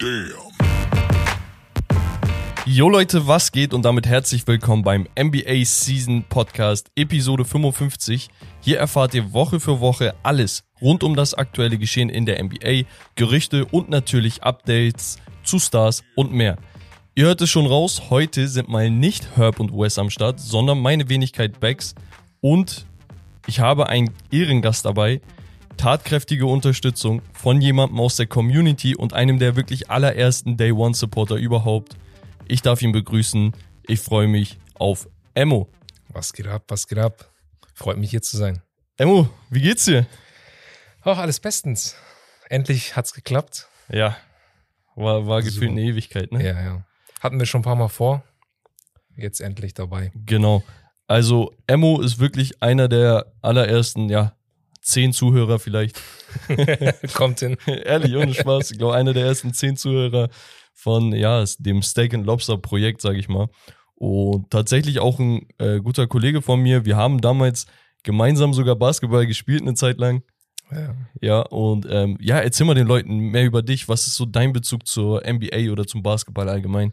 Damn. Jo Leute, was geht und damit herzlich willkommen beim NBA Season Podcast Episode 55. Hier erfahrt ihr Woche für Woche alles rund um das aktuelle Geschehen in der NBA, Gerüchte und natürlich Updates zu Stars und mehr. Ihr hört es schon raus, heute sind mal nicht Herb und Wes am Start, sondern meine Wenigkeit Bex und ich habe einen Ehrengast dabei, tatkräftige Unterstützung von jemandem aus der Community und einem der wirklich allerersten Day One Supporter überhaupt. Ich darf ihn begrüßen. Ich freue mich auf Emo. Was geht ab, was geht ab? Freut mich hier zu sein. Emo, wie geht's dir? Auch alles bestens. Endlich hat's geklappt. Ja, war, war So. gefühlt eine Ewigkeit, ne? Ja, ja. Hatten wir schon ein paar Mal vor. Jetzt endlich dabei. Genau. Also Emo ist wirklich einer der allerersten, ja, zehn Zuhörer vielleicht. Kommt hin. Ehrlich, ohne Spaß. Ich glaube, einer der ersten zehn Zuhörer von, ja, dem Steak and Lobster Projekt, sage ich mal. Und tatsächlich auch ein äh, guter Kollege von mir. Wir haben damals gemeinsam sogar Basketball gespielt eine Zeit lang. Ja. Ja, und ähm, ja, erzähl mal den Leuten mehr über dich. Was ist so dein Bezug zur NBA oder zum Basketball allgemein?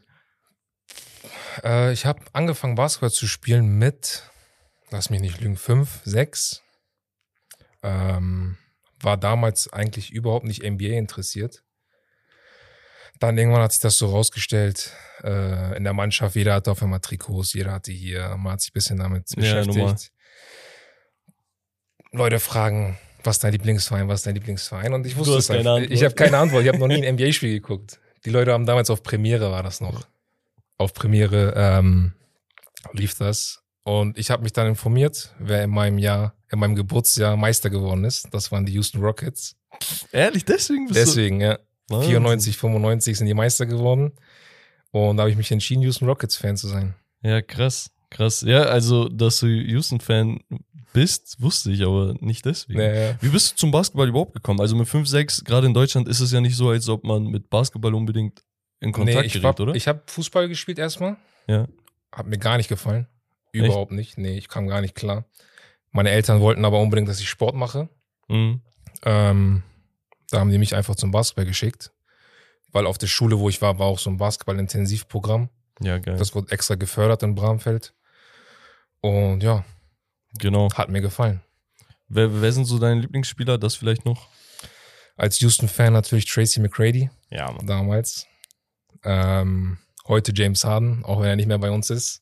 Äh, ich habe angefangen, Basketball zu spielen mit, lass mich nicht lügen, fünf, sechs. Ähm, war damals eigentlich überhaupt nicht NBA interessiert. Dann irgendwann hat sich das so rausgestellt, äh, in der Mannschaft, jeder hatte auf einmal Trikots, jeder hatte hier, man hat sich ein bisschen damit Ja, beschäftigt. Leute fragen, was ist dein Lieblingsverein, was ist dein Lieblingsverein? Und ich wusste es einfach. Ich habe keine Antwort, ich habe noch nie ein NBA-Spiel geguckt. Die Leute haben damals auf Premiere, war das noch. Auf Premiere ähm, lief das. Und ich habe mich dann informiert, wer in meinem Jahr, in meinem Geburtsjahr Meister geworden ist. Das waren die Houston Rockets. Ehrlich, deswegen bist Deswegen, ja. du. Wahnsinn. 94, 95 sind die Meister geworden. Und da habe ich mich entschieden, Houston Rockets-Fan zu sein. Ja, krass. Krass. Ja, also, dass du Houston-Fan bist, wusste ich, aber nicht deswegen. Ja, ja. Wie bist du zum Basketball überhaupt gekommen? Also mit 5, 6, gerade in Deutschland ist es ja nicht so, als ob man mit Basketball unbedingt in Kontakt ich gerät, hab, oder? Ich habe Fußball gespielt erstmal. ja. Hat mir gar nicht gefallen. Überhaupt nicht. Nee, ich kam gar nicht klar. Meine Eltern wollten aber unbedingt, dass ich Sport mache. Mhm. Ähm, da haben die mich einfach zum Basketball geschickt. Weil auf der Schule, wo ich war, war auch so ein Basketball-Intensivprogramm. Ja, geil. Das wurde extra gefördert in Bramfeld. Und ja, genau. hat mir gefallen. Wer, wer sind so deine Lieblingsspieler? Das vielleicht noch? Als Houston-Fan natürlich Tracy McCrady Ja, Mann. damals. Ähm, heute James Harden, auch wenn er nicht mehr bei uns ist.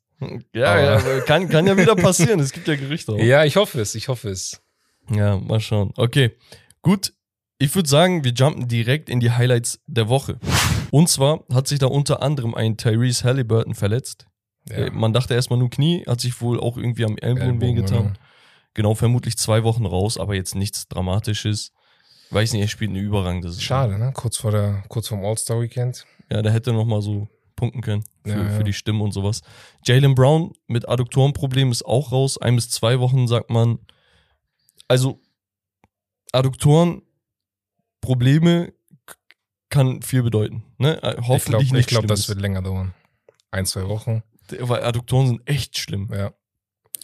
Ja, ja, kann, kann ja wieder passieren. Es gibt ja Gerüchte auch. Ja, ich hoffe es, ich hoffe es. Ja, mal schauen. Okay, gut. Ich würde sagen, wir jumpen direkt in die Highlights der Woche. Und zwar hat sich da unter anderem ein Tyrese Halliburton verletzt. Äh, Ja. Man dachte erstmal nur Knie, hat sich wohl auch irgendwie am Ellbogen Ellbogen, wehgetan. ja. Genau, vermutlich zwei Wochen raus, aber jetzt nichts Dramatisches. Weiß nicht, er spielt eine überragende Saison. Schade, ne? Kurz vor der, kurz vorm All-Star-Weekend. Ja, der hätte noch mal so punkten können für, Ja, ja. für die Stimme und sowas. Jalen Brown mit Adduktorenproblem ist auch raus. Ein bis zwei Wochen sagt man. Also Adduktoren Probleme k- kann viel bedeuten. Ne? Äh, Ich glaube, Hoffentlich ich nicht glaub, das Schlimmes. wird länger dauern. Ein, zwei Wochen. Weil Adduktoren sind echt schlimm. Ja.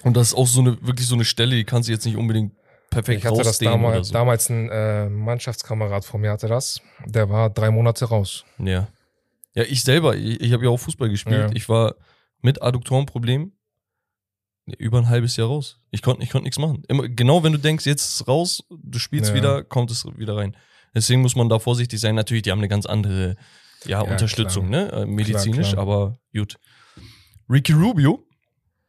Und das ist auch so eine wirklich so eine Stelle, die kannst du jetzt nicht unbedingt perfekt Ich hatte das damals, so. damals ein äh, Mannschaftskamerad von mir hatte das. Der war drei Monate raus. Ja. Ja, ich selber, ich, ich habe ja auch Fußball gespielt. Ja. Ich war mit Adduktorenproblem über ein halbes Jahr raus. Ich konnte ich konnt nichts machen. Immer, genau wenn du denkst, jetzt ist es raus, du spielst Ja. wieder, kommt es wieder rein. Deswegen muss man da vorsichtig sein. Natürlich, die haben eine ganz andere ja, Ja, Unterstützung, klar. ne? Äh, medizinisch, klar. aber gut. Ricky Rubio,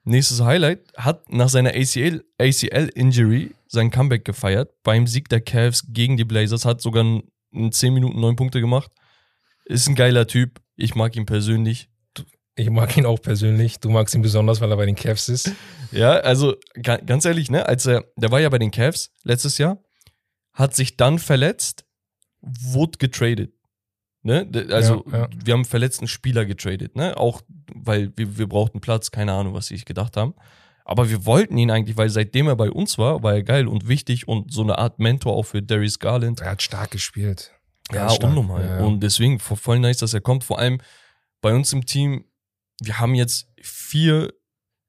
nächstes Highlight, hat nach seiner ACL, ACL-Injury sein Comeback gefeiert beim Sieg der Cavs gegen die Blazers, hat sogar in- in 10 Minuten 9 Punkte gemacht. Ist ein geiler Typ. Ich mag ihn persönlich. Ich mag ihn auch persönlich. Du magst ihn besonders, weil er bei den Cavs ist. Ja, also ga- ganz ehrlich, ne, als er, der war ja bei den Cavs letztes Jahr, hat sich dann verletzt, wurde getradet. Ne? Also Ja, ja. wir haben verletzten Spieler getradet, ne? Auch weil wir, wir brauchten Platz, keine Ahnung, was sie sich gedacht haben. Aber wir wollten ihn eigentlich, weil seitdem er bei uns war, war er geil und wichtig und so eine Art Mentor auch für Darius Garland. Er hat stark gespielt. Ja, stark. unnormal. Ja, ja. Und deswegen vo- voll nice, dass er kommt. Vor allem bei uns im Team, wir haben jetzt vier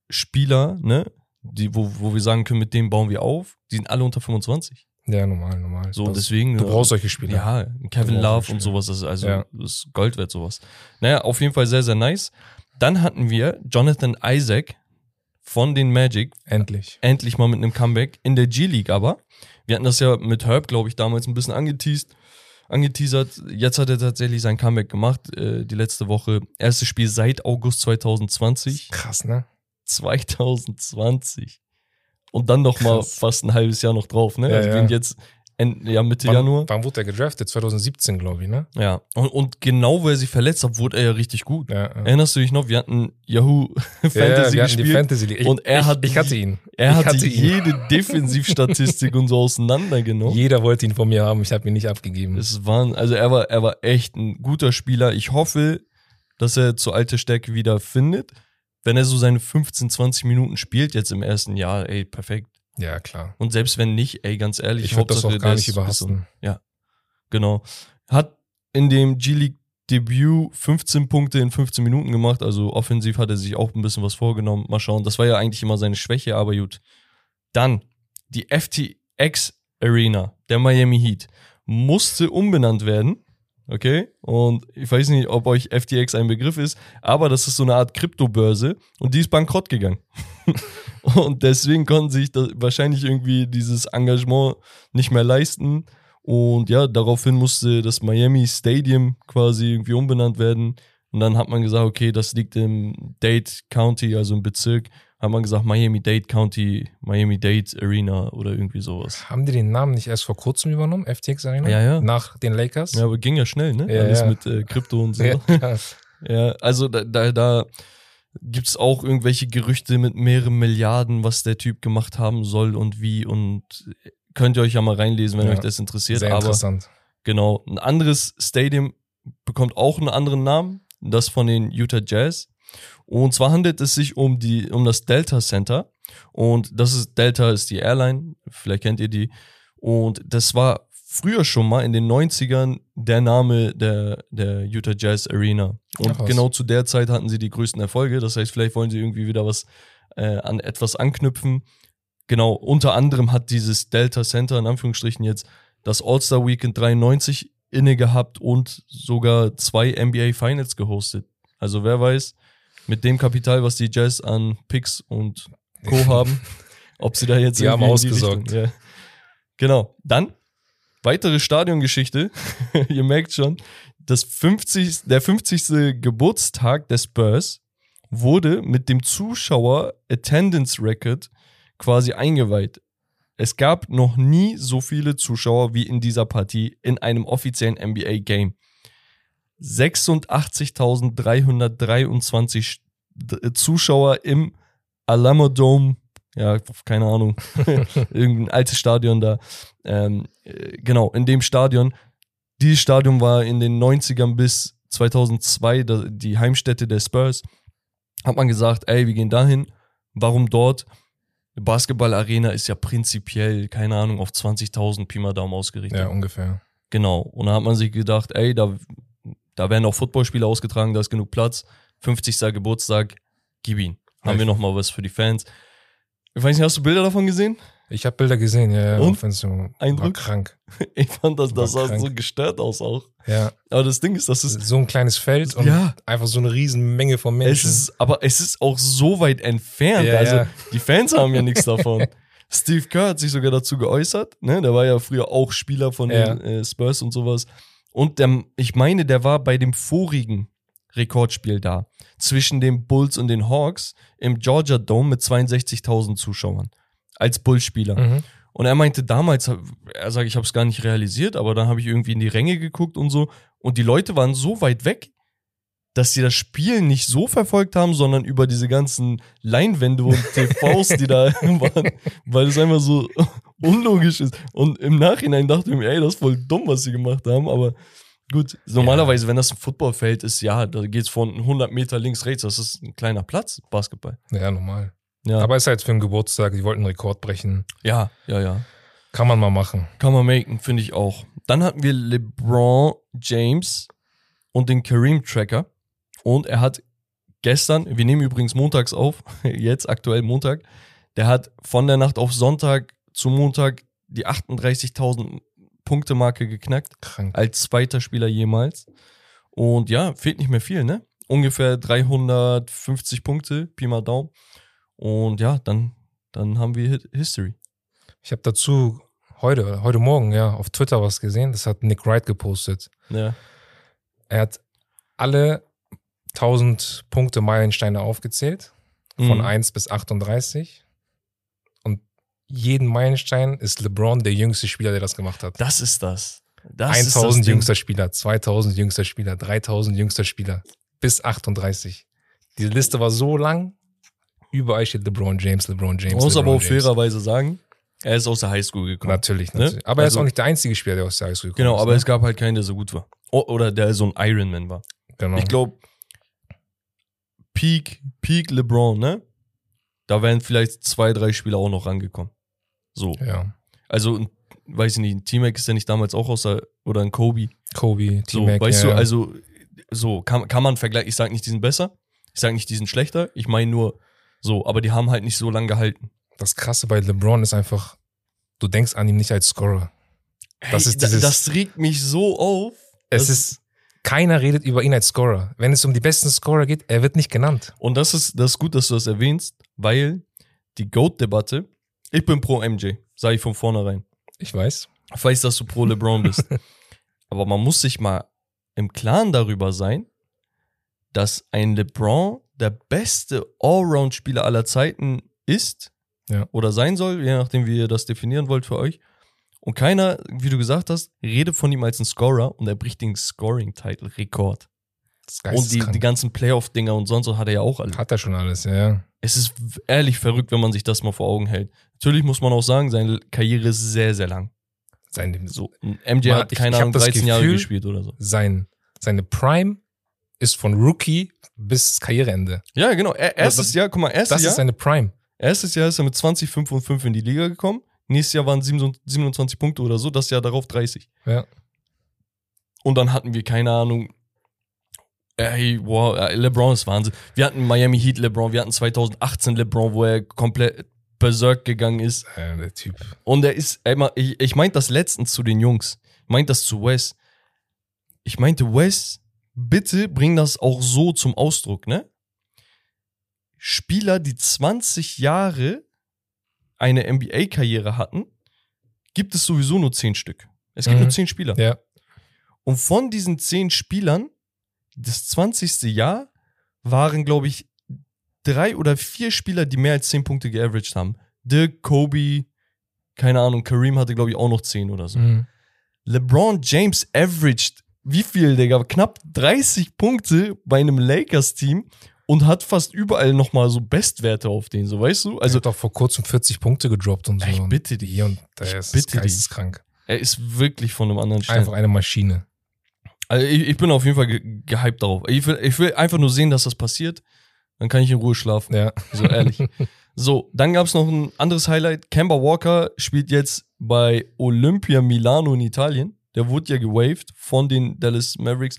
Spieler, ne, die, wo, wo wir sagen können, mit denen bauen wir auf. Die sind alle unter 25. Ja, normal, normal. So, Das- deswegen. Du äh, brauchst solche Spieler. Ja, Kevin Love und sowas, das ist also Ja. das ist Gold wert, sowas. Naja, auf jeden Fall sehr, sehr nice. Dann hatten wir Jonathan Isaac von den Magic, Endlich. endlich mal mit einem Comeback in der G-League aber. Wir hatten das ja mit Herb, glaube ich, damals ein bisschen angeteased, angeteasert. Jetzt hat er tatsächlich sein Comeback gemacht, äh, die letzte Woche. Erstes Spiel seit August 2020. Krass, ne? 2020. Und dann noch mal Krass. fast ein halbes Jahr noch drauf, ne? Ja, also wir ja. sind jetzt End, ja, Mitte Wann, Januar. wann wurde er gedraftet? 2017, glaube ich, ne? Ja. Und, und genau, wo er sich verletzt hat, wurde er ja richtig gut. Ja, ja. Erinnerst du dich noch? Wir hatten Yahoo Fantasy ja, gespielt. Fantasy League. Ich, und er ich, hat ich hatte ihn. er hatte, hatte ihn. jede Defensivstatistik und so auseinandergenommen. Jeder wollte ihn von mir haben, ich habe ihn nicht abgegeben. Es waren, also er war, er war echt ein guter Spieler. Ich hoffe, dass er zur alte Stärke wieder findet. Wenn er so seine 15, 20 Minuten spielt jetzt im ersten Jahr, ey, perfekt. Ja, klar. Und selbst wenn nicht, ey, ganz ehrlich, Ich würde das Hauptsache, auch gar nicht überhasten. Ja, genau. Hat in dem G-League Debüt 15 Punkte in 15 Minuten gemacht, also offensiv hat er sich auch ein bisschen was vorgenommen. Mal schauen, das war ja eigentlich immer seine Schwäche, aber gut. Dann die FTX Arena, der Miami Heat, musste umbenannt werden. Okay, und ich weiß nicht, ob euch FTX ein Begriff ist, aber das ist so eine Art Kryptobörse und die ist bankrott gegangen. und deswegen konnten sich das wahrscheinlich irgendwie dieses Engagement nicht mehr leisten. Und ja, daraufhin musste das Miami Stadium quasi irgendwie umbenannt werden. Und dann hat man gesagt, okay, das liegt im Dade County, also im Bezirk. Hat man gesagt, Miami Dade County, Miami Dade Arena oder irgendwie sowas. Haben die den Namen nicht erst vor kurzem übernommen, FTX Arena? Ja, ja. Nach den Lakers? Ja, aber ging ja schnell, ne? Ja, Alles ja. mit äh, Krypto und so. Ja. Ja, also da, da, da gibt es auch irgendwelche Gerüchte mit mehreren Milliarden, was der Typ gemacht haben soll und wie. Und könnt ihr euch ja mal reinlesen, wenn Ja, euch das interessiert. Sehr Aber interessant. genau, ein anderes Stadium bekommt auch einen anderen Namen, das von den Utah Jazz. Und zwar handelt es sich um die um das Delta Center und das ist Delta ist die Airline, vielleicht kennt ihr die und das war früher schon mal in den 90ern der Name der der Utah Jazz Arena und Ach genau zu der Zeit hatten sie die größten Erfolge, das heißt, vielleicht wollen sie irgendwie wieder was äh, an etwas anknüpfen. Genau, unter anderem hat dieses Delta Center in Anführungsstrichen jetzt das All-Star Weekend 93 inne gehabt und sogar zwei NBA Finals gehostet. Also wer weiß, mit dem Kapital, was die Jazz an Picks und Co. haben, ob sie da jetzt Die haben ausgesorgt. Ja. Genau. Dann weitere Stadiongeschichte. Ihr merkt schon, das 50, der 50. Geburtstag des Spurs wurde mit dem Zuschauer Attendance Record quasi eingeweiht. Es gab noch nie so viele Zuschauer wie in dieser Partie in einem offiziellen NBA Game. 86.323 D- Zuschauer im Alamo Dome, ja, keine Ahnung, irgendein altes Stadion da. Ähm, äh, genau, in dem Stadion. Dieses Stadion war in den 90ern bis 2002 da- die Heimstätte der Spurs. Hat man gesagt, ey, wir gehen dahin. Warum dort? Basketball-Arena ist ja prinzipiell, keine Ahnung, auf 20.000 Pi mal Daumen ausgerichtet. Ja, ungefähr. Genau. Und da hat man sich gedacht, ey, da, da werden auch Footballspiele ausgetragen, da ist genug Platz. 50. Geburtstag, gib ihn. Haben Ja, wir noch mal was für die Fans. Ich weiß nicht, hast du Bilder davon gesehen? Ich habe Bilder gesehen, ja. Und? so Eindruck? krank. Ich fand das, das sah krank. so gestört aus auch. Ja, Aber das Ding ist, das ist, so ein kleines Feld und Ja. einfach so eine riesen Menge von es Menschen. ist, aber es ist auch so weit entfernt. Ja, also ja. die Fans haben ja nichts davon. Steve Kerr hat sich sogar dazu geäußert, ne? Der war ja früher auch Spieler von den äh, Spurs und sowas. Und der, ich meine, der war bei dem vorigen Rekordspiel da. Zwischen den Bulls und den Hawks im Georgia Dome mit 62.000 Zuschauern. Als Bullspieler. mhm. Und er meinte damals, er sagt, ich habe es gar nicht realisiert, aber dann habe ich irgendwie in die Ränge geguckt und so. Und die Leute waren so weit weg, dass sie das Spiel nicht so verfolgt haben, sondern über diese ganzen Leinwände und TVs, die da waren, weil es einfach so unlogisch ist. Und im Nachhinein dachte ich mir, ey, das ist voll dumm, was sie gemacht haben, aber gut. Normalerweise, wenn das ein Footballfeld ist, ja, da geht's von 100 Meter links, rechts, das ist ein kleiner Platz, Basketball. Ja, normal. Ja, Aber ist halt für einen Geburtstag, die wollten einen Rekord brechen. ja, ja, ja. Kann man mal machen. Kann man machen, finde ich auch. Dann hatten wir LeBron James und den Kareem Tracker. Und er hat gestern, wir nehmen übrigens montags auf, jetzt aktuell Montag, der hat von der Nacht auf Sonntag zu Montag die 38.000 Punkte Marke geknackt Krank. als zweiter Spieler jemals. Und ja, fehlt nicht mehr viel, ne? Ungefähr 350 Punkte, Pi mal Daumen. Und ja, dann, dann haben wir Hi- History. Ich habe dazu heute, heute Morgen, ja, auf Twitter was gesehen. Das hat Nick Wright gepostet. Ja. Er hat alle 1000 Punkte Meilensteine aufgezählt, von Mhm. 1 bis 38. Jeden Meilenstein ist LeBron der jüngste Spieler, der das gemacht hat. Das ist das. das ist 1000 das Ding. jüngster Spieler, 2000 jüngster Spieler, 3000 jüngster Spieler, bis 38. Diese Liste war so lang. Überall steht LeBron James, LeBron James. Man muss aber auch fairerweise sagen, er ist aus der Highschool gekommen. Natürlich, Ne? natürlich. Aber er ist Also- auch nicht der einzige Spieler, der aus der Highschool gekommen Genau, ist. aber ne? es gab halt keinen, der so gut war. Oder der so ein Ironman war. genau. Ich glaube, Peak, Peak LeBron, ne? Da wären vielleicht zwei, drei Spieler auch noch rangekommen. So. ja. Also, weiß ich nicht, ein T-Mac ist ja nicht damals auch aus der, oder ein Kobe. Kobe, So, T-Mac, weißt ja, du, also, so, kann, kann man vergleichen. Ich sage nicht, die sind besser. Ich sage nicht, die sind schlechter. Ich meine nur, so, aber die haben halt nicht so lange gehalten. das Krasse bei LeBron ist einfach, du denkst an ihn nicht als Scorer. Das Hey, ist dieses- das regt mich so auf. Es ist, keiner redet über ihn als Scorer. Wenn es um die besten Scorer geht, er wird nicht genannt. Und das ist, das ist gut, dass du das erwähnst, weil die GOAT-Debatte, ich bin pro MJ, sage ich von vornherein. Ich weiß. Ich weiß, dass du pro LeBron bist. Aber man muss sich mal im Klaren darüber sein, dass ein LeBron der beste Allround-Spieler aller Zeiten ist Ja. oder sein soll, je nachdem, wie ihr das definieren wollt für euch. Und keiner, wie du gesagt hast, redet von ihm als ein Scorer und er bricht den Scoring-Title-Rekord. Das ist Und die, die ganzen Playoff-Dinger und sonst was hat er ja auch alle. Hat er schon alles, ja, ja. Es ist ehrlich verrückt, wenn man sich das mal vor Augen hält. Natürlich muss man auch sagen, seine Karriere ist sehr, sehr lang. Sein, So, MJ Man, hat, ich- keine ich hab Ahnung, das 13 Jahre Gefühl- gespielt oder so. sein, seine Prime ist von Rookie bis Karriereende. Ja, genau. Er, erstes Das- Jahr, guck mal, erstes Das ist Jahr, seine Prime. erstes Jahr ist er mit 20, 5 und 5 in die Liga gekommen. Nächstes Jahr waren es 27 Punkte oder so, das Jahr darauf 30. Ja. Und dann hatten wir, keine Ahnung, ey, wow, äh, LeBron ist Wahnsinn. Wir hatten Miami Heat LeBron, wir hatten 2018 LeBron, wo er komplett berserk gegangen ist. Äh, der Typ. Und er ist, ey, ich, ich meinte das letztens zu den Jungs. Ich meinte das zu Wes. Ich meinte, Wes, bitte bring das auch so zum Ausdruck, ne? Spieler, die 20 Jahre eine NBA-Karriere hatten, gibt es sowieso nur 10 Stück. Es gibt Mhm. nur 10 Spieler. Ja. Und von diesen 10 Spielern, das 20. Jahr, waren, glaube ich, drei oder vier Spieler, die mehr als 10 Punkte geaveraged haben. Dirk, Kobe, keine Ahnung, Kareem hatte, glaube ich, auch noch 10 oder so. Mhm. LeBron James averaged, wie viel, Digga? Knapp 30 Punkte bei einem Lakers-Team und hat fast überall nochmal so Bestwerte auf den, so weißt du? Also Also, hat auch vor kurzem 40 Punkte gedroppt und so. Ich bitte dich. Und Ich ist bitte dich. geisteskrank. er ist wirklich von einem anderen Stern. Einfach eine Maschine. Also ich, ich bin auf jeden Fall ge gehypt darauf. Ich will, ich will einfach nur sehen, dass das passiert. Dann kann ich in Ruhe schlafen. Ja. So ehrlich. so, dann gab es noch ein anderes Highlight. Kemba Walker spielt jetzt bei Olympia Milano in Italien. Der wurde ja gewaved von den Dallas Mavericks.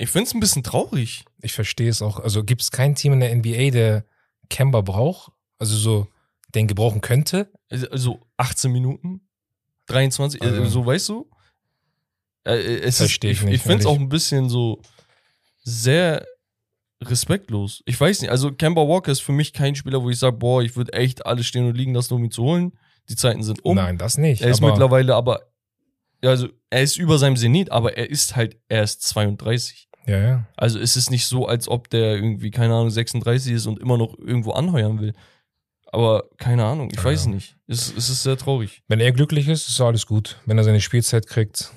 Ich finde es ein bisschen traurig. Ich verstehe es auch. Also gibt es kein Team in der NBA, der Kemba braucht? Also so, den gebrauchen könnte? Also 18 Minuten, 23, Also- äh, so weißt du? Äh, äh, es Versteh ist, ich ich, nicht, ich finde es auch ein bisschen so sehr respektlos. Ich weiß nicht, also Kemba Walker ist für mich kein Spieler, wo ich sage, boah, ich würde echt alles stehen und liegen lassen, um ihn zu holen. Die Zeiten sind um. Nein, das nicht. er ist mittlerweile aber, also er ist über seinem Zenit, aber er ist halt erst 32. Ja, ja. Also es ist nicht so, als ob der irgendwie, keine Ahnung, 36 ist und immer noch irgendwo anheuern will. Aber keine Ahnung, ich Ja, weiß ja. nicht. Es, es ist sehr traurig. Wenn er glücklich ist, ist alles gut. Wenn er seine Spielzeit kriegt.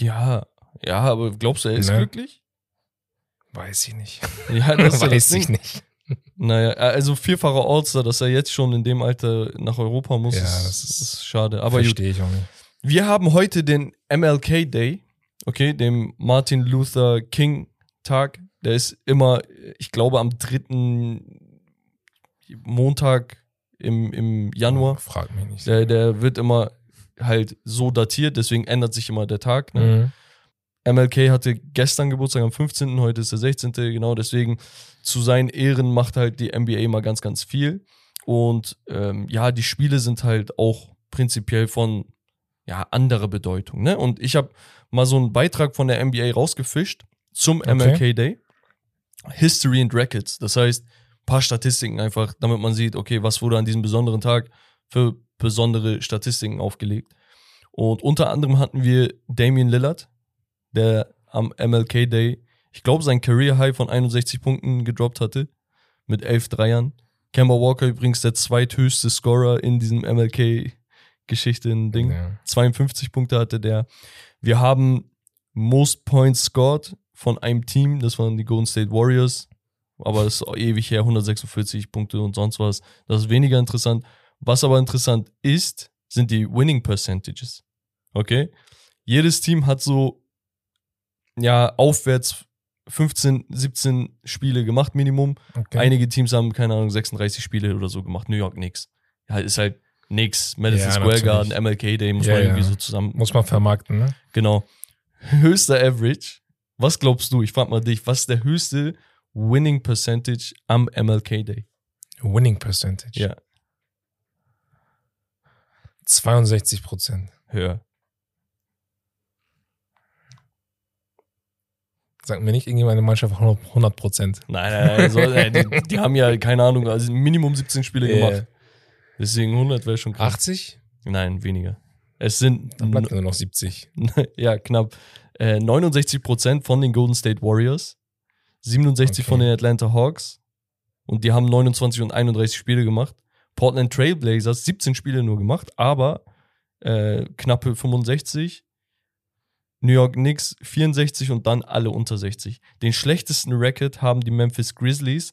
Ja, ja, aber glaubst du, er ist Ne? glücklich? Weiß ich nicht. Ja, das Weiß ich nicht. Naja, also vierfacher All-Star, dass er jetzt schon in dem Alter nach Europa muss, Ja, ist, das ist- schade. Aber. Verstehe ich auch nicht. Wir haben heute den MLK Day, okay, dem Martin Luther King Tag. Der ist immer, ich glaube, am dritten Montag im, im Januar. Frag mich nicht. Der, der wird immer halt so datiert, deswegen ändert sich immer der Tag. Ne? Mhm. MLK hatte gestern Geburtstag am 15., heute ist der 16., genau deswegen zu seinen Ehren macht halt die NBA mal ganz, ganz viel. Und ähm, ja, die Spiele sind halt auch prinzipiell von ja, anderer Bedeutung. Ne? Und ich habe mal so einen Beitrag von der NBA rausgefischt zum Okay. MLK Day. History and Records. Das heißt, paar Statistiken einfach, damit man sieht, okay, was wurde an diesem besonderen Tag für besondere Statistiken aufgelegt. Und unter anderem hatten wir Damian Lillard, der am MLK Day, ich glaube, sein Career High von 61 Punkten gedroppt hatte, mit 11 Dreiern. Kemba Walker übrigens der zweithöchste Scorer in diesem MLK-Geschichten-Ding. Ja. 52 Punkte hatte der. Wir haben Most Points scored von einem Team, das waren die Golden State Warriors. Aber das ist ewig her, 146 Punkte und sonst was. Das ist weniger interessant. Was aber interessant ist, sind die Winning Percentages. Okay? Jedes Team hat so, ja, aufwärts 15, 17 Spiele gemacht, Minimum. Okay. Einige Teams haben, keine Ahnung, 36 Spiele oder so gemacht. New York nix. Ja, ist halt nix. Madison Ja, Square natürlich. Garden, MLK Day, muss Ja, man irgendwie so zusammen. Muss man vermarkten, ne? Genau. Höchster Average. Was glaubst du? Ich frag mal dich, was ist der höchste Winning Percentage am MLK Day? Winning Percentage. Ja, 62 Prozent. höher. Sagt mir nicht irgendjemand Mannschaft 100 Prozent. Nein, nein, nein, so, die, die haben ja, keine Ahnung, also Minimum 17 Spiele gemacht. Deswegen 100 wäre schon krass. 80? Nein, weniger. Es sind Dann bleibt nur noch 70. ja, knapp. Äh, 69% von den Golden State Warriors, 67 Okay. von den Atlanta Hawks und die haben 29 und 31 Spiele gemacht. Portland Trailblazers 17 Spiele nur gemacht, aber äh, knappe 65. New York Knicks 64 und dann alle unter 60. Den schlechtesten Record haben die Memphis Grizzlies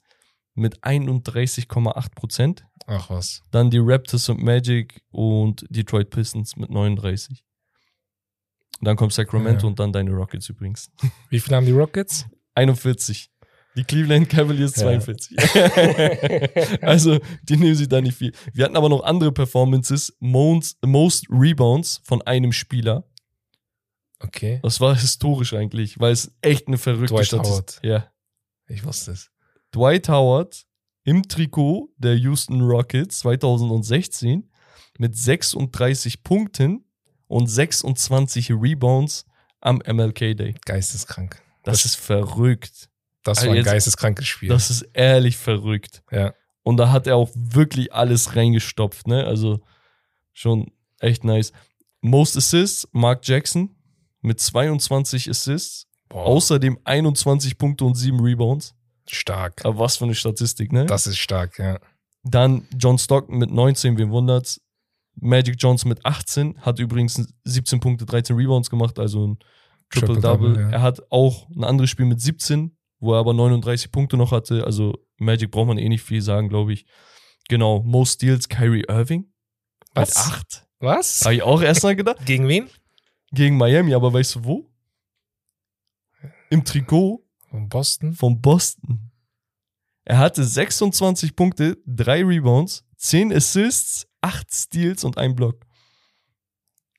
mit 31,8%. Ach was. Dann die Raptors und Magic und Detroit Pistons mit 39. Dann kommt Sacramento Ja. und dann deine Rockets übrigens. Wie viele haben die Rockets? 41. Die Cleveland Cavaliers Ja. 42. also, die nehmen sich da nicht viel. Wir hatten aber noch andere Performances. Most, most Rebounds von einem Spieler. Okay. Das war historisch eigentlich, weil es echt eine verrückte Dwight Statistik Howard. Ja. Ich wusste es. Dwight Howard im Trikot der Houston Rockets 2016 mit 36 Punkten und 26 Rebounds am MLK Day. Geisteskrank. Das, ist verrückt. Das Also war ein jetzt- geisteskrankes Spiel. Das ist ehrlich verrückt. ja. Und da hat er auch wirklich alles reingestopft, ne? Also schon echt nice. Most Assists, Mark Jackson mit 22 Assists, Boah, außerdem 21 Punkte und 7 Rebounds. Stark. Aber was für eine Statistik, ne? Das ist stark, ja. Dann John Stockton mit 19, wem wundert's? Magic Johnson mit 18, hat übrigens 17 Punkte, 13 Rebounds gemacht, also ein Triple-Double. Triple-Double, ja. Er hat auch ein anderes Spiel mit 17, wo er aber 39 Punkte noch hatte. Also Magic braucht man eh nicht viel sagen, glaube ich. Genau, Most Steals, Kyrie Irving mit Was? 8. Was? Habe ich auch erst mal gedacht. Gegen wen? Gegen Miami, aber weißt du wo? Im Trikot Von Boston? von Boston. Er hatte 26 Punkte, 3 Rebounds, 10 Assists, 8 Steals und ein Block.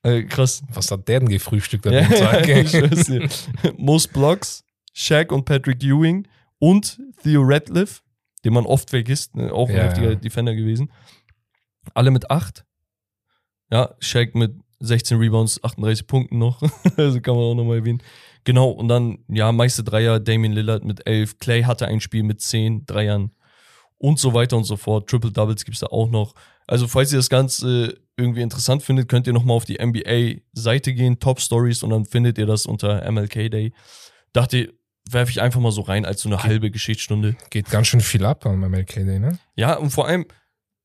Äh, krass. Was hat der denn gefrühstückt an dem Tag? Most Blocks, Shaq und Patrick Ewing und Theo Radcliffe, den man oft vergisst, ne, auch ein Ja, heftiger ja. Defender gewesen. Alle mit 8. Ja, Shaq mit 16 Rebounds, 38 Punkten noch. also kann man auch nochmal erwähnen. Genau, und dann, ja, meiste Dreier, Damian Lillard mit 11. Clay hatte ein Spiel mit 10 Dreiern und so weiter und so fort. Triple Doubles gibt's da auch noch. Also, falls ihr das Ganze irgendwie interessant findet, könnt ihr nochmal auf die NBA-Seite gehen, Top Stories, und dann findet ihr das unter MLK Day. Dachte, werfe ich einfach mal so rein als so eine halbe Geschichtsstunde. Geht ganz schön viel ab am MLK Day, ne? Ja, und vor allem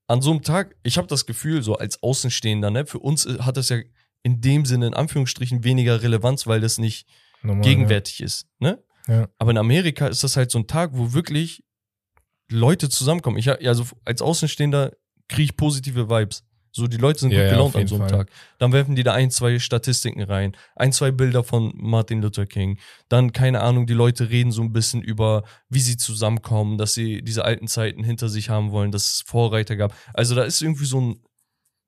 an so einem Tag, ich habe das Gefühl, so als Außenstehender, ne, für uns äh, hat das ja in dem Sinne in Anführungsstrichen weniger Relevanz, weil das nicht Normal, gegenwärtig ist, ne? Ja. Aber in Amerika ist das halt so ein Tag, wo wirklich Leute zusammenkommen. Ich, ja, also als Außenstehender kriege ich positive Vibes. So, die Leute sind Ja, gut ja, gelaunt auf an so einem Fall. Tag. Dann werfen die da ein, zwei Statistiken rein, ein, zwei Bilder von Martin Luther King. Dann, keine Ahnung, die Leute reden so ein bisschen über, wie sie zusammenkommen, dass sie diese alten Zeiten hinter sich haben wollen, dass es Vorreiter gab. Also da ist irgendwie so ein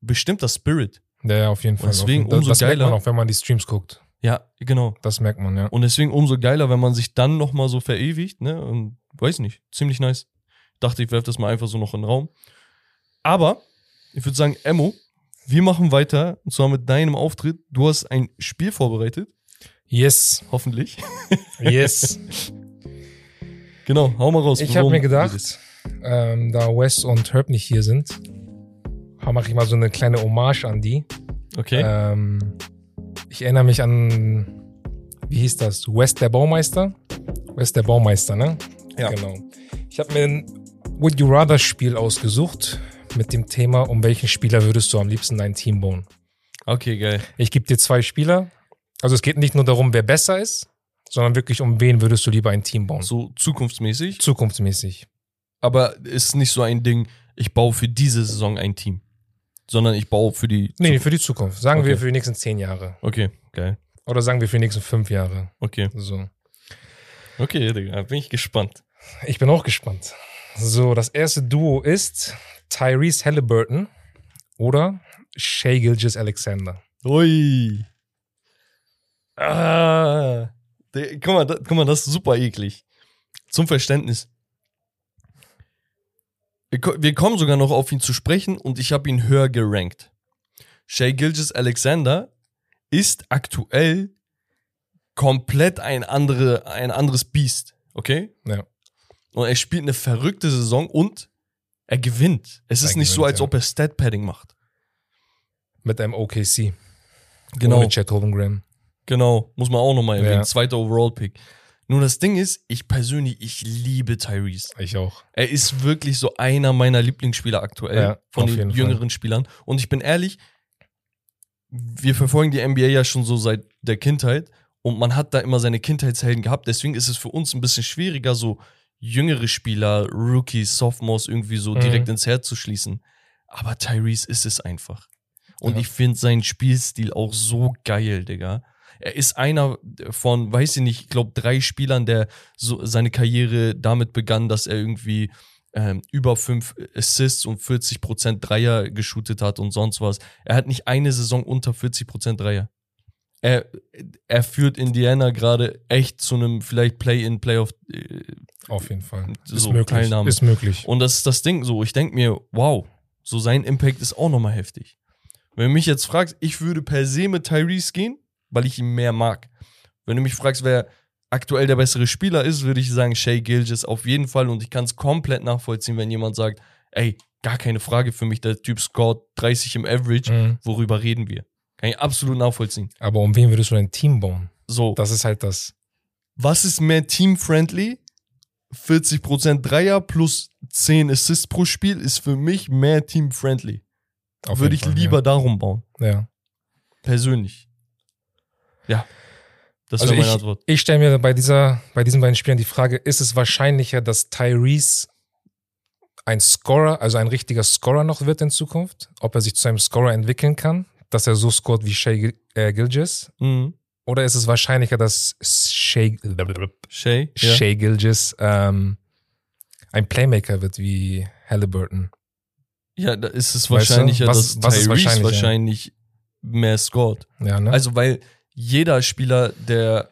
bestimmter Spirit. Ja, ja, auf jeden Fall. deswegen auf jeden, umso das merkt geiler. man auch, wenn man die Streams guckt. Ja, genau. Das merkt man, ja. Und deswegen umso geiler, wenn man sich dann nochmal so verewigt, ne? Und weiß nicht, ziemlich nice. Dachte, ich werfe das mal einfach so noch in den Raum. Aber, ich würde sagen, Emo, Wir machen weiter, und zwar mit deinem Auftritt. Du hast ein Spiel vorbereitet, Yes, hoffentlich. yes. Genau, hau mal raus. ich habe mir gedacht, ähm, da Wes und Herb nicht hier sind, mache ich mal so eine kleine Hommage an die. Okay. Ähm, ich erinnere mich an, wie hieß das? West der Baumeister? West der Baumeister, ne? Ja. Genau. Ich habe mir ein Would You Rather Spiel ausgesucht mit dem Thema, um welchen Spieler würdest du am liebsten dein Team bauen? Okay, geil. Ich gebe dir zwei Spieler. Also es geht nicht nur darum, wer besser ist, sondern wirklich um wen würdest du lieber ein Team bauen. So zukunftsmäßig. Zukunftsmäßig. Aber ist nicht so ein Ding, ich baue für diese Saison ein Team. Sondern ich baue für die. Nee, für die Zukunft. Sagen wir Okay. für die nächsten zehn Jahre. Okay, geil. Oder sagen wir für die nächsten fünf Jahre. Okay. So. Okay, Digga, bin ich gespannt. Ich bin auch gespannt. So, das erste Duo ist Tyrese Halliburton oder Shea Gilgis Alexander. Ui. Ah. Mal, guck mal, das ist super eklig. Zum Verständnis. Wir, wir kommen sogar noch auf ihn zu sprechen und ich habe ihn höher gerankt. Shea Gilgis Alexander ist aktuell komplett ein, andere, ein anderes Biest, okay? Ja. Und er spielt eine verrückte Saison und er gewinnt. Es ist Er nicht so, als ja. ob er Stat-Padding macht. Mit einem OKC. Genau. Ohne Chet Holmgren. Genau, muss man auch nochmal erwähnen. Ja. Zweiter Overall-Pick. Nur das Ding ist, ich persönlich, ich liebe Tyrese. Ich auch. Er ist wirklich so einer meiner Lieblingsspieler aktuell Ja, von den jeden Fall. jüngeren Spielern. Und ich bin ehrlich, wir verfolgen die NBA ja schon so seit der Kindheit und man hat da immer seine Kindheitshelden gehabt. Deswegen ist es für uns ein bisschen schwieriger, so jüngere Spieler, Rookies, Sophomores irgendwie so Mhm. direkt ins Herz zu schließen. Aber Tyrese ist es einfach. Und Ja. ich finde seinen Spielstil auch so geil, Digga. Er ist einer von, weiß ich nicht, ich glaube, drei Spielern, der so seine Karriere damit begann, dass er irgendwie ähm, über fünf Assists und 40% Dreier geshootet hat und sonst was. Er hat nicht eine Saison unter 40% Dreier. Er, er führt Indiana gerade echt zu einem vielleicht Play-in, Playoff. Äh, Auf jeden Fall. Ist So, möglich. Teilnahme. Ist möglich. und das ist das Ding so. Ich denke mir, wow, so sein Impact ist auch nochmal heftig. Wenn du mich jetzt fragst, ich würde per se mit Tyrese gehen, weil ich ihn mehr mag. Wenn du mich fragst, wer aktuell der bessere Spieler ist, würde ich sagen Shea Gilgis auf jeden Fall und ich kann es komplett nachvollziehen, wenn jemand sagt, ey, gar keine Frage für mich, der Typ scored 30 im Average, Mhm. worüber reden wir? Kann ich absolut nachvollziehen. Aber um wen würdest du dein Team bauen? So, Das ist halt das. was ist mehr team-friendly? 40% Dreier plus 10 Assists pro Spiel ist für mich mehr team-friendly. Würde ich Fall, lieber darum bauen. Ja. ja. Persönlich. Ja. Das Also meine ich, Antwort. ich stelle mir bei, dieser, bei diesen beiden Spielern die Frage, ist es wahrscheinlicher, dass Tyrese ein Scorer, also ein richtiger Scorer noch wird in Zukunft? Ob er sich zu einem Scorer entwickeln kann, dass er so scoret wie Shea Gil- äh, Gilgis? Mhm. Oder ist es wahrscheinlicher, dass Shea, Shay? Ja. Shea Gilgis ähm, ein Playmaker wird wie Halliburton? ja, da ist es Weißt du, wahrscheinlicher, was- dass was Tyrese wahrscheinlicher? wahrscheinlich mehr scored. Ja, ne? Also, weil jeder Spieler, der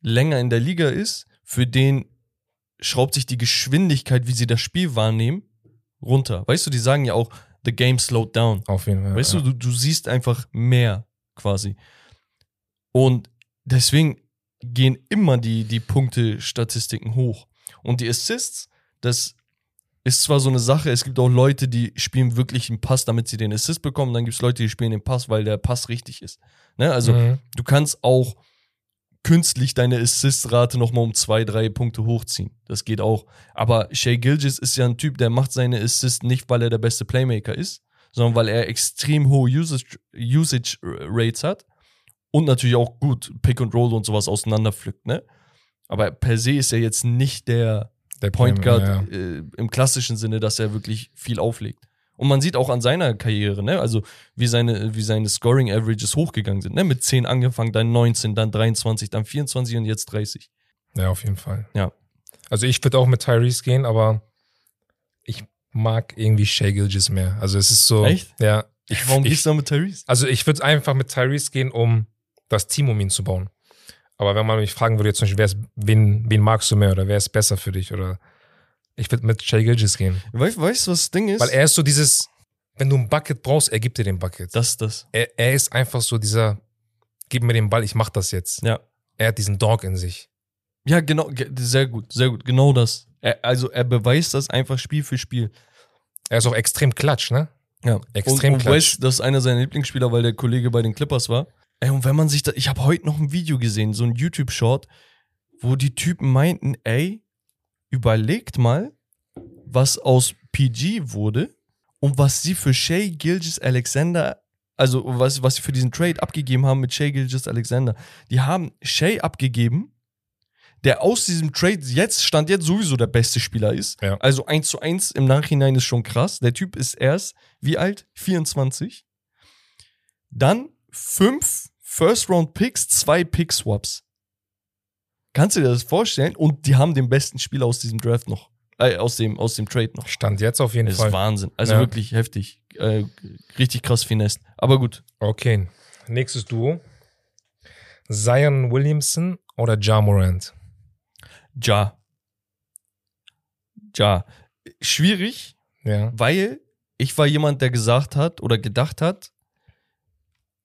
länger in der Liga ist, für den schraubt sich die Geschwindigkeit, wie sie das Spiel wahrnehmen, runter. Weißt du, die sagen ja auch, the game slowed down. Auf jeden Fall. Weißt ja. du, du, du siehst einfach mehr quasi. Und deswegen gehen immer die, die Punkte-Statistiken hoch. Und die Assists, das ist zwar so eine Sache, es gibt auch Leute, die spielen wirklich einen Pass, damit sie den Assist bekommen, dann gibt es Leute, die spielen den Pass, weil der Pass richtig ist. Ne? Also Mhm. du kannst auch künstlich deine Assist-Rate nochmal um zwei, drei Punkte hochziehen. Das geht auch. Aber Shea Gilgis ist ja ein Typ, der macht seine Assists nicht, weil er der beste Playmaker ist, sondern weil er extrem hohe Usage, Usage Rates hat und natürlich auch gut Pick and Roll und sowas auseinanderpflückt, ne? Aber per se ist er jetzt nicht der Der Point Guard ja. äh, im klassischen Sinne, dass er wirklich viel auflegt. Und man sieht auch an seiner Karriere, ne, also wie seine, wie seine Scoring Averages hochgegangen sind, ne, mit 10 angefangen, dann 19, dann 23, dann 24 und jetzt 30. Ja, auf jeden Fall. Ja. Also ich würde auch mit Tyrese gehen, aber ich mag irgendwie Shea Gilgis mehr. Also es ist so. Echt? Ja. Ich, Warum ich, gehst du da mit Tyrese? Also ich würde einfach mit Tyrese gehen, um das Team um ihn zu bauen. Aber wenn man mich fragen würde, jetzt zum Beispiel, wer ist, wen, wen magst du mehr oder wer ist besser für dich oder ich würde mit Shea Gilgis gehen. Weißt du, was das Ding ist? Weil er ist so dieses, wenn du ein Bucket brauchst, er gibt dir den Bucket. Das ist das. er, er ist einfach so dieser, gib mir den Ball, ich mach das jetzt. Ja. Er hat diesen Dog in sich. Ja, genau, ge- sehr gut, sehr gut. Genau das. Er, also er beweist das einfach Spiel für Spiel. Er ist auch extrem klatsch, ne? Ja. Extrem und, und klatsch. West, das ist einer seiner Lieblingsspieler, weil der Kollege bei den Clippers war. Ey, und wenn man sich da, ich habe heute noch ein Video gesehen, so ein YouTube-Short, wo die Typen meinten, ey, überlegt mal, was aus PG wurde und was sie für Shea Gilgis Alexander, also was, was sie für diesen Trade abgegeben haben mit Shea Gilgis Alexander. Die haben Shea abgegeben, der aus diesem Trade jetzt, stand jetzt sowieso der beste Spieler ist. Ja. Also 1 zu 1 im Nachhinein ist schon krass. Der Typ ist erst, wie alt? 24. Dann fünf First-Round-Picks, zwei Pick-Swaps. Kannst du dir das vorstellen? Und die haben den besten Spieler aus diesem Draft noch. Äh, aus dem, aus dem Trade noch. Stand jetzt auf jeden Das Fall. ist Wahnsinn. Also Ja. wirklich heftig. Äh, richtig krass finesse. Aber gut. Okay, nächstes Duo. Zion Williamson oder Ja Morant? Ja. Ja. Schwierig, Ja. weil ich war jemand, der gesagt hat oder gedacht hat,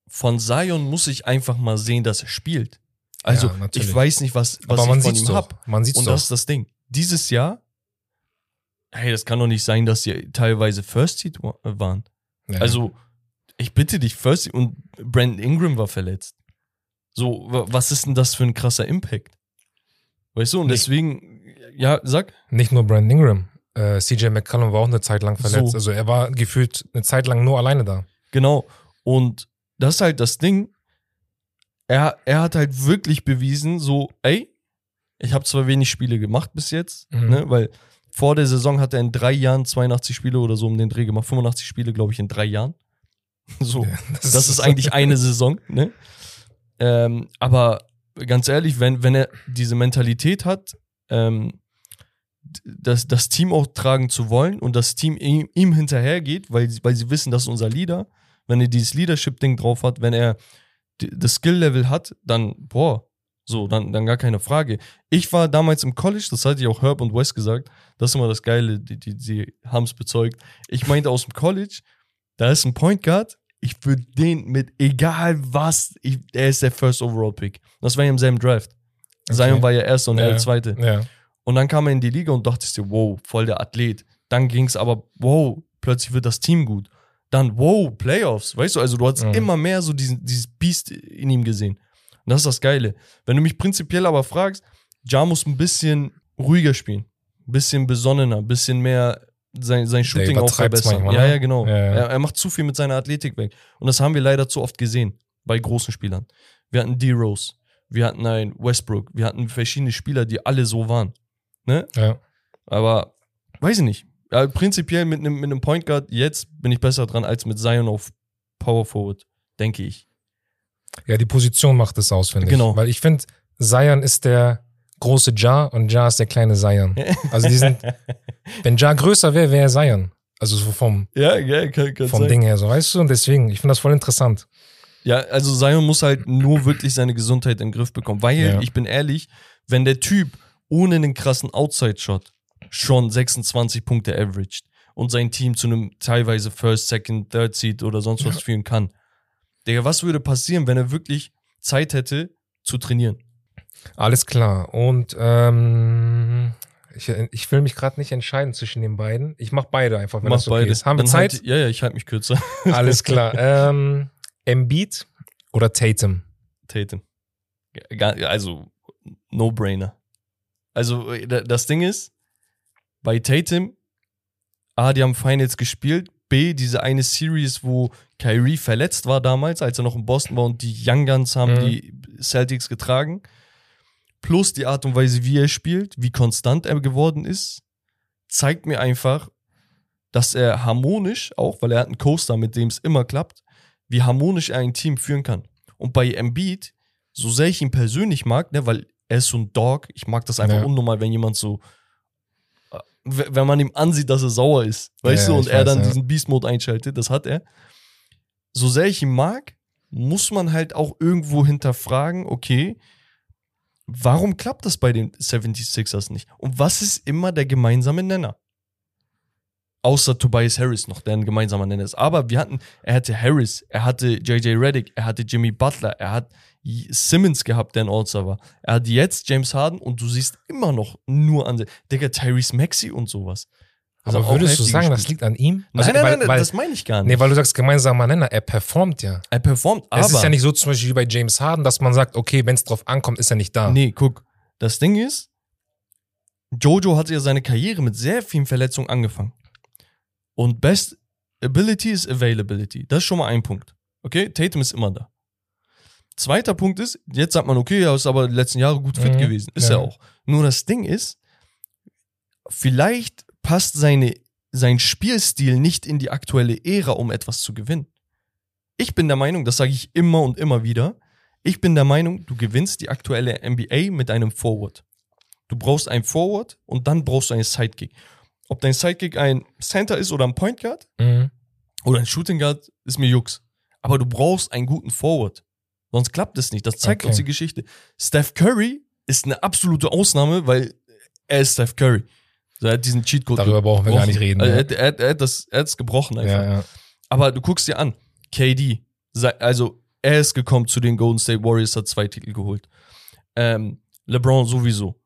von Zion muss ich einfach mal sehen, dass er spielt. Also Ja, ich weiß nicht, was, was ich von ihm doch. hab. Man sieht's Und doch. das ist das Ding. Dieses Jahr, hey, das kann doch nicht sein, dass sie teilweise First Seed wa- waren. ja. Also, ich bitte dich, First Seed und Brandon Ingram war verletzt. So, wa- was ist denn das für ein krasser Impact? Weißt du, und Nicht- deswegen, ja, sag. Nicht nur Brandon Ingram. Äh, CJ McCollum war auch eine Zeit lang verletzt. So. Also er war gefühlt eine Zeit lang nur alleine da. Genau. Und das ist halt das Ding. Er, er hat halt wirklich bewiesen, so, ey, ich habe zwar wenig Spiele gemacht bis jetzt, Mhm. ne, weil vor der Saison hat er in drei Jahren 82 Spiele oder so um den Dreh gemacht. 85 Spiele, glaube ich, in drei Jahren. So, das ist eigentlich eine Saison, ne? Ähm, aber ganz ehrlich, wenn, wenn er diese Mentalität hat, ähm, das, das Team auch tragen zu wollen und das Team ihm, ihm hinterhergeht, weil, sie- weil sie wissen, das ist unser Leader, wenn er dieses Leadership-Ding drauf hat, wenn er das Skill-Level hat, dann, boah, so, dann, dann gar keine Frage. Ich war damals im College, das hatte ich auch Herb und Wes gesagt, das ist immer das Geile, die, die, die haben es bezeugt. Ich meinte aus dem College, da ist ein Point Guard, ich würde den mit egal was, ich, er ist der First Overall Pick. Das war ja im selben Draft. Zion war ja erster und er Ja. der zweite. Ja. Und dann kam er in die Liga und dachte dir, wow, voll der Athlet. Dann ging es aber, wow, plötzlich wird das Team gut. Dann, wow, Playoffs, weißt du, also du hast Mhm. immer mehr so diesen, dieses Biest in ihm gesehen. Und das ist das Geile. Wenn du mich prinzipiell aber fragst, Ja muss ein bisschen ruhiger spielen. Ein bisschen besonnener, ein bisschen mehr sein, sein Shooting auch verbessern. manchmal, ja, ne? ja, genau. Ja, ja. Er, er macht zu viel mit seiner Athletik weg. Und das haben wir leider zu oft gesehen bei großen Spielern. Wir hatten D-Rose, wir hatten einen Westbrook, wir hatten verschiedene Spieler, die alle so waren. Ne? ja. Aber weiß ich nicht. Ja, prinzipiell mit einem mit einem Point Guard jetzt bin ich besser dran als mit Zion auf Power Forward, denke ich. Ja, die Position macht es aus, finde Genau. ich. Weil ich finde, Zion ist der große Ja und Ja ist der kleine Zion. Also die sind, wenn Ja größer wäre, wäre er Zion. Also so vom, Ja, ja, kann, kann vom sein. Ding her, so weißt du? Und deswegen, ich finde das voll interessant. Ja, also Zion muss halt nur wirklich seine Gesundheit im Griff bekommen. Weil, Ja. ich bin ehrlich, wenn der Typ ohne einen krassen Outside-Shot schon 26 Punkte averaged und sein Team zu einem teilweise First, Second, Third Seed oder sonst was führen kann. Digga, was würde passieren, wenn er wirklich Zeit hätte zu trainieren? Alles klar. Und ähm, ich, ich will mich gerade nicht entscheiden zwischen den beiden. Ich mache beide einfach, wenn Mach das okay beide. ist. Haben wir Dann Zeit? Halt, ja, ja, ich halte mich kürzer. Alles klar. ähm, Embiid oder Tatum? Tatum. Ja, Also, No-Brainer. Also, äh, da- das Ding ist, bei Tatum, A, die haben Finals gespielt, B, diese eine Series, wo Kyrie verletzt war damals, als er noch in Boston war und die Young Guns haben Mhm. die Celtics getragen. Plus die Art und Weise, wie er spielt, wie konstant er geworden ist, zeigt mir einfach, dass er harmonisch, auch weil er hat einen Coaster, mit dem es immer klappt, wie harmonisch er ein Team führen kann. Und bei Embiid, so sehr ich ihn persönlich mag, ne, weil er ist so ein Dog, ich mag das einfach Ja. unnormal, wenn jemand so, wenn man ihm ansieht, dass er sauer ist, weißt Ja, du, und er weiß, dann ja. diesen Beast-Mode einschaltet, das hat er. So sehr ich ihn mag, muss man halt auch irgendwo hinterfragen, okay, warum klappt das bei den 76ers nicht? Und was ist immer der gemeinsame Nenner? Außer Tobias Harris noch, der ein gemeinsamer Nenner ist. Aber wir hatten, er hatte Harris, er hatte JJ Reddick, er hatte Jimmy Butler, er hat Simmons gehabt, der ein All-Star war. Er hat jetzt James Harden und du siehst immer noch nur an, Digga, Tyrese Maxey und sowas. Aber auch würdest du sagen, das gespielt. liegt an ihm? Nein, Also, nein, weil, nein, weil, das meine ich gar nicht. Nee, weil du sagst gemeinsamer Nenner, er performt ja. er performt, aber. es ist ja nicht so zum Beispiel wie bei James Harden, dass man sagt, okay, wenn es drauf ankommt, ist er nicht da. Nee, guck, das Ding ist, Jojo hatte ja seine Karriere mit sehr vielen Verletzungen angefangen. Und Best Ability ist Availability. Das ist schon mal ein Punkt. Okay, Tatum ist immer da. Zweiter Punkt ist, jetzt sagt man, okay, er ist aber die letzten Jahre gut fit Mhm, gewesen. Ist ja. er auch. Nur das Ding ist, vielleicht passt seine, sein Spielstil nicht in die aktuelle Ära, um etwas zu gewinnen. Ich bin der Meinung, das sage ich immer und immer wieder, ich bin der Meinung, du gewinnst die aktuelle NBA mit einem Forward. Du brauchst einen Forward und dann brauchst du einen Sidekick. Ob dein Sidekick ein Center ist oder ein Point Guard Mhm. oder ein Shooting Guard, ist mir Jux. Aber du brauchst einen guten Forward. Sonst klappt es nicht. Das zeigt Okay. uns die Geschichte. Steph Curry ist eine absolute Ausnahme, weil er ist Steph Curry. Also er hat diesen Cheatcode Darüber brauchen wir gar nicht reden. Also er, hat- er, er, das, er hat es gebrochen einfach. ja, ja. Aber du guckst dir an, KD, also er ist gekommen zu den Golden State Warriors, hat zwei Titel geholt. Ähm, LeBron sowieso.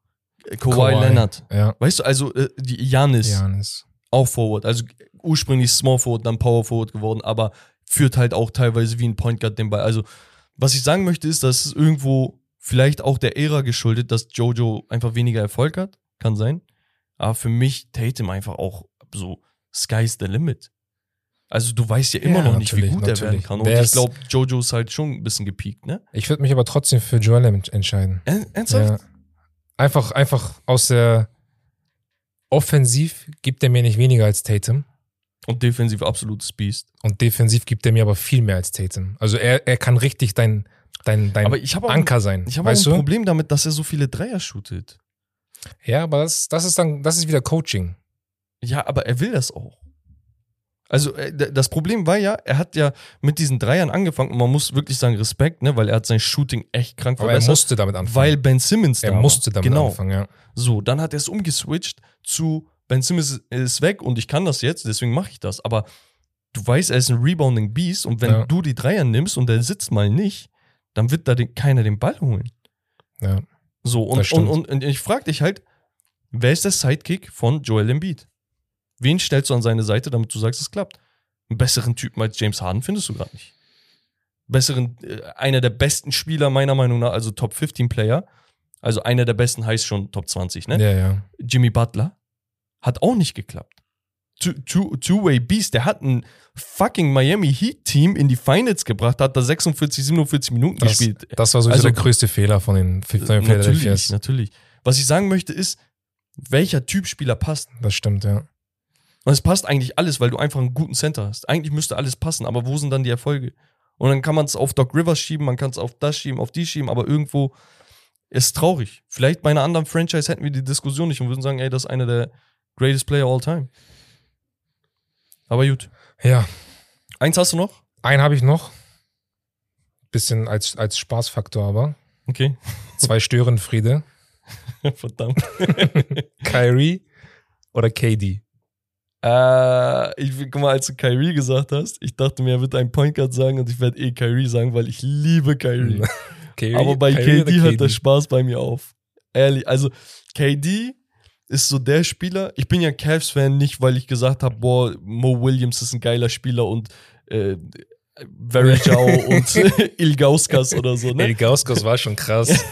Äh, Kawhi, Kawhi. Leonard. Ja. Weißt du, also äh, die Janis Janis. auch Forward. Also ursprünglich Small Forward, dann Power Forward geworden, aber führt halt auch teilweise wie ein Point Guard den Ball. Also was ich sagen möchte ist, dass es irgendwo vielleicht auch der Ära geschuldet, dass Jojo einfach weniger Erfolg hat. Kann sein. Aber für mich Tatum einfach auch so Sky's the limit. Also du weißt ja immer Ja, noch nicht, wie gut er werden kann. Und Der ich glaube, Jojo ist halt schon ein bisschen gepiekt, ne? Ich würde mich aber trotzdem für Joel ent- entscheiden. Er- Ernsthaft? Ja. Einfach, einfach aus der Offensiv gibt er mir nicht weniger als Tatum. Und defensiv absolutes Biest. Und defensiv gibt er mir aber viel mehr als Tatum. Also er, er kann richtig dein, dein, dein Aber ich habe auch, Anker sein. ich hab auch ein du? Problem damit, dass er so viele Dreier shootet. Ja, aber das, das ist dann, das ist wieder Coaching. Ja, aber er will das auch. Also äh, das Problem war ja, er hat ja mit diesen Dreiern angefangen und man muss wirklich sagen Respekt, ne, weil er hat sein Shooting echt krank Aber er verbessert, musste damit anfangen. weil Ben Simmons er da musste war. damit genau. anfangen, ja. So, dann hat er es umgeswitcht zu Ben Simmons ist weg und ich kann das jetzt, deswegen mache ich das. Aber du weißt, er ist ein Rebounding Beast und wenn Ja. du die Dreier nimmst und der sitzt mal nicht, dann wird da den, keiner den Ball holen. ja. So, und, und, und, und ich frage dich halt, wer ist der Sidekick von Joel Embiid? Wen stellst du an seine Seite, damit du sagst, es klappt? Einen besseren Typen als James Harden findest du gerade nicht. Besseren, äh, einer der besten Spieler meiner Meinung nach, also Top 15 Player. Also einer der besten heißt schon Top 20, ne? Ja, ja. Jimmy Butler. Hat auch nicht geklappt. Two- two- Two-Way Beast, der hat ein fucking Miami Heat Team in die Finals gebracht, hat da 46, 47 Minuten Das, gespielt. das war so Also- der größte Fehler von den, den Natürlich, natürlich. Was ich sagen möchte ist, welcher Typ Spieler passt. Das stimmt, ja. Und es passt eigentlich alles, weil du einfach einen guten Center hast. Eigentlich müsste alles passen, aber wo sind dann die Erfolge? Und dann kann man es auf Doc Rivers schieben, man kann es auf das schieben, auf die schieben, aber irgendwo ist traurig. Vielleicht bei einer anderen Franchise hätten wir die Diskussion nicht und würden sagen, ey, das ist einer der greatest Player all time. Aber gut. Ja, Eins hast du noch? einen habe ich noch. Bisschen als, als Spaßfaktor aber. Okay. Zwei Störenfriede. Verdammt. Kyrie oder KD? Äh, ich, guck mal, als du Kyrie gesagt hast, ich dachte mir, er wird einen Point Guard sagen und ich werde eh Kyrie sagen, weil ich liebe Kyrie. Kyrie, Aber bei Kyrie KD hört der Spaß bei mir auf. Ehrlich, also KD ist so der Spieler. Ich bin ja Cavs-Fan nicht, weil ich gesagt habe, boah, Mo Williams ist ein geiler Spieler und äh, Verjao und Ilgauskas oder so, ne? El Gauskas war schon krass.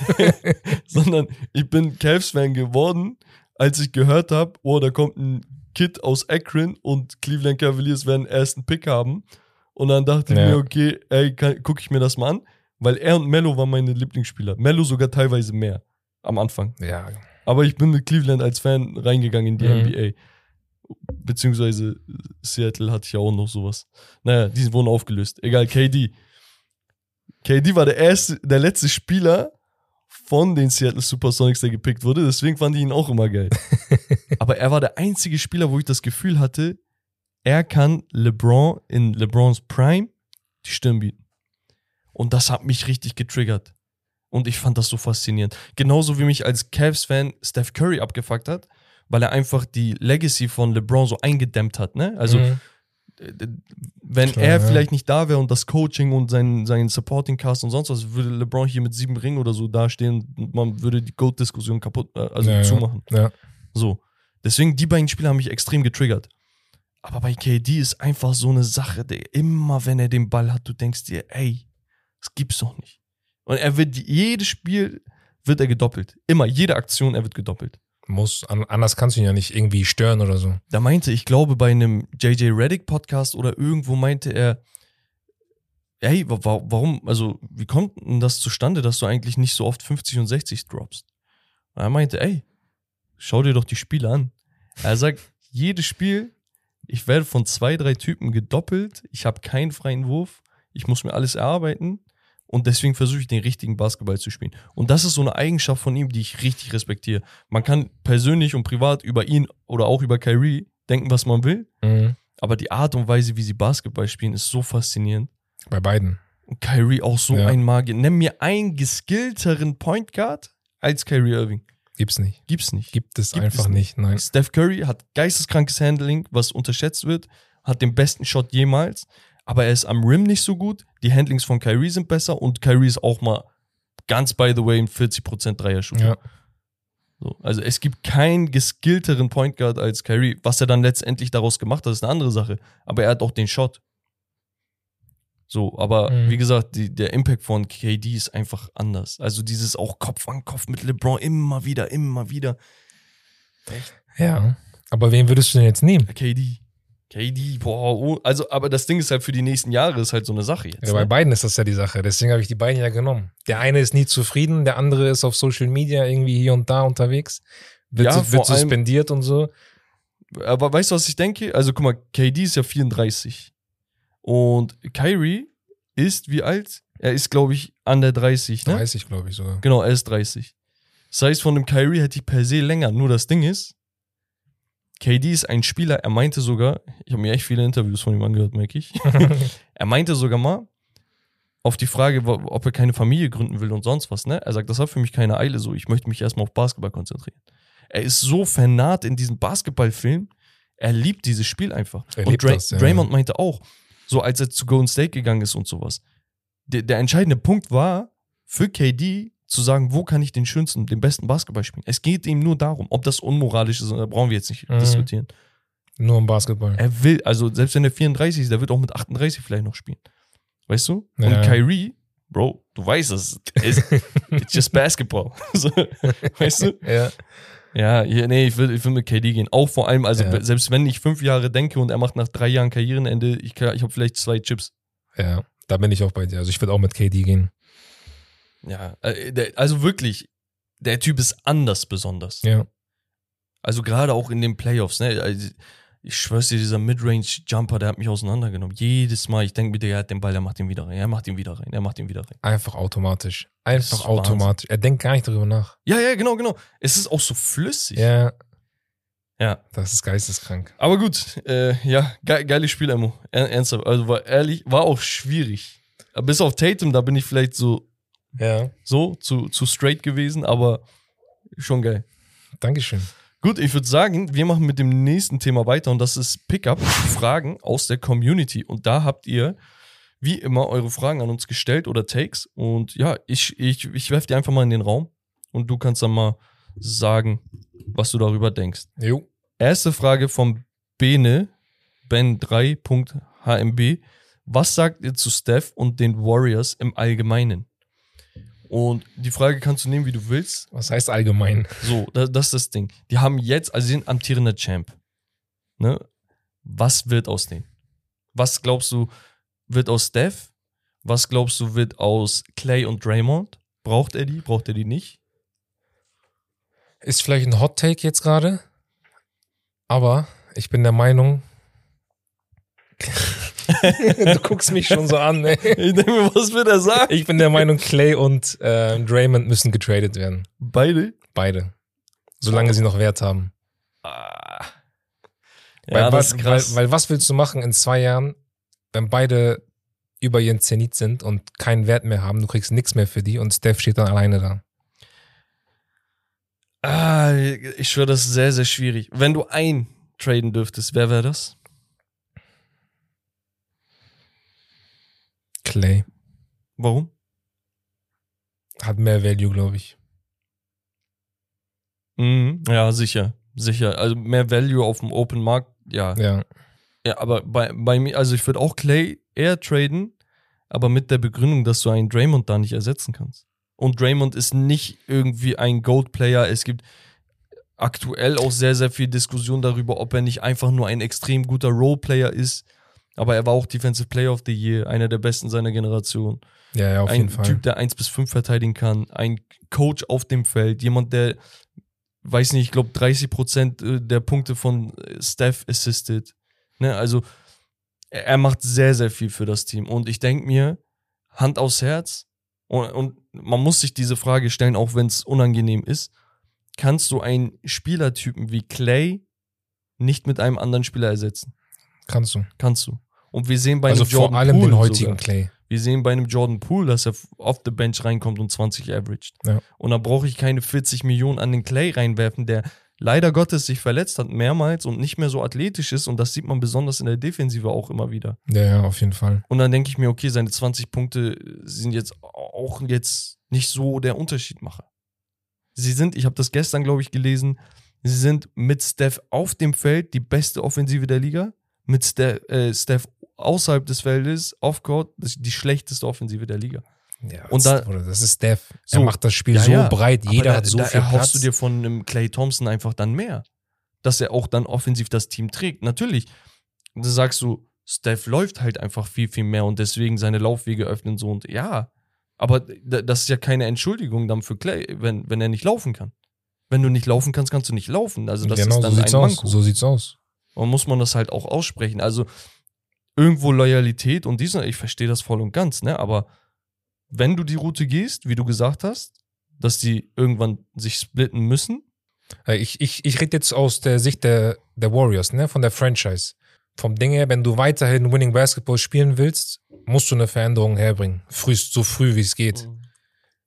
Sondern ich bin Cavs-Fan geworden, als ich gehört habe, oh, da kommt ein Kid aus Akron und Cleveland Cavaliers werden den ersten Pick haben. Und dann dachte ich Ja. mir, okay, ey, kann- guck ich mir das mal an, weil er und Mello waren meine Lieblingsspieler. Mello sogar teilweise mehr am Anfang. ja, Aber ich bin mit Cleveland als Fan reingegangen in die Mhm. NBA. Beziehungsweise Seattle hatte ich ja auch noch sowas. Naja, die wurden aufgelöst. Egal, KD. KD war der erste, der letzte Spieler von den Seattle Supersonics, der gepickt wurde. Deswegen fand ich ihn auch immer geil. Aber er war der einzige Spieler, wo ich das Gefühl hatte, er kann LeBron in LeBrons Prime die Stirn bieten. Und das hat mich richtig getriggert. Und ich fand das so faszinierend. Genauso wie mich als Cavs-Fan Steph Curry abgefuckt hat, weil er einfach die Legacy von LeBron so eingedämmt hat, ne? Also Mhm. wenn Klar, er ja. vielleicht nicht da wäre und das Coaching und sein, sein Supporting Cast und sonst was, würde LeBron hier mit sieben Ringen oder so dastehen und man würde die GOAT-Diskussion kaputt, äh, also Ja, zumachen. Ja. So. Deswegen, die beiden Spiele haben mich extrem getriggert. Aber bei KD ist einfach so eine Sache, der immer, wenn er den Ball hat, du denkst dir, ey, das gibt's doch nicht. Und er wird, jedes Spiel wird er gedoppelt. Immer, jede Aktion, er wird gedoppelt. Muss, an, anders kannst du ihn ja nicht irgendwie stören oder so. Da meinte, ich glaube, bei einem JJ Reddick Podcast oder irgendwo meinte er, ey, wa wa warum, also, wie kommt denn das zustande, dass du eigentlich nicht so oft 50 und 60 droppst? Und er meinte, ey, schau dir doch die Spiele an. Er sagt, jedes Spiel, ich werde von zwei, drei Typen gedoppelt, ich habe keinen freien Wurf, ich muss mir alles erarbeiten und deswegen versuche ich den richtigen Basketball zu spielen. Und das ist so eine Eigenschaft von ihm, die ich richtig respektiere. Man kann persönlich und privat über ihn oder auch über Kyrie denken, was man will, Mhm. aber die Art und Weise, wie sie Basketball spielen, ist so faszinierend. Bei beiden. Und Kyrie auch so Ja. ein Magier. Nenn mir einen geskillteren Point Guard als Kyrie Irving. Gibt's nicht. Gibt's nicht. Gibt es Gibt einfach es nicht. Nein. Steph Curry hat geisteskrankes Handling, was unterschätzt wird, hat den besten Shot jemals, aber er ist am Rim nicht so gut. Die Handlings von Kyrie sind besser und Kyrie ist auch mal ganz by the way ein 40% Dreier-Shooter. Ja. So, also es gibt keinen geskillteren Point Guard als Kyrie. Was er dann letztendlich daraus gemacht hat, ist eine andere Sache. Aber er hat auch den Shot. So, aber Mhm. wie gesagt, die, der Impact von KD ist einfach anders. Also dieses auch Kopf an Kopf mit LeBron immer wieder, immer wieder. Ja. Aber wen würdest du denn jetzt nehmen? KD. KD, boah, oh, also, aber das Ding ist halt für die nächsten Jahre ist halt so eine Sache jetzt. Ja, bei ne? beiden ist das ja die Sache. Deswegen habe ich die beiden ja genommen. Der eine ist nie zufrieden, der andere ist auf Social Media irgendwie hier und da unterwegs. Wird, Ja, wird vor allem- suspendiert und so. Aber weißt du, was ich denke? Also guck mal, KD ist ja 34. Und Kyrie ist wie alt? Er ist, glaube ich, an der 30, ne? 30, glaube ich sogar. Genau, er ist 30. Das heißt, von dem Kyrie hätte ich per se länger. Nur das Ding ist, KD ist ein Spieler, er meinte sogar, ich habe mir echt viele Interviews von ihm angehört, merke ich. er meinte sogar mal, auf die Frage, ob er keine Familie gründen will und sonst was, ne? Er sagt, das hat für mich keine Eile so. Ich möchte mich erstmal auf Basketball konzentrieren. Er ist so vernarrt in diesem Basketballfilm. Er liebt dieses Spiel einfach. Er und Dray das, ja. Draymond meinte auch, so als er zu Golden State gegangen ist und sowas. Der, der entscheidende Punkt war für KD zu sagen, wo kann ich den schönsten, den besten Basketball spielen. Es geht ihm nur darum, ob das unmoralisch ist, da brauchen wir jetzt nicht Mhm. diskutieren. Nur im Basketball. Er will, also selbst wenn er 34 ist, der wird auch mit 38 vielleicht noch spielen. Weißt du? Und Ja. Kyrie, Bro, du weißt es, ist, it's just basketball. weißt du? Ja. Ja, nee, ich will, ich will mit KD gehen. Auch vor allem, also Ja. selbst wenn ich fünf Jahre denke und er macht nach drei Jahren Karrierenende, ich, ich habe vielleicht zwei Chips. Ja. Da bin ich auch bei dir. Also ich würde auch mit KD gehen. Ja, äh, also wirklich, der Typ ist anders besonders. Ja. Also gerade auch in den Playoffs, ne? Also, ich schwör's dir, dieser Midrange-Jumper, der hat mich auseinandergenommen. Jedes Mal, ich denke mir, der hat den Ball, der macht ihn wieder rein, er macht ihn wieder rein, er macht ihn wieder rein. Einfach automatisch. Einfach automatisch. Er denkt gar nicht darüber nach. Ja, ja, genau, genau. Es ist auch so flüssig. Ja. Ja. Das ist geisteskrank. Aber gut, äh, ja, ge geiles Spiel, Emo. Er ernsthaft, also war ehrlich, war auch schwierig. Bis auf Tatum, da bin ich vielleicht so, Ja. so zu, zu straight gewesen, aber schon geil. Dankeschön. Gut, ich würde sagen, wir machen mit dem nächsten Thema weiter und das ist Pickup, Fragen aus der Community. Und da habt ihr wie immer eure Fragen an uns gestellt oder Takes. Und ja, ich, ich, ich werfe die einfach mal in den Raum und du kannst dann mal sagen, was du darüber denkst. Jo. Erste Frage vom Bene, Ben3.hmb. Was sagt ihr zu Steph und den Warriors im Allgemeinen? Und die Frage kannst du nehmen, wie du willst. Was heißt allgemein? So, das, das ist das Ding. Die haben jetzt, also sie sind amtierender Champ. Ne? Was wird aus denen? Was glaubst du, wird aus Steph? Was glaubst du, wird aus Clay und Draymond? Braucht er die? Braucht er die nicht? Ist vielleicht ein Hot Take jetzt gerade, aber ich bin der Meinung. du guckst mich schon so an, ne? Ich denke mir, was wird er sagen? Ich bin der Meinung, Clay und äh, Draymond müssen getradet werden. Beide? Beide. Solange sie noch Wert haben. Ah. Weil, Ja, das weil, ist krass. Weil, weil was willst du machen in zwei Jahren, wenn beide über ihren Zenit sind und keinen Wert mehr haben, du kriegst nichts mehr für die und Steph steht dann alleine da. Ah, ich schwöre, das ist sehr, sehr schwierig. Wenn du ein traden dürftest, wer wäre das? Clay. Warum? Hat mehr Value, glaube ich. Mhm. Ja, sicher. Sicher. Also mehr Value auf dem Open Markt, ja. Ja. Ja, aber bei, bei mir, also ich würde auch Clay eher traden, aber mit der Begründung, dass du einen Draymond da nicht ersetzen kannst. Und Draymond ist nicht irgendwie ein Gold-Player. Es gibt aktuell auch sehr, sehr viel Diskussion darüber, ob er nicht einfach nur ein extrem guter Role-Player ist. Aber er war auch Defensive Player of the Year, einer der besten seiner Generation. Ja, ja, auf ein jeden Fall. Typ, der 1 bis 5 verteidigen kann, ein Coach auf dem Feld, jemand, der, weiß nicht, ich glaube 30 Prozent äh, der Punkte von äh, Steph assisted. Ne? Also er er macht sehr, sehr viel für das Team. Und ich denke mir, Hand aufs Herz, und, und man muss sich diese Frage stellen, auch wenn es unangenehm ist, kannst du einen Spielertypen wie Clay nicht mit einem anderen Spieler ersetzen? Kannst du. Kannst du. Und wir sehen bei also einem Jordan vor allem Poole den heutigen sogar. Clay. Wir sehen bei einem Jordan Poole, dass er auf the Bench reinkommt und 20 averaged. Ja. Und da brauche ich keine 40 Millionen an den Clay reinwerfen, der leider Gottes sich verletzt hat mehrmals und nicht mehr so athletisch ist. Und das sieht man besonders in der Defensive auch immer wieder. Ja, ja, auf jeden Fall. Und dann denke ich mir, okay, seine 20 Punkte sind jetzt auch jetzt nicht so der Unterschiedmacher. Sie sind, ich habe das gestern, glaube ich, gelesen, sie sind mit Steph auf dem Feld die beste Offensive der Liga, mit Steph, äh, Steph außerhalb des Feldes, off-court, die schlechteste Offensive der Liga. Ja, Und das, da- das ist Steph. So. er macht das Spiel Ja, so ja. breit, jeder da, hat so da viel erhoffst Platz. du dir von einem Clay Thompson einfach dann mehr. Dass er auch dann offensiv das Team trägt. Natürlich, da sagst du, Steph läuft halt einfach viel, viel mehr und deswegen seine Laufwege öffnen so und ja. Aber das ist ja keine Entschuldigung dann für Clay, wenn, wenn er nicht laufen kann. Wenn du nicht laufen kannst, kannst du nicht laufen. Also das genau, ist dann so sieht's ein aus. Manko. So sieht's aus. Und muss man das halt auch aussprechen. Also irgendwo Loyalität und dieser, ich verstehe das voll und ganz, ne? Aber wenn du die Route gehst, wie du gesagt hast, dass die irgendwann sich splitten müssen, Äh, Ich, ich, ich rede jetzt aus der Sicht der, der Warriors, ne, von der Franchise. Vom Ding her, wenn du weiterhin Winning Basketball spielen willst, musst du eine Veränderung herbringen. Frühst, so früh wie es geht.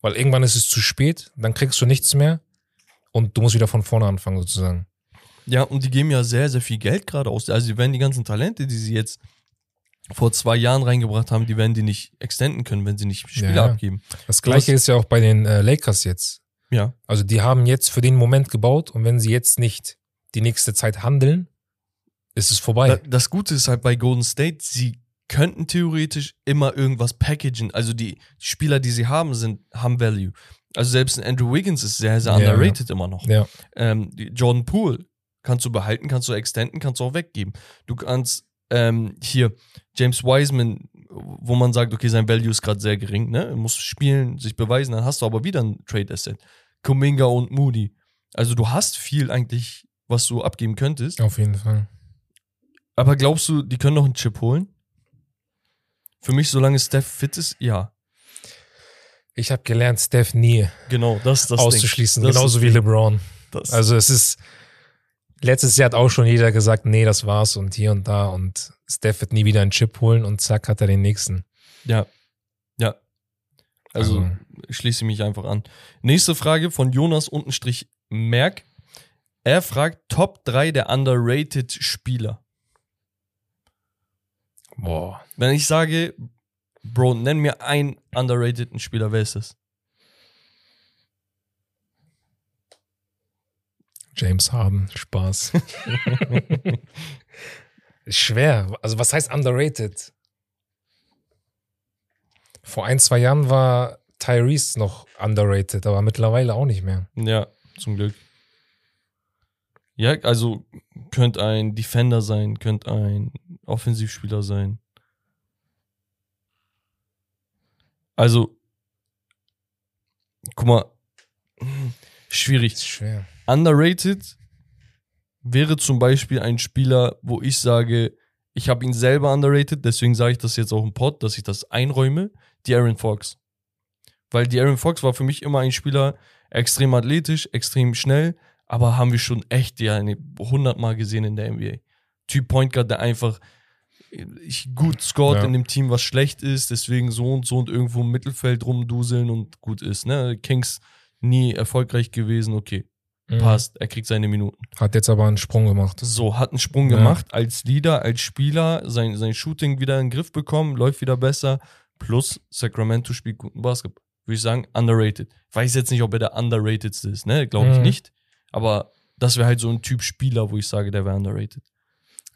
Weil irgendwann ist es zu spät, dann kriegst du nichts mehr und du musst wieder von vorne anfangen, sozusagen. Ja, und die geben ja sehr, sehr viel Geld gerade aus. Also die werden die ganzen Talente, die sie jetzt vor zwei Jahren reingebracht haben, die werden die nicht extenden können, wenn sie nicht Spieler Ja. abgeben. Das gleiche ist ja auch bei den äh, Lakers jetzt. Ja. Also die haben jetzt für den Moment gebaut und wenn sie jetzt nicht die nächste Zeit handeln, ist es vorbei. Da- Das Gute ist halt bei Golden State, sie könnten theoretisch immer irgendwas packagen. Also die Spieler, die sie haben, sind, haben Value. Also selbst ein Andrew Wiggins ist sehr, sehr Ja, underrated immer noch. ja. Ähm, Jordan Poole kannst du behalten, kannst du extenden, kannst du auch weggeben. Du kannst ähm, hier James Wiseman, wo man sagt, okay, sein Value ist gerade sehr gering, ne? Er muss spielen, sich beweisen, dann hast du aber wieder ein Trade Asset. Kuminga und Moody. Also du hast viel eigentlich, was du abgeben könntest. Auf jeden Fall. Aber glaubst du, die können noch einen Chip holen? Für mich, solange Steph fit ist, ja. Ich habe gelernt, Steph nie Genau, das das auszuschließen. Das genauso wie. LeBron. Das, Also es ist, letztes Jahr hat auch schon jeder gesagt, nee, das war's und hier und da und Steph wird nie wieder einen Chip holen und zack hat er den nächsten. ja. Ja. Also, Also- ich schließe mich einfach an. Nächste Frage von Jonas untenstrich Merck. Er fragt Top 3 der underrated Spieler. Boah. Wenn ich sage, Bro, nenn mir einen underrateden Spieler, wer ist das? James Harden, Spaß. Schwer. Also was heißt underrated? Vor ein, zwei Jahren war Tyrese noch underrated, aber mittlerweile auch nicht mehr. Ja, zum Glück. Ja, also könnte ein Defender sein, könnte ein Offensivspieler sein. Also, guck mal, schwierig. Ist schwer. Underrated wäre zum Beispiel ein Spieler, wo ich sage, ich habe ihn selber underrated, deswegen sage ich das jetzt auch im Pod, dass ich das einräume, die Aaron Fox. Weil die Aaron Fox war für mich immer ein Spieler, extrem athletisch, extrem schnell, aber haben wir schon echt ja eine 100 Mal gesehen in der NBA. Typ Point Guard, der einfach ich, gut scored Ja. in dem Team, was schlecht ist, deswegen so und so und irgendwo im Mittelfeld rumduseln und gut ist. Ne? Kings nie erfolgreich gewesen, okay. Mhm. passt, er kriegt seine Minuten. Hat jetzt aber einen Sprung gemacht. So, hat einen Sprung Ja. gemacht als Leader, als Spieler, sein, sein Shooting wieder in den Griff bekommen, läuft wieder besser. Plus Sacramento spielt guten Basketball. Würde ich sagen, underrated. Ich weiß jetzt nicht, ob er der underratedste ist, ne? Glaube ich Mhm. nicht. Aber das wäre halt so ein Typ Spieler, wo ich sage, der wäre underrated.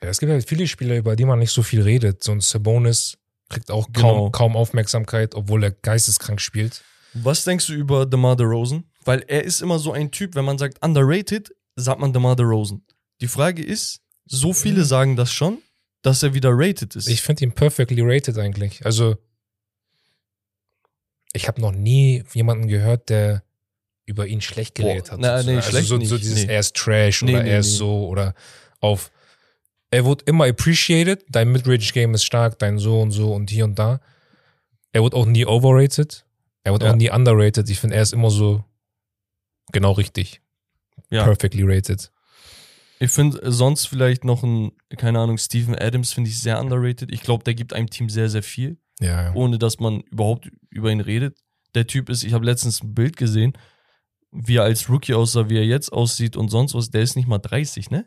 Ja, es gibt halt viele Spieler, über die man nicht so viel redet. So ein Sabonis kriegt auch Genau. kaum, kaum Aufmerksamkeit, obwohl er geisteskrank spielt. Was denkst du über DeMar DeRozan? Weil er ist immer so ein Typ, wenn man sagt underrated, sagt man DeMar DeRozan. Die Frage ist, so viele sagen das schon, dass er wieder rated ist. Ich finde ihn perfectly rated eigentlich. Also, ich habe noch nie jemanden gehört, der über ihn schlecht Boah, geredet hat. na, nee, also schlecht so, so nicht, dieses, nee. er ist Trash Nee, oder nee, er ist so oder auf. Er wurde immer appreciated, dein Midrange-Game ist stark, dein so und so und hier und da. Er wurde auch nie overrated. Er wurde Ja. auch nie underrated. Ich finde, er ist immer so genau richtig. ja. Perfectly rated. Ich finde sonst vielleicht noch ein, keine Ahnung, Steven Adams finde ich sehr underrated. Ich glaube, der gibt einem Team sehr, sehr viel, Ja, ja. ohne dass man überhaupt über ihn redet. Der Typ ist, ich habe letztens ein Bild gesehen, wie er als Rookie aussah, wie er jetzt aussieht und sonst was. Der ist nicht mal 30, ne?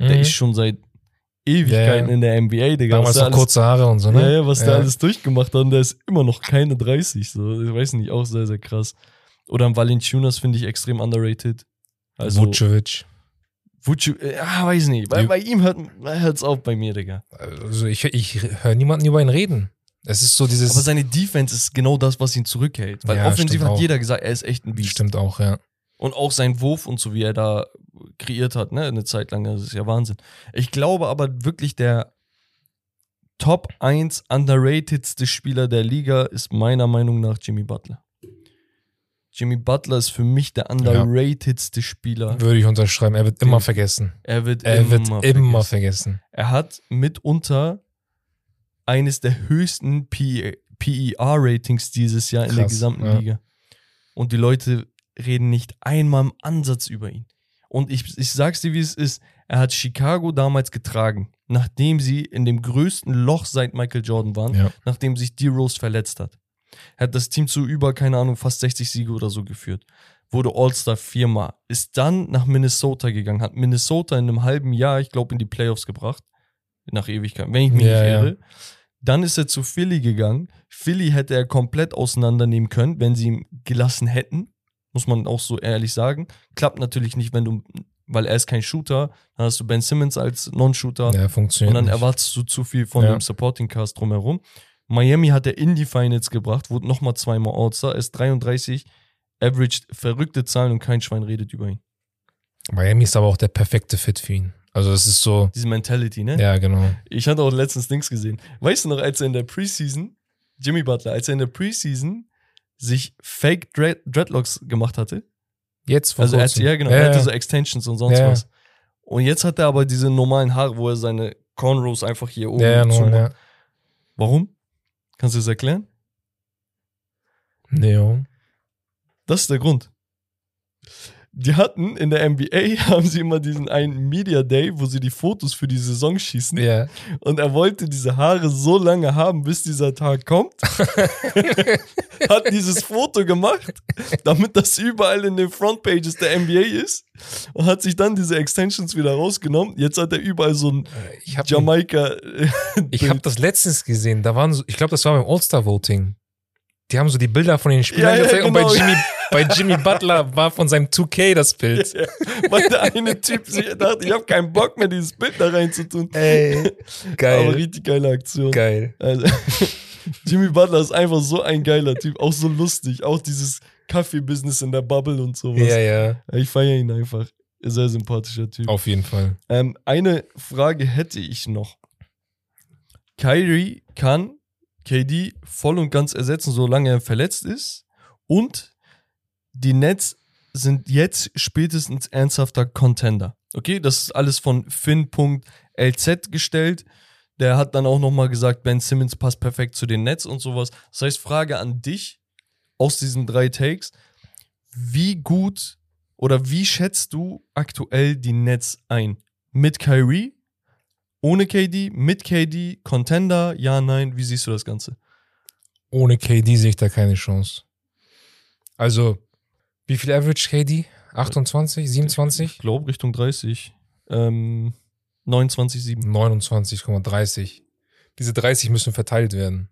Der Mhm. ist schon seit Ewigkeiten Ja, in der NBA, Digga. Damals der noch kurze Haare und so, ne? Ja, ja, was der alles durchgemacht hat und der ist immer noch keine 30. So. Ich weiß nicht, auch sehr, sehr krass. Oder ein Valanciunas finde ich extrem underrated. Also, Vucevic. Vucevic, ja, weiß nicht. Bei, bei ihm hört es auf bei mir, Digga. Also ich, ich höre niemanden über ihn reden. Es ist so dieses. Aber seine Defense ist genau das, was ihn zurückhält. Weil Ja, offensiv hat auch. jeder gesagt, er ist echt ein Biest. stimmt auch, ja. Und auch sein Wurf und so, wie er da kreiert hat, ne, eine Zeit lang, das ist ja Wahnsinn. Ich glaube aber wirklich, der Top 1 underratedste Spieler der Liga ist meiner Meinung nach Jimmy Butler. Jimmy Butler ist für mich der underratedste Spieler. Würde ich unterschreiben. Er wird immer Den- vergessen. Er wird Er immer, wird immer vergessen. vergessen. Er hat mitunter eines der höchsten PER-Ratings dieses Jahr in der Krass, gesamten ja. Liga. Und die Leute reden nicht einmal im Ansatz über ihn. Und ich, ich sag's dir, wie es ist. Er hat Chicago damals getragen, nachdem sie in dem größten Loch seit Michael Jordan waren, Ja. nachdem sich D-Rose verletzt hat. Hat das Team zu über, keine Ahnung, fast 60 Siege oder so geführt. Wurde All-Star viermal. Ist dann nach Minnesota gegangen, hat Minnesota in einem halben Jahr, ich glaube, in die Playoffs gebracht. Nach Ewigkeit, wenn ich mich Ja, nicht ja. irre. Dann ist er zu Philly gegangen. Philly hätte er komplett auseinandernehmen können, wenn sie ihn gelassen hätten. Muss man auch so ehrlich sagen. Klappt natürlich nicht, wenn du, weil er ist kein Shooter. Dann hast du Ben Simmons als Non-Shooter. Ja, funktioniert. Und dann erwartest du zu viel von Ja. dem Supporting Cast drumherum. Miami hat er in die Finals gebracht, wurde nochmal zweimal All-Star, ist 33, averaged verrückte Zahlen und kein Schwein redet über ihn. Miami ist aber auch der perfekte Fit für ihn. Also es ist so. Diese Mentality, ne? Ja, genau. Ich hatte auch letztens Dings gesehen. Weißt du noch, als er in der Preseason, Jimmy Butler, als er in der Preseason sich Fake Dread Dreadlocks gemacht hatte, Jetzt vor also er, hat, kurzem. ja genau, Ja, er hatte so Extensions und sonst Ja. was. Und jetzt hat er aber diese normalen Haare, wo er seine Cornrows einfach hier oben ja, ja. Warum? Kannst du das erklären? Nee, jo. Das ist der Grund. Die hatten in der NBA haben sie immer diesen einen Media Day, wo sie die Fotos für die Saison schießen. Ja. Und er wollte diese Haare so lange haben, bis dieser Tag kommt. Hat dieses Foto gemacht, damit das überall in den Frontpages der NBA ist. Und hat sich dann diese Extensions wieder rausgenommen. Jetzt hat er überall so ein Ich habe Jamaika. ich hab das letztens gesehen. Da waren so, ich glaube, das war beim All-Star-Voting. Die haben so die Bilder von den Spielern Ja, ja, gezeigt genau. und bei Jimmy, bei Jimmy Butler war von seinem 2K das Bild. Weil der eine Typ sich dachte, ich habe keinen Bock mehr, dieses Bild da reinzutun. Ey, Aber geil. richtig geile Aktion. Geil. Also, Jimmy Butler ist einfach so ein geiler Typ, auch so lustig, auch dieses Kaffee-Business in der Bubble und sowas. Ja, ja. Ich feiere ihn einfach. Sehr sympathischer Typ. Auf jeden Fall. Ähm, eine Frage hätte ich noch. Kyrie kann KD voll und ganz ersetzen, solange er verletzt ist. Und die Nets sind jetzt spätestens ernsthafter Contender. Okay, das ist alles von Finn.lz gestellt. Der hat dann auch nochmal gesagt, Ben Simmons passt perfekt zu den Nets und sowas. Das heißt, Frage an dich aus diesen drei Takes. Wie gut oder wie schätzt du aktuell die Nets ein? Mit Kyrie? Ohne KD? Mit KD? Contender? Ja, nein? Wie siehst du das Ganze? Ohne KD sehe ich da keine Chance. Also, wie viel Average KD 28, 27? Ich glaube Richtung 30. Ähm, 29,7. 29,30. Diese 30 müssen verteilt werden.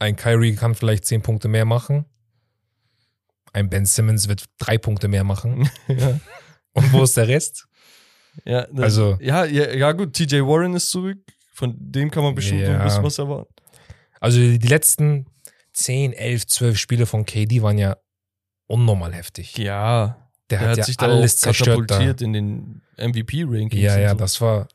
Ein Kyrie kann vielleicht 10 Punkte mehr machen. Ein Ben Simmons wird 3 Punkte mehr machen. ja. Und wo ist der Rest? Ja, das, Also- ja, ja, ja, gut, TJ Warren ist zurück. Von dem kann man bestimmt so ein Ja. bisschen was erwarten. Also die letzten 10, 11, 12 Spiele von KD waren ja unnormal heftig. Ja, Der, der hat, hat ja sich da alles auch zerstört da. katapultiert in den MVP-Rankings. Ja, ja, so. das war.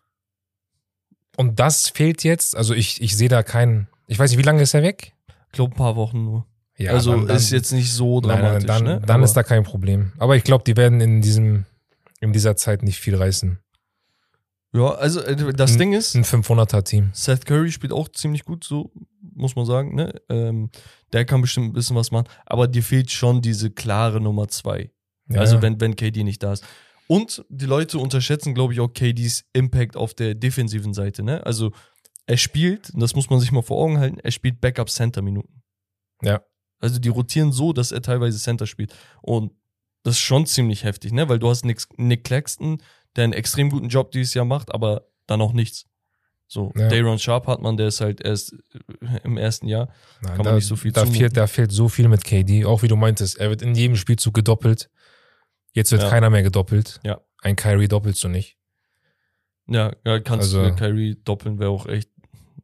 Und das fehlt jetzt. Also ich, ich sehe da keinen. Ich weiß nicht, wie lange ist er weg? Ich glaube, ein paar Wochen nur. Ja, also dann- dann- ist jetzt nicht so Nein, dramatisch. nein, dann, ne? dann ist da kein Problem. Aber ich glaube, die werden in diesem in dieser Zeit nicht viel reißen. Ja, also äh, das Ein- Ding ist, Ein 500er Team. Seth Curry spielt auch ziemlich gut, so muss man sagen. Ne? Ähm, der kann bestimmt ein bisschen was machen. Aber dir fehlt schon diese klare Nummer zwei. Ja, Also wenn, wenn KD nicht da ist. Und die Leute unterschätzen, glaube ich, auch KDs Impact auf der defensiven Seite. Ne? Also er spielt, und das muss man sich mal vor Augen halten, er spielt Backup-Center-Minuten. Ja. Also die rotieren so, dass er teilweise Center spielt. Und das ist schon ziemlich heftig, ne? Weil du hast Nick, Nick Claxton, der einen extrem guten Job dieses Jahr macht, aber dann auch nichts. So, Ja. Dayron Sharp hat man, der ist halt erst äh, im ersten Jahr. Nein, kann man da, nicht so viel da zumuten. fehlt, da fehlt so viel mit KD. Auch wie du meintest, er wird in jedem Spielzug gedoppelt. Jetzt wird Ja. keiner mehr gedoppelt. Ja. Ein Kyrie doppelst du nicht. Ja, ja kannst Also- du Kyrie doppeln, wäre auch echt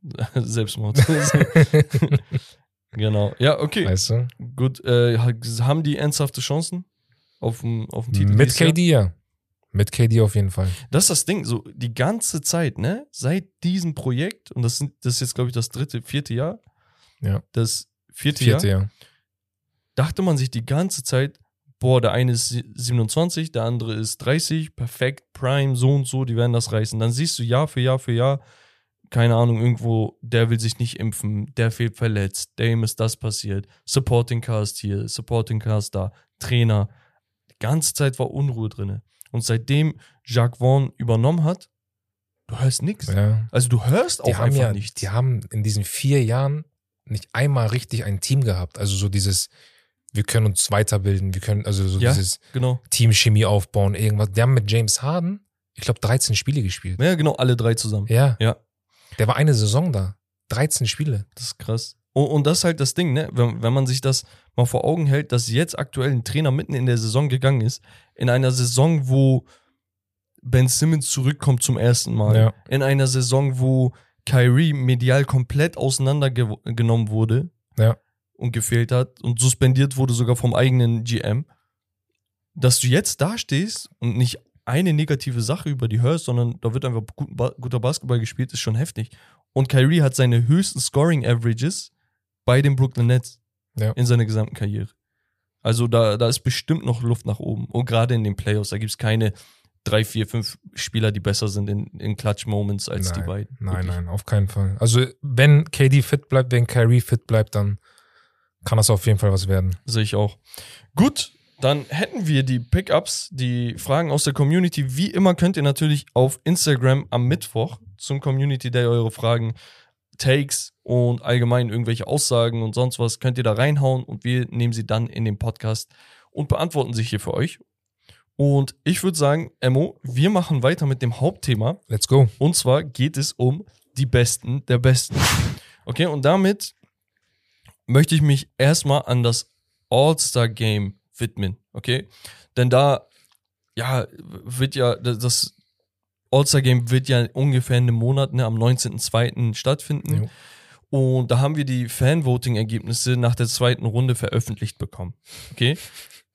Selbstmord. genau. Ja, okay. Weißt du? Gut. Äh, haben die ernsthafte Chancen auf dem, auf dem Titel? Mit? KD, ja. Mit KD auf jeden Fall. Das ist das Ding, so die ganze Zeit, ne? Seit diesem Projekt, und das, sind, das ist jetzt, glaube ich, das dritte, vierte Jahr. Ja. Das vierte, Vierte Jahr, Jahr. dachte man sich die ganze Zeit, boah, der eine ist sie- 27, der andere ist 30, perfekt, Prime, so und so, die werden das reißen. Dann siehst du Jahr für Jahr für Jahr, keine Ahnung, irgendwo, der will sich nicht impfen, der fehlt verletzt, dem ist das passiert, Supporting Cast hier, Supporting Cast da, Trainer. Ganze Zeit war Unruhe drin. Und seitdem Jacques Vaughn übernommen hat, du hörst nichts. Ja. Also du hörst Die auch einfach ja, nichts. die haben in diesen vier Jahren nicht einmal richtig ein Team gehabt. Also so dieses, wir können uns weiterbilden, wir können, also so Ja. dieses genau. Teamchemie aufbauen, irgendwas. Die haben mit James Harden, ich glaube, 13 Spiele gespielt. Ja, genau, alle drei zusammen. Ja. Ja. Der war eine Saison da. 13 Spiele. Das ist krass. Und, und das ist halt das Ding, ne? Wenn, wenn man sich das mal vor Augen hält, dass jetzt aktuell ein Trainer mitten in der Saison gegangen ist, in einer Saison, wo Ben Simmons zurückkommt zum ersten Mal, Ja. in einer Saison, wo Kyrie medial komplett auseinandergenommen wurde Ja. und gefehlt hat und suspendiert wurde sogar vom eigenen GM, dass du jetzt da stehst und nicht eine negative Sache über die hörst, sondern da wird einfach gut, guter Basketball gespielt, ist schon heftig. Und Kyrie hat seine höchsten Scoring Averages bei den Brooklyn Nets Ja. in seiner gesamten Karriere. Also da, da ist bestimmt noch Luft nach oben. Und gerade in den Playoffs, da gibt es keine drei, vier, fünf Spieler, die besser sind in, in Clutch-Moments als die nein, beiden. Nein, Wirklich. nein, auf keinen Fall. Also wenn KD fit bleibt, wenn Kyrie fit bleibt, dann kann das auf jeden Fall was werden. Sehe ich auch. Gut, dann hätten wir die Pickups, die Fragen aus der Community. Wie immer könnt ihr natürlich auf Instagram am Mittwoch zum Community Day eure Fragen, Takes und allgemein irgendwelche Aussagen und sonst was könnt ihr da reinhauen und wir nehmen sie dann in den Podcast und beantworten sie hier für euch. Und ich würde sagen, Emo, wir machen weiter mit dem Hauptthema. Let's go. Und zwar geht es um die Besten der Besten. Okay, und damit möchte ich mich erstmal an das All-Star-Game widmen. Okay, denn da, ja, wird ja, das All-Star-Game wird ja ungefähr in einem Monat, ne, am 19.02. stattfinden. Jo. Und da haben wir die Fan-Voting-Ergebnisse nach der zweiten Runde veröffentlicht bekommen. Okay.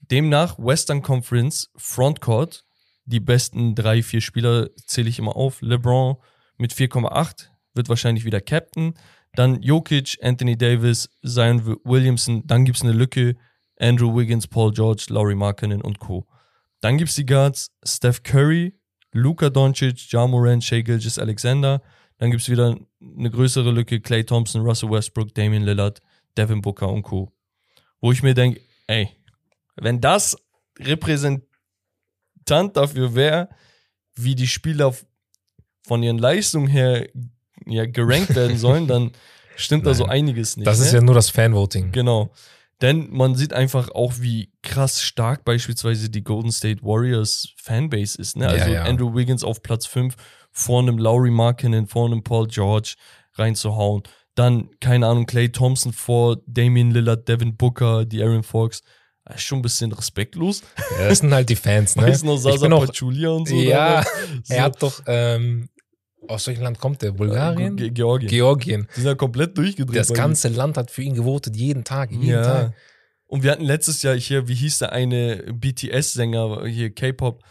Demnach Western Conference Frontcourt. Die besten drei, vier Spieler zähle ich immer auf. LeBron mit 4,8 wird wahrscheinlich wieder Captain. Dann Jokic, Anthony Davis, Zion Williamson. Dann gibt es eine Lücke. Andrew Wiggins, Paul George, Laurie Markkinen und Co. Dann gibt es die Guards Steph Curry, Luka Doncic, Ja Morant, Shea Gilgis Alexander. Dann gibt es wieder eine größere Lücke, Clay Thompson, Russell Westbrook, Damian Lillard, Devin Booker und Co. Wo ich mir denke, ey, wenn das Repräsentant dafür wäre, wie die Spieler von ihren Leistungen her ja, gerankt werden sollen, dann stimmt da so einiges nicht. Das ist ne? ja nur das Fanvoting. Genau. Denn man sieht einfach auch, wie krass stark beispielsweise die Golden State Warriors Fanbase ist. Ne? Also Ja, ja. Andrew Wiggins auf Platz 5, vor einem Lowry Markkinen, vor einem Paul George reinzuhauen. Dann, keine Ahnung, Clay Thompson vor Damian Lillard, Devin Booker, die Aaron Fox. Das ist schon ein bisschen respektlos. Ja, das sind halt die Fans, ne? Weißt du noch, Ich Sasa bin auch, Pachulia und so. ja, so. er hat doch, ähm, aus welchem Land kommt der? Bulgarien? Ge Georgien. Georgien. die sind ja komplett durchgedreht. Das ganze Land hat für ihn gewotet, jeden Tag, jeden ja. Tag. Und wir hatten letztes Jahr hier, wie hieß der eine BTS-Sänger, hier K-Pop,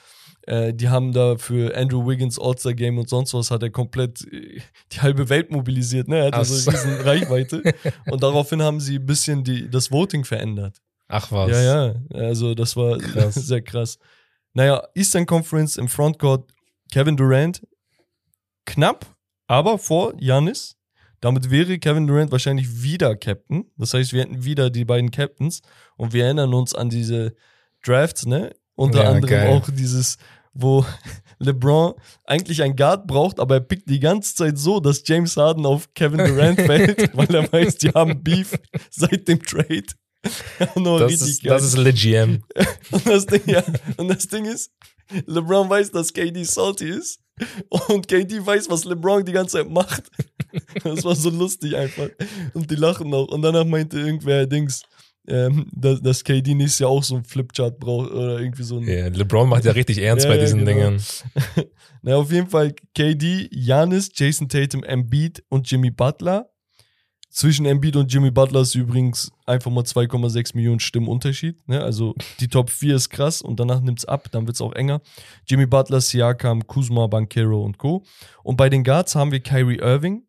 äh, die haben da für Andrew Wiggins All-Star Game und sonst was, hat er komplett äh, die halbe Welt mobilisiert, ne? Er hatte Ach so so. eine riesen Reichweite. Und daraufhin haben sie ein bisschen die, das Voting verändert. Ach was. Ja, ja, also das war Krass. sehr krass. Naja, Eastern Conference im Frontcourt, Kevin Durant, knapp, aber vor Janis. Damit wäre Kevin Durant wahrscheinlich wieder Captain. Das heißt, wir hätten wieder die beiden Captains und wir erinnern uns an diese Drafts, ne? Unter Ja, anderem geil. auch dieses, wo LeBron eigentlich einen Guard braucht, aber er pickt die ganze Zeit so, dass James Harden auf Kevin Durant fällt, weil er weiß, die haben Beef seit dem Trade. Das ist, das ist legit. Und das Ding, ja, und das Ding ist, LeBron weiß, dass KD salty ist. Und KD weiß, was LeBron die ganze Zeit macht. Das war so lustig einfach. Und die lachen auch. Und danach meinte irgendwer Dings, ähm, dass, dass KD nächstes Jahr auch so ein Flipchart braucht oder irgendwie so ein. Ja, LeBron macht ja richtig ernst Ja, bei ja, diesen genau. Dingen. Na, auf jeden Fall KD, Giannis, Jason Tatum, Embiid und Jimmy Butler. Zwischen Embiid und Jimmy Butler ist übrigens einfach mal 2,6 Millionen Stimmen Unterschied. Ne? Also die Top 4 ist krass und danach nimmt es ab, dann wird es auch enger. Jimmy Butler, Siakam, Kuzma, Bankero und Co. Und bei den Guards haben wir Kyrie Irving,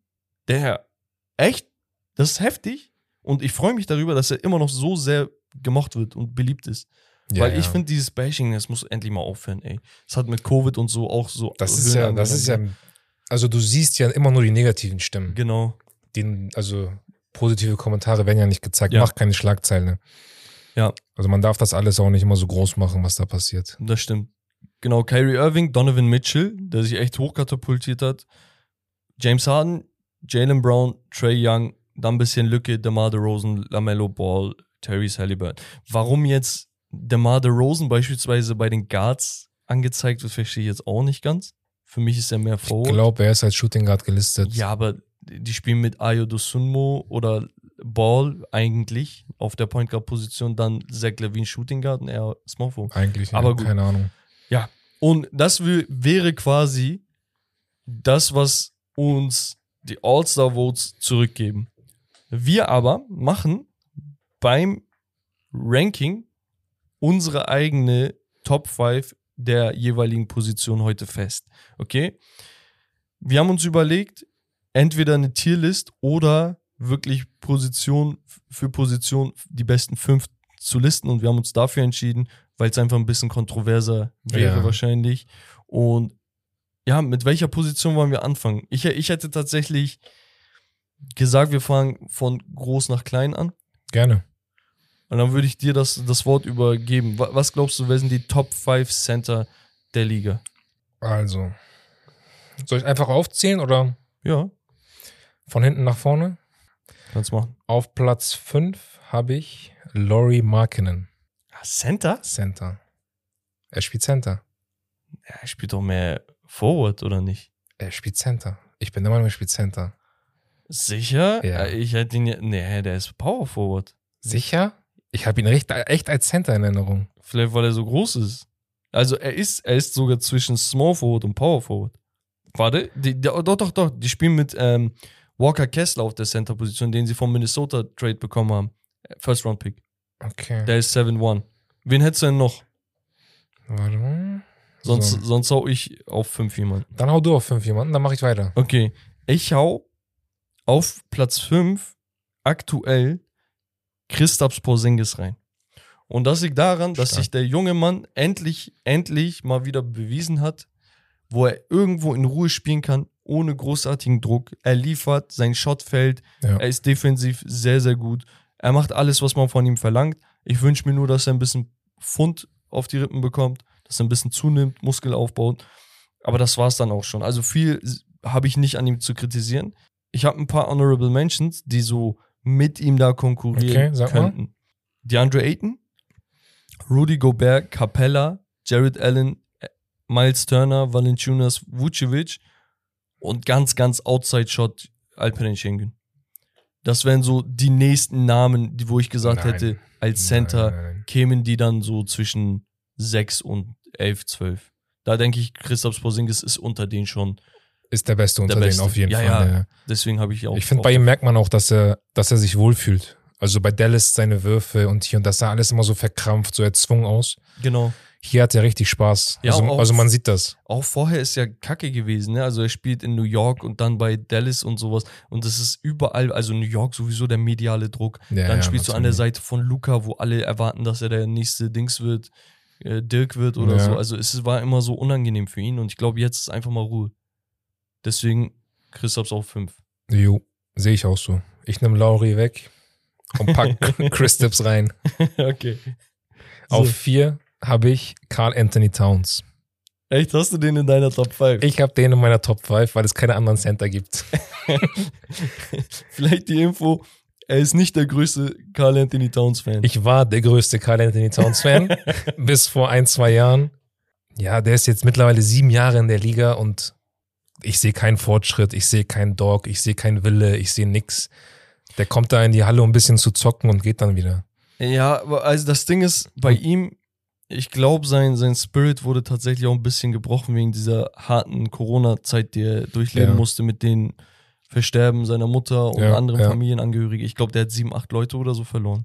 der echt, das ist heftig. Und ich freue mich darüber, dass er immer noch so sehr gemocht wird und beliebt ist. Ja, Weil ich ja. finde, dieses Bashing, das muss endlich mal aufhören, ey. Das hat mit Covid und so auch so. Das ist ja, das ist ja, also du siehst ja immer nur die negativen Stimmen. Genau. Den, also positive Kommentare werden ja nicht gezeigt. Ja. Macht keine Schlagzeile. Ja. Also man darf das alles auch nicht immer so groß machen, was da passiert. Das stimmt. Genau, Kyrie Irving, Donovan Mitchell, der sich echt hochkatapultiert hat. James Harden, Jalen Brown, Trey Young, dann ein bisschen Lücke, DeMar DeRozan, LaMelo Ball, Terry Halliburton. Warum jetzt DeMar DeRozan beispielsweise bei den Guards angezeigt wird, verstehe ich jetzt auch nicht ganz. Für mich ist er mehr Ich Forward. glaube, er ist als Shooting Guard gelistet. Ja, aber die spielen mit Ayo Dosunmo oder Ball eigentlich auf der Point Guard Position, dann Zach Levine Shooting Guard und er Small Forward. Eigentlich, ja, Aber gut. keine Ahnung. Ja, und das wär- wäre quasi das, was uns die All-Star-Votes zurückgeben. Wir aber machen beim Ranking unsere eigene Top 5 der jeweiligen Position heute fest. Okay? Wir haben uns überlegt, entweder eine Tierlist oder wirklich Position für Position die besten fünf zu listen und wir haben uns dafür entschieden, weil es einfach ein bisschen kontroverser wäre Ja. wahrscheinlich. Und ja, mit welcher Position wollen wir anfangen? Ich, ich hätte tatsächlich gesagt, wir fangen von groß nach klein an. Gerne. Und dann würde ich dir das, das Wort übergeben. Wa- Was glaubst du, wer sind die Top 5 Center der Liga? Also, soll ich einfach aufzählen oder Ja, von hinten nach vorne? kannst machen. Auf Platz 5 habe ich Laurie Markkinen, Ah, Center? Center. Er spielt Center. Ja, er spielt doch mehr Forward, oder nicht? Er spielt Center. Ich bin der Meinung, er spielt Center. Sicher? Ja. Äh, Ich hätte ihn ja. Nee, der ist Power Forward. Sicher? Ich habe ihn recht, echt als Center in Erinnerung. Vielleicht, weil er so groß ist. Also er ist, er ist sogar zwischen Small Forward und Power Forward. Warte, die, die, doch, doch, doch. Die spielen mit ähm, Walker Kessler auf der Center-Position, den sie vom Minnesota Trade bekommen haben. First Round Pick. Okay. Der ist 7-1. Wen hättest du denn noch? Warte mal. Sonst, So. sonst hau ich auf 5 jemanden. Dann hau du auf fünf jemanden, dann mache ich weiter. Okay. Ich hau auf Platz 5 aktuell Christaps Porzingis rein. Und das liegt daran, dass Stark. sich der junge Mann endlich, endlich mal wieder bewiesen hat, wo er irgendwo in Ruhe spielen kann, ohne großartigen Druck. Er liefert, sein Shot fällt, Ja. er ist defensiv sehr, sehr gut. Er macht alles, was man von ihm verlangt. Ich wünsche mir nur, dass er ein bisschen Pfund auf die Rippen bekommt, dass er ein bisschen zunimmt, Muskel aufbaut. Aber das war es dann auch schon. Also viel habe ich nicht an ihm zu kritisieren. Ich habe ein paar Honorable Mentions, die so mit ihm da konkurrieren Okay, sag mal. könnten. DeAndre Ayton, Rudy Gobert, Capella, Jared Allen, Miles Turner, Valentinas Vucevic und ganz, ganz Outside-Shot Alperen Schengen. Das wären so die nächsten Namen, die, wo ich gesagt Nein. hätte, als Center Nein, kämen die dann so zwischen 6 und 11, 12. Da denke ich, Christoph Porzingis ist unter denen schon. Ist der Beste unter Der denen Beste. auf jeden Ja, Fall. ja. ja. Deswegen habe ich auch. Ich finde, bei ihm merkt man auch, dass er, dass er sich wohlfühlt. Also bei Dallas seine Würfe und hier und das sah alles immer so verkrampft, so erzwungen aus. Genau. Hier hat er richtig Spaß. Ja, also, auch, also, man sieht das. Auch vorher ist ja Kacke gewesen. Ne? Also er spielt in New York und dann bei Dallas und sowas. Und das ist überall, also New York sowieso der mediale Druck. Ja, dann ja, spielst du an der Seite von Luca, wo alle erwarten, dass er der nächste Dings wird, äh, Dirk wird oder so. Also es war immer so unangenehm für ihn. Und ich glaube, jetzt ist einfach mal Ruhe. Deswegen Christophs auf 5. Jo, sehe ich auch so. Ich nehme Lauri weg und pack Christips rein. Okay. Auf 4 habe ich Carl Anthony Towns. Echt, hast du den in deiner Top 5? Ich habe den in meiner Top 5, weil es keine anderen Center gibt. Vielleicht die Info, er ist nicht der größte Carl Anthony Towns Fan. Ich war der größte Carl Anthony Towns Fan bis vor ein, zwei Jahren. Ja, der ist jetzt mittlerweile sieben Jahre in der Liga und ich sehe keinen Fortschritt, ich sehe keinen Dog, ich sehe keinen Wille, ich sehe nix. Der kommt da in die Halle, um ein bisschen zu zocken und geht dann wieder. Ja, aber also das Ding ist, bei ihm, ich glaube, sein, sein Spirit wurde tatsächlich auch ein bisschen gebrochen wegen dieser harten Corona-Zeit, die er durchleben Ja. musste mit den Versterben seiner Mutter und Ja, anderen ja. Familienangehörige. Ich glaube, der hat sieben, acht Leute oder so verloren.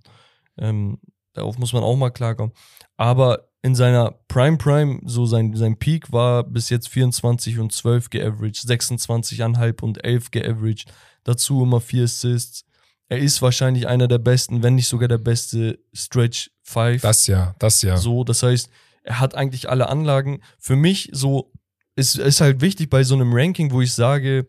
Ähm, darauf muss man auch mal klarkommen. Aber in seiner Prime Prime, so sein, sein Peak war bis jetzt 24 und 12 geaveraged, 26,5 und 11 geaveraged. Dazu immer vier Assists. Er ist wahrscheinlich einer der besten, wenn nicht sogar der beste Stretch 5. Das ja, das ja. So, das heißt, er hat eigentlich alle Anlagen. Für mich so ist, ist halt wichtig bei so einem Ranking, wo ich sage,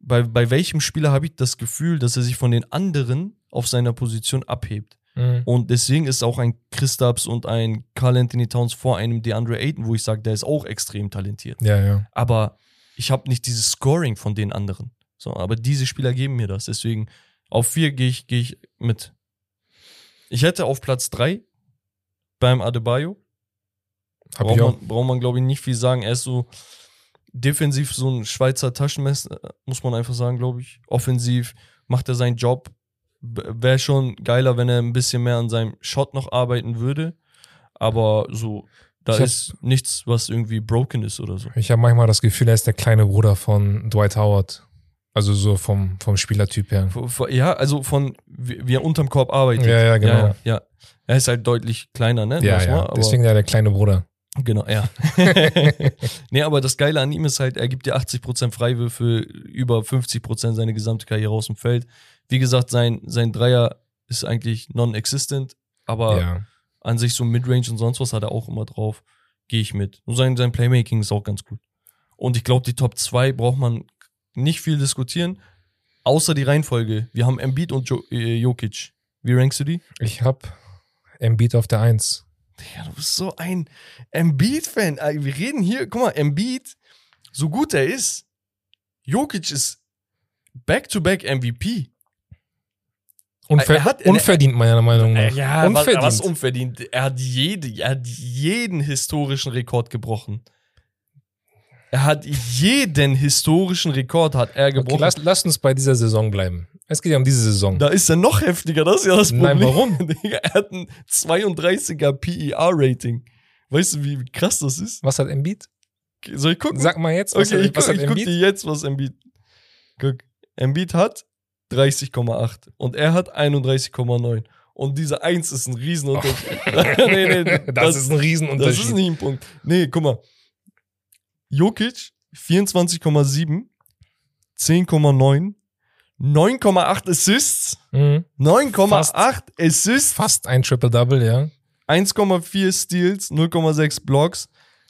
bei, bei welchem Spieler habe ich das Gefühl, dass er sich von den anderen auf seiner Position abhebt. Mhm. Und deswegen ist auch ein Christaps und ein Carl Anthony Towns vor einem DeAndre Ayton, wo ich sage, der ist auch extrem talentiert. Ja, ja. Aber ich habe nicht dieses Scoring von den anderen. So, aber diese Spieler geben mir das. Deswegen auf vier gehe ich, gehe ich mit. Ich hätte auf Platz drei beim Adebayo. Hab Braucht man, braucht man glaube ich, nicht viel sagen. Er ist so defensiv so ein Schweizer Taschenmesser, muss man einfach sagen, glaube ich. Offensiv macht er seinen Job. Wäre schon geiler, wenn er ein bisschen mehr an seinem Shot noch arbeiten würde. Aber so, da Ich hab- ist nichts, was irgendwie broken ist oder so. Ich habe manchmal das Gefühl, er ist der kleine Bruder von Dwight Howard. Also so vom, vom Spielertyp her. Ja, also von wie er unterm Korb arbeitet. Ja, ja, genau. Ja, ja. Er ist halt deutlich kleiner, ne? Ja, ja. aber- Deswegen ja der kleine Bruder. Genau, ja. nee, aber das Geile an ihm ist halt, er gibt dir 80% Freiwürfe, über 50% seine gesamte Karriere aus dem Feld. Wie gesagt, sein, sein Dreier ist eigentlich non-existent, aber ja. an sich so Midrange und sonst was hat er auch immer drauf. Gehe ich mit. Und sein, sein Playmaking ist auch ganz gut. Und ich glaube, die Top 2 braucht man nicht viel diskutieren, außer die Reihenfolge. Wir haben Embiid und jo äh, Jokic. Wie rankst du die? Ich habe Embiid auf der 1. Ja, du bist so ein Embiid-Fan. Äh, Wir reden hier, guck mal, Embiid, so gut er ist, Jokic ist Back-to-Back MVP. Unver Er hat- unverdient, meiner Meinung nach. Ja, was, unverdient. was unverdient. Er hat, jede, er hat jeden historischen Rekord gebrochen. Er hat jeden historischen Rekord hat er okay, gebrochen. lass, lass uns bei dieser Saison bleiben. Es geht ja um diese Saison. da ist er noch heftiger, das ist ja das Problem. Nein, warum? Er hat ein 32er PER-Rating. Weißt du, wie krass das ist? Was hat Embiid? Soll ich gucken? Sag mal jetzt, was, Okay, ich, hat, was guck, hat ich guck Embiid? dir jetzt, was Embiid. Guck, Embiid hat 30,8 und er hat 31,9. Und diese 1 ist ein Riesenunterschied. nee, nee, das, ist ein das Riesenunterschied. ist nicht ein Punkt. Nee, guck mal. Jokic 24,7, 10,9, 9,8 Assists, mhm. 9,8 Assists, Fast ein Triple-Double, ja. 1,4 Steals, 0,6 Blocks,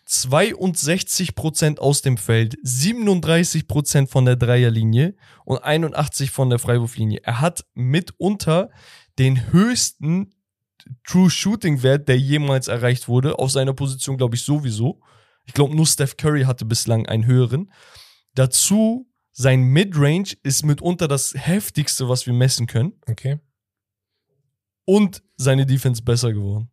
62% aus dem Feld, 37% von der Dreierlinie und 81% von der Freiwurflinie. Er hat mitunter den höchsten True Shooting Wert, der jemals erreicht wurde, auf seiner Position, glaube ich, sowieso. Ich glaube, nur Steph Curry hatte bislang einen höheren. Dazu, sein Midrange ist mitunter das heftigste, was wir messen können. Okay. Und seine Defense besser geworden.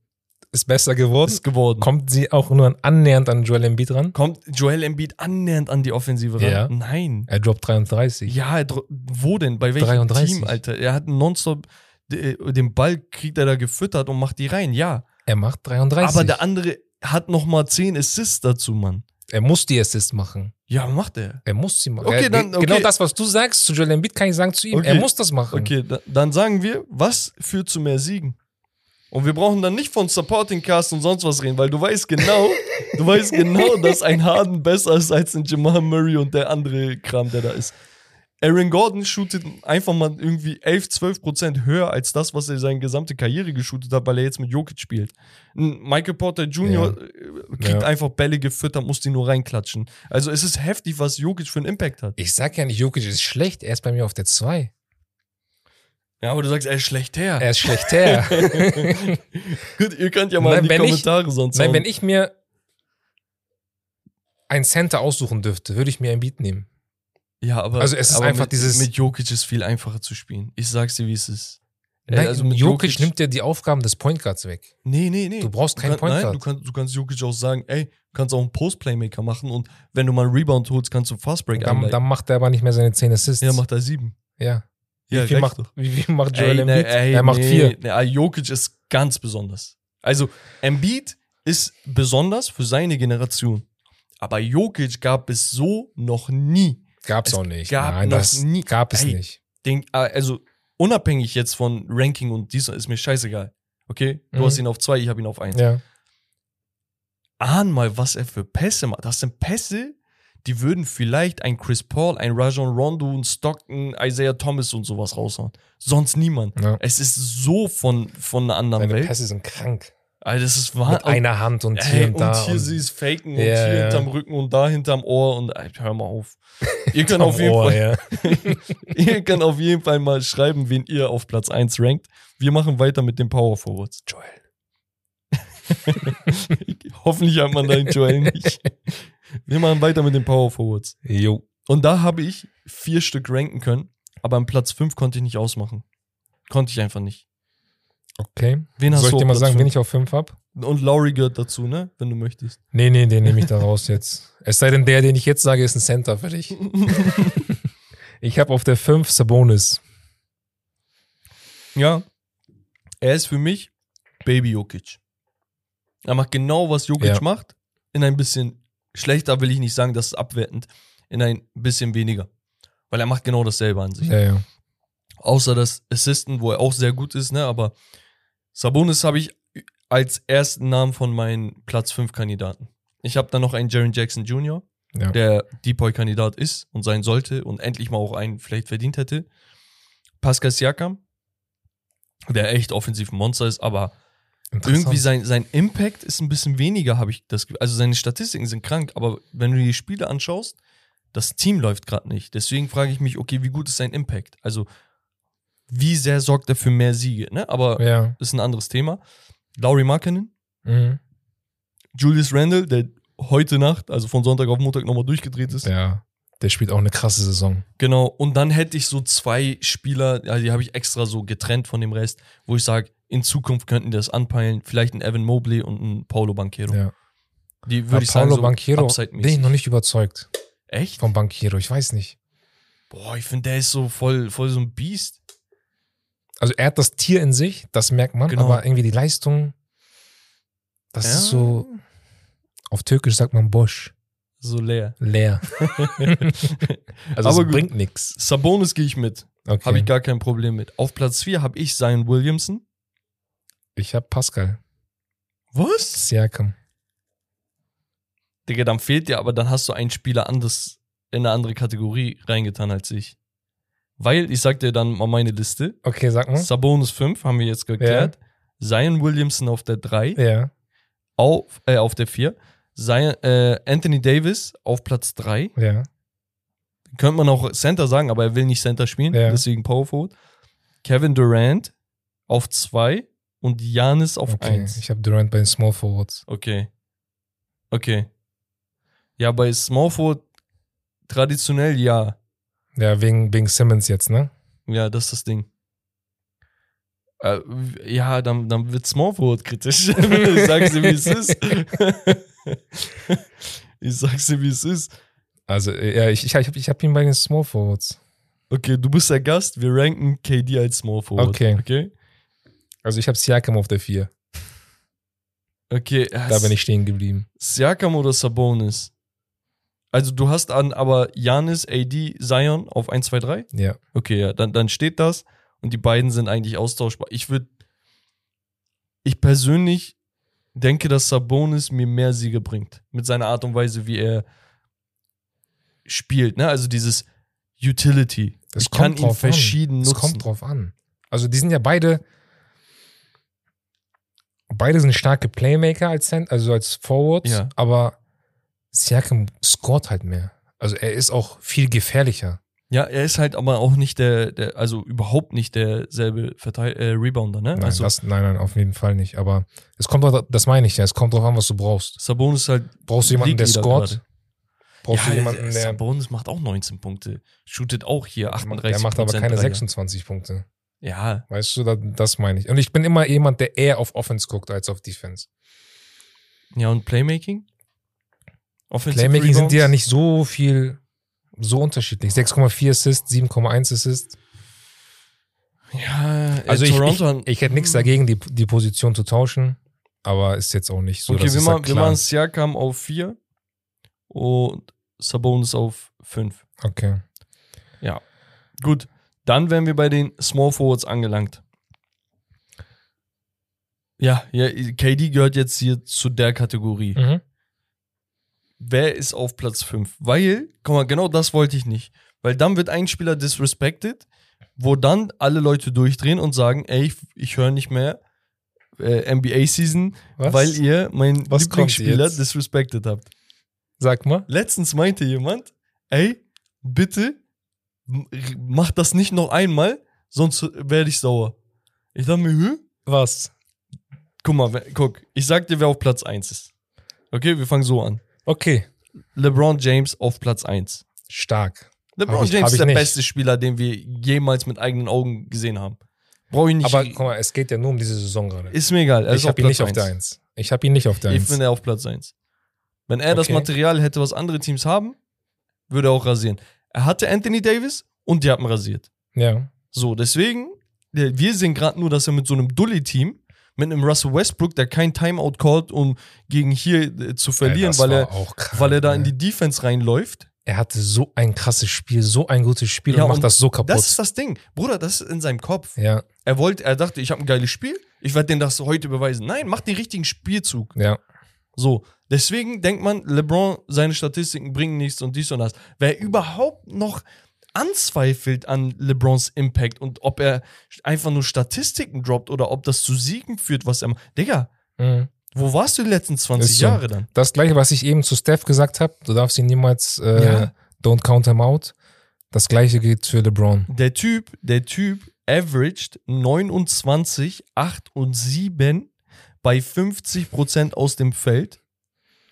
Ist besser geworden. Ist geworden. Kommt sie auch nur annähernd an Joel Embiid ran? Kommt Joel Embiid annähernd an die Offensive ran? Ja. Nein. Er droppt 33. Ja, er dro- wo denn? Bei welchem 33. Team, Alter? Er hat nonstop den Ball kriegt er da gefüttert und macht die rein, ja. Er macht 33. Aber der andere hat noch mal 10 Assists dazu, Mann. er muss die Assists machen. Ja, macht er. Er muss sie machen. Okay, dann- okay. Genau das, was du sagst zu Joel Embiid, kann ich sagen zu ihm. Okay. Er muss das machen. Okay, da, dann sagen wir, was führt zu mehr Siegen? Und wir brauchen dann nicht von Supporting Cast und sonst was reden, weil du weißt genau, du weißt genau, dass ein Harden besser ist als ein Jamal Murray und der andere Kram, der da ist. Aaron Gordon shootet einfach mal irgendwie 11, 12 Prozent höher als das, was er seine gesamte Karriere geshootet hat, weil er jetzt mit Jokic spielt. Ein Michael Porter Jr. äh, kriegt Ja. einfach Bälle gefüttert, muss die nur reinklatschen. Also es ist heftig, was Jokic für einen Impact hat. Ich sag ja nicht, Jokic ist schlecht. Er ist bei mir auf der 2. Ja, aber du sagst, er ist schlecht her. Er ist schlecht her. Gut, ihr könnt ja mal Nein, in die wenn ich- Kommentare sonst Nein, hauen. wenn ich mir ein Center aussuchen dürfte, würde ich mir Embiid nehmen. Ja, aber, Also es ist aber einfach mit, dieses- Mit Jokic ist viel einfacher zu spielen. Ich sag's dir, wie es ist. Äh, Nein, also mit Jokic, nimmt dir die Aufgaben des Point Guards weg. Nee, nee, nee. Du brauchst keinen kann, Point Nein, Guard. du kannst, du kannst Jokic auch sagen, ey, du kannst auch einen Post-Playmaker machen und wenn du mal einen Rebound holst, kannst du einen Fastbreak Dann, einleiten. dann macht er aber nicht mehr seine 10 Assists. Ja, macht er sieben. Ja. Ja, wie, viel reicht macht, doch. wie viel macht Joel Ey, Embiid? ey, er macht nee, 4. Nee, ah, Jokic ist ganz besonders. Also, Embiid ist besonders für seine Generation. Aber Jokic gab es so noch nie. Gab's Es auch nicht. gab Nein, noch das nie- gab es Ey, nicht. den, äh, also unabhängig jetzt von Ranking und dies ist mir scheißegal. Okay? Du Mhm. hast ihn auf zwei, ich habe ihn auf eins. Ja. Ahn mal, was er für Pässe macht. Das sind Pässe, die würden vielleicht ein Chris Paul, ein Rajon Rondo, ein Stockton, Isaiah Thomas und sowas raushauen. Sonst niemand. ja. Es ist so von, von einer anderen Seine Welt. Pässe sind krank. Alter, das ist Mit wahr. einer Hand und hier Ey, und und, da. hier und sie es faken und Ja, hier hinterm Rücken und da hinterm Ohr und ey, hör mal auf. Ihr könnt, auf jeden Ohr, Fall, ihr könnt auf jeden Fall mal schreiben, wen ihr auf Platz 1 rankt. Wir machen weiter mit den Power Forwards. Joel. Hoffentlich hat man deinen Joel nicht. Wir machen weiter mit den Power Forwards. Jo. Und da habe ich vier Stück ranken können, aber am Platz 5 konnte ich nicht ausmachen. Konnte ich einfach nicht. Okay. Wen Soll ich dir mal sagen, wen ich auf 5 hab? Und Laurie gehört dazu, ne? Wenn du möchtest. Nee, nee, den nehme ich da raus jetzt. Es sei denn, der, den ich jetzt sage, ist ein Center für dich. Ich habe auf der 5 Sabonis. Ja. Er ist für mich Baby Jokic. Er macht genau, was Jokic Ja. macht. In ein bisschen schlechter will ich nicht sagen, das ist abwertend. In ein bisschen weniger. Weil er macht genau dasselbe an sich. Ja, ja. Außer das Assisten, wo er auch sehr gut ist, ne? Aber Sabonis habe ich als ersten Namen von meinen Platz 5 Kandidaten. Ich habe dann noch einen Jaron Jackson Jr., ja. der Depoy-Kandidat ist und sein sollte und endlich mal auch einen vielleicht verdient hätte. Pascal Siakam, der echt offensiv ein Monster ist, aber irgendwie sein, sein Impact ist ein bisschen weniger, habe ich das Gefühl. Also seine Statistiken sind krank, aber wenn du die Spiele anschaust, das Team läuft gerade nicht. Deswegen frage ich mich, okay, wie gut ist sein Impact? Also, wie sehr sorgt er für mehr Siege? Ne? Aber Ja. ist ein anderes Thema. Laurie Markkinen, Mhm. Julius Randle, der heute Nacht, also von Sonntag auf Montag nochmal durchgedreht ist. Ja. Der spielt auch eine krasse Saison. Genau, und dann hätte ich so zwei Spieler, ja, die habe ich extra so getrennt von dem Rest, wo ich sage, in Zukunft könnten die das anpeilen. Vielleicht ein Evan Mobley und ein Paulo Banquero. Ja. Die würde ich sagen, Paulo so Banquero bin ich noch nicht überzeugt Echt? vom Banquero. Ich weiß nicht. Boah, ich finde, der ist so voll, voll so ein Biest. Also er hat das Tier in sich, das merkt man, Genau. aber irgendwie die Leistung, das Ja. ist so, auf Türkisch sagt man Bosch, So leer. leer. also Aber es bringt nichts. Sabonis gehe ich mit. Okay. Habe ich gar kein Problem mit. Auf Platz 4 habe ich Zion Williamson. ich habe Pascal, Was? Siakam. Digga, dann fehlt dir, aber dann hast du einen Spieler anders in eine andere Kategorie reingetan als ich. Weil, ich sag dir dann mal meine Liste. Okay, sag mal. Sabonis 5 haben wir jetzt geklärt. Zion Williamson auf der 3. Ja, Auf, äh, auf der 4. Zion, äh, Anthony Davis auf Platz 3. ja. Könnte man auch Center sagen, aber er will nicht Center spielen, Ja. deswegen Power Forward. Kevin Durant auf 2 und Giannis auf Okay, 1. ich habe Durant bei den Small Forwards. Okay. Okay. Ja, bei Small Forward traditionell ja. Ja, wegen, wegen Simmons jetzt, ne? Ja, das ist das Ding. Äh, ja, dann, dann wird Small Forward kritisch. ich sag's dir, wie es ist. ich sag's dir, wie es ist. Also, äh, ja, ich, ich, ich habe ich hab ihn bei den Small Forwards. Okay, du bist der Gast. Wir ranken KD als Small Forward. Okay. Okay. Also, ich habe Siakam auf der 4. Okay. Da bin ich stehen geblieben. Siakam oder Sabonis? Also, du hast an aber Janis, AD, Zion auf 1, 2, 3? Ja. Okay, ja, dann, dann steht das und die beiden sind eigentlich austauschbar. Ich würde, ich persönlich denke, dass Sabonis mir mehr Siege bringt. Mit seiner Art und Weise, wie er spielt. Ne? Also dieses Utility. Das ich kann kommt ihn drauf an. verschieden Es nutzen. kommt drauf an. Also, die sind ja beide. Beide sind starke Playmaker als Cent, also als Forwards, Ja. aber Siakam scoret halt mehr. Also er ist auch viel gefährlicher. Ja, er ist halt aber auch nicht der, der also überhaupt nicht derselbe Verteil äh, Rebounder, ne? Nein, also das, nein, nein, auf jeden Fall nicht. Aber es kommt, doch- das meine ich ja, es kommt drauf an, was du brauchst. Sabonis ist halt Brauchst du jemanden, der gerade. Brauchst ja, du jemanden, der der, Sabonis macht auch 19 Punkte. Shootet auch hier 38 der macht aber keine Dreier. 26 Punkte. Ja, Weißt du, da, das meine ich. Und ich bin immer jemand, der eher auf Offense guckt als auf Defense. ja und Playmaking? Offensive Playmaking sind die ja Rebounds? nicht so viel, so unterschiedlich. 6,4 Assists, 7,1 Assists. Ja, äh, Also ich, Toronto. ich, ich hätte nichts dagegen, die, die Position zu tauschen, aber ist jetzt auch nicht so, okay, wir, ich ma wir machen Siakam auf 4 und Sabonis auf 5. Okay. Gut, dann wären wir bei den Small Forwards angelangt. Ja, ja, KD gehört jetzt hier zu der Kategorie. Mhm. Wer ist auf Platz 5? Weil, guck mal, genau das wollte ich nicht. Weil dann wird ein Spieler disrespected, wo dann alle Leute durchdrehen und sagen, ey, ich, ich höre nicht mehr äh, NBA-Season, weil ihr meinen Was Lieblingsspieler disrespected habt. Sag mal. Letztens meinte jemand, ey, bitte mach das nicht noch einmal, sonst werde ich sauer. Ich dachte mir, hä? Was? Guck mal, guck, ich sag dir, wer auf Platz 1 ist. Okay, wir fangen so an. Okay. LeBron James auf Platz 1. Stark. LeBron ich- James ist ich der nicht. beste Spieler, den wir jemals mit eigenen Augen gesehen haben. Brauche ich nicht. Aber guck mal, es geht ja nur um diese Saison gerade. ist mir egal. Ich habe ihn nicht auf der 1. Ich habe ihn nicht auf der Ich 1. finde er auf Platz 1. Wenn er das Okay. Material hätte, was andere Teams haben, würde er auch rasieren. Er hatte Anthony Davis und die haben rasiert. Ja. So, deswegen, wir sehen gerade nur, dass er mit so einem Dully-Team, mit einem Russell Westbrook, der kein Timeout callt, um gegen hier äh, zu verlieren, das weil, er, krank, weil er da in ne? die Defense reinläuft. Er hatte so ein krasses Spiel, so ein gutes Spiel Ja, und macht und das so kaputt. Das ist das Ding. Bruder, das ist in seinem Kopf. ja, Er wollte, er dachte, ich habe ein geiles Spiel, ich werde denen das heute beweisen. Nein, mach den richtigen Spielzug. ja. So, deswegen denkt man, LeBron, seine Statistiken bringen nichts und dies und das. Wer überhaupt noch anzweifelt an LeBrons Impact und ob er einfach nur Statistiken droppt oder ob das zu Siegen führt, was er macht. Digga, Mhm. wo warst du die letzten 20 Ist so. Jahre dann? Das gleiche, was ich eben zu Steph gesagt habe, du darfst ihn niemals, äh, Ja. don't count him out. Das gleiche gilt für LeBron. Der Typ, der Typ averaged 29, 8 und 7 bei 50% aus dem Feld.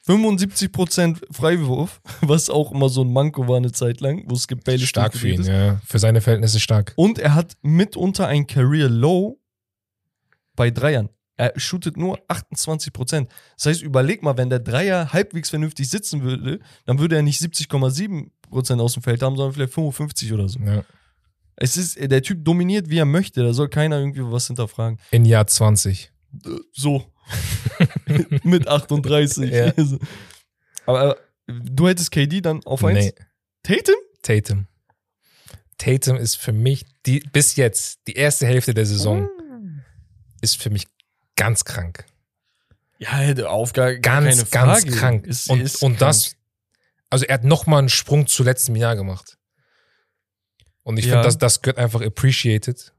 75% Freiwurf, was auch immer so ein Manko war eine Zeit lang, wo es Gebälle Stark für ihn, ja. Für seine Verhältnisse stark. Und er hat mitunter ein Career Low bei Dreiern. Er shootet nur 28%. Das heißt, überleg mal, wenn der Dreier halbwegs vernünftig sitzen würde, dann würde er nicht 70,7% aus dem Feld haben, sondern vielleicht 55 oder so. Ja. Es ist, der Typ dominiert, wie er möchte. Da soll keiner irgendwie was hinterfragen. In Jahr 20. Äh, So. Mit 38. Ja. Aber äh, du hättest KD dann auf 1? Nee, Tatum? Tatum. Tatum ist für mich, die, bis jetzt, die erste Hälfte der Saison, ist für mich ganz krank. Ja, hätte auf gar, gar Ganz, ganz krank. Ist, und ist und krank. das, also er hat nochmal einen Sprung zu letztem Jahr gemacht. Und ich Ja. finde, das, das gehört einfach appreciated.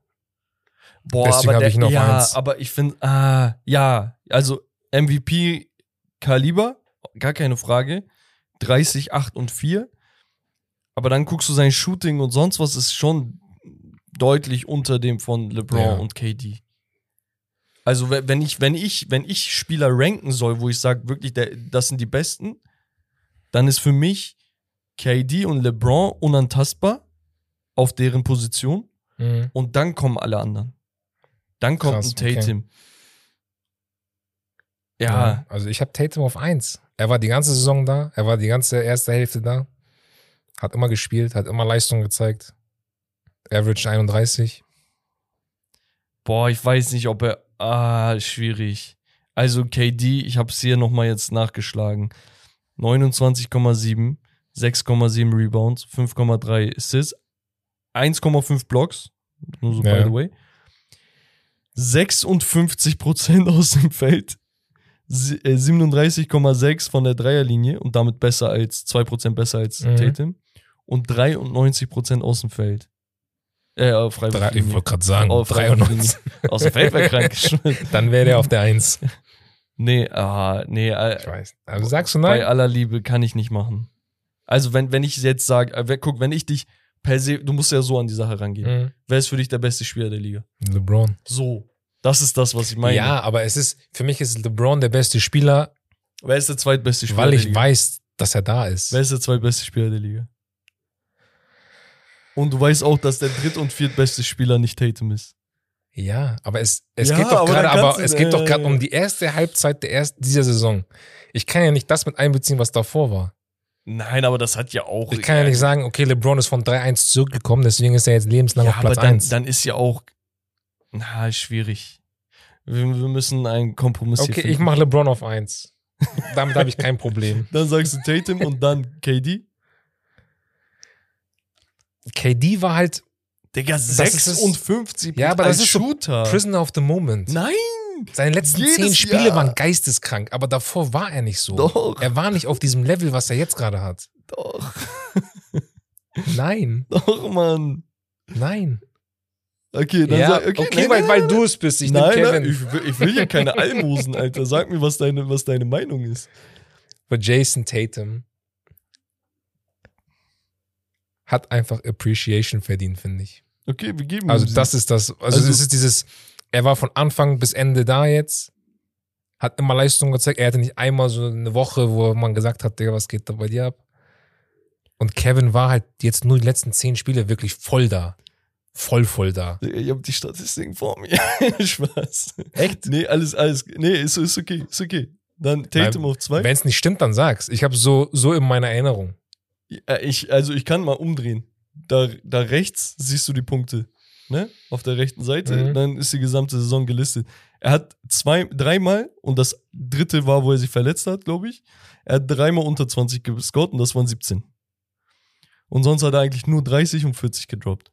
Boah, Deswegen aber hab der, ich auf ja, eins. aber ich finde, ah, ja, also MVP-Kaliber, gar keine Frage. 30, 8 und 4. Aber dann guckst du sein Shooting und sonst was ist schon deutlich unter dem von LeBron Ja. und KD. Also we- wenn ich, wenn ich, wenn ich Spieler ranken soll, wo ich sage, wirklich, der, das sind die Besten, dann ist für mich KD und LeBron unantastbar auf deren Position. Mhm. Und dann kommen alle anderen. Dann kommt Krass, ein Tatum. Ja, Ja, Also ich habe Tatum auf 1. Er war die ganze Saison da, er war die ganze erste Hälfte da, hat immer gespielt, hat immer Leistung gezeigt. Average 31. boah, ich weiß nicht, ob er. Ah, schwierig. Also KD, ich habe es hier nochmal jetzt nachgeschlagen. 29,7, 6,7 Rebounds, 5,3 Assists, 1,5 Blocks, nur so by Ja. the way. 56% aus dem Feld, sie- äh, 37,6 von der Dreierlinie und damit besser als 2% besser als Mhm. Tatum und 93% aus dem Feld. Äh, auf Drei, ich wollte gerade sagen, Oh, 93. Aus dem Feld wäre krank. Dann wäre der auf der 1. nee, ah, nee, äh, Ich weiß. Also sagst du bei nein? aller Liebe kann ich nicht machen. Also wenn, wenn ich jetzt sage, äh, guck, wenn ich dich per se, du musst ja so an die Sache rangehen. Mhm. Wer ist für dich der beste Spieler der Liga? LeBron. So. Das ist das, was ich meine. Ja, aber es ist, für mich ist LeBron der beste Spieler, Wer ist der zweitbeste Spieler weil ich weiß, dass er da ist. Wer ist der zweitbeste Spieler der Liga? Und du weißt auch, dass der dritt- und viertbeste Spieler nicht Tatum ist. Ja, aber es, es Ja, geht doch gerade, aber es geht doch äh, gerade um die erste Halbzeit der ersten dieser Saison. Ich kann ja nicht das mit einbeziehen, was davor war. Nein, aber das hat ja auch. Ich kann ja nicht sagen, okay, LeBron ist von 3-1 zurückgekommen, deswegen ist er jetzt lebenslang ja, auf Platz aber dann, 1. dann ist ja auch. Na, schwierig. Wir, wir müssen einen Kompromiss okay, finden. ich mache LeBron auf 1. Damit habe ich kein Problem. Dann sagst du Tatum und dann KD. KD war halt Digga, ist es. 56 Ja, aber als das ist so Shooter. Prisoner of the Moment. Nein, Seine letzten Jedes zehn Spiele Jahr. waren geisteskrank, aber davor war er nicht so. Doch. Er war nicht auf diesem Level, was er jetzt gerade hat. doch, Nein, doch, Mann. nein. Okay, dann ja, sag, okay, okay, nein, weil, nein, weil nein, du es bist. Ich nein, nehme nein, Kevin. ich, will- ich will hier keine Almosen, Alter. Sag mir, was deine, was deine Meinung ist. Aber Jason Tatum hat einfach Appreciation verdient, finde ich. Okay, wir geben Also das ist das, also, Also- das ist dieses, er war von Anfang bis Ende da jetzt, hat immer Leistung gezeigt, er hatte nicht einmal so eine Woche, wo man gesagt hat, Digga, was geht da bei dir ab? Und Kevin war halt jetzt nur die letzten zehn Spiele wirklich voll da. Voll, voll da. Ich habe die Statistiken vor mir. Spaß. Echt? Nee, alles, alles. Nee, ist, ist okay, ist okay. Dann Tatum Nein, auf zwei. Wenn es nicht stimmt, dann sag's. Ich habe so, so in meiner Erinnerung. Ich, also ich kann mal umdrehen. Da, da rechts siehst du die Punkte. Ne? Auf der rechten Seite. Mhm. Dann ist die gesamte Saison gelistet. Er hat zwei, dreimal, und das dritte war, wo er sich verletzt hat, glaube ich. Er hat dreimal unter 20 gescored und das waren 17. Und sonst hat er eigentlich nur 30 und 40 gedroppt.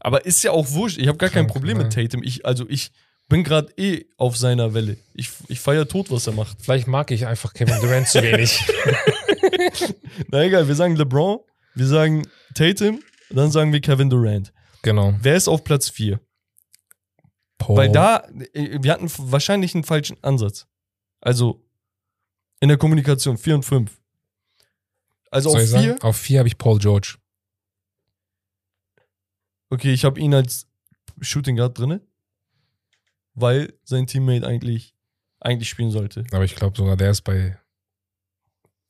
Aber ist ja auch wurscht. Ich habe gar kein Krank, Problem mit ne? Tatum. Ich, also ich bin gerade eh auf seiner Welle. Ich, ich feiere tot, was er macht. Vielleicht mag ich einfach Kevin Durant zu wenig. Na egal, wir sagen LeBron, wir sagen Tatum, dann sagen wir Kevin Durant. Genau. Wer ist auf Platz 4? Paul. Weil da, äh, wir hatten wahrscheinlich einen falschen Ansatz. Also in der Kommunikation 4 und 5. Also Soll auf ich sagen? 4, Auf vier habe ich Paul George. okay, ich habe ihn als Shooting Guard drinne, weil sein Teammate eigentlich, eigentlich spielen sollte. Aber ich glaube sogar, der ist bei.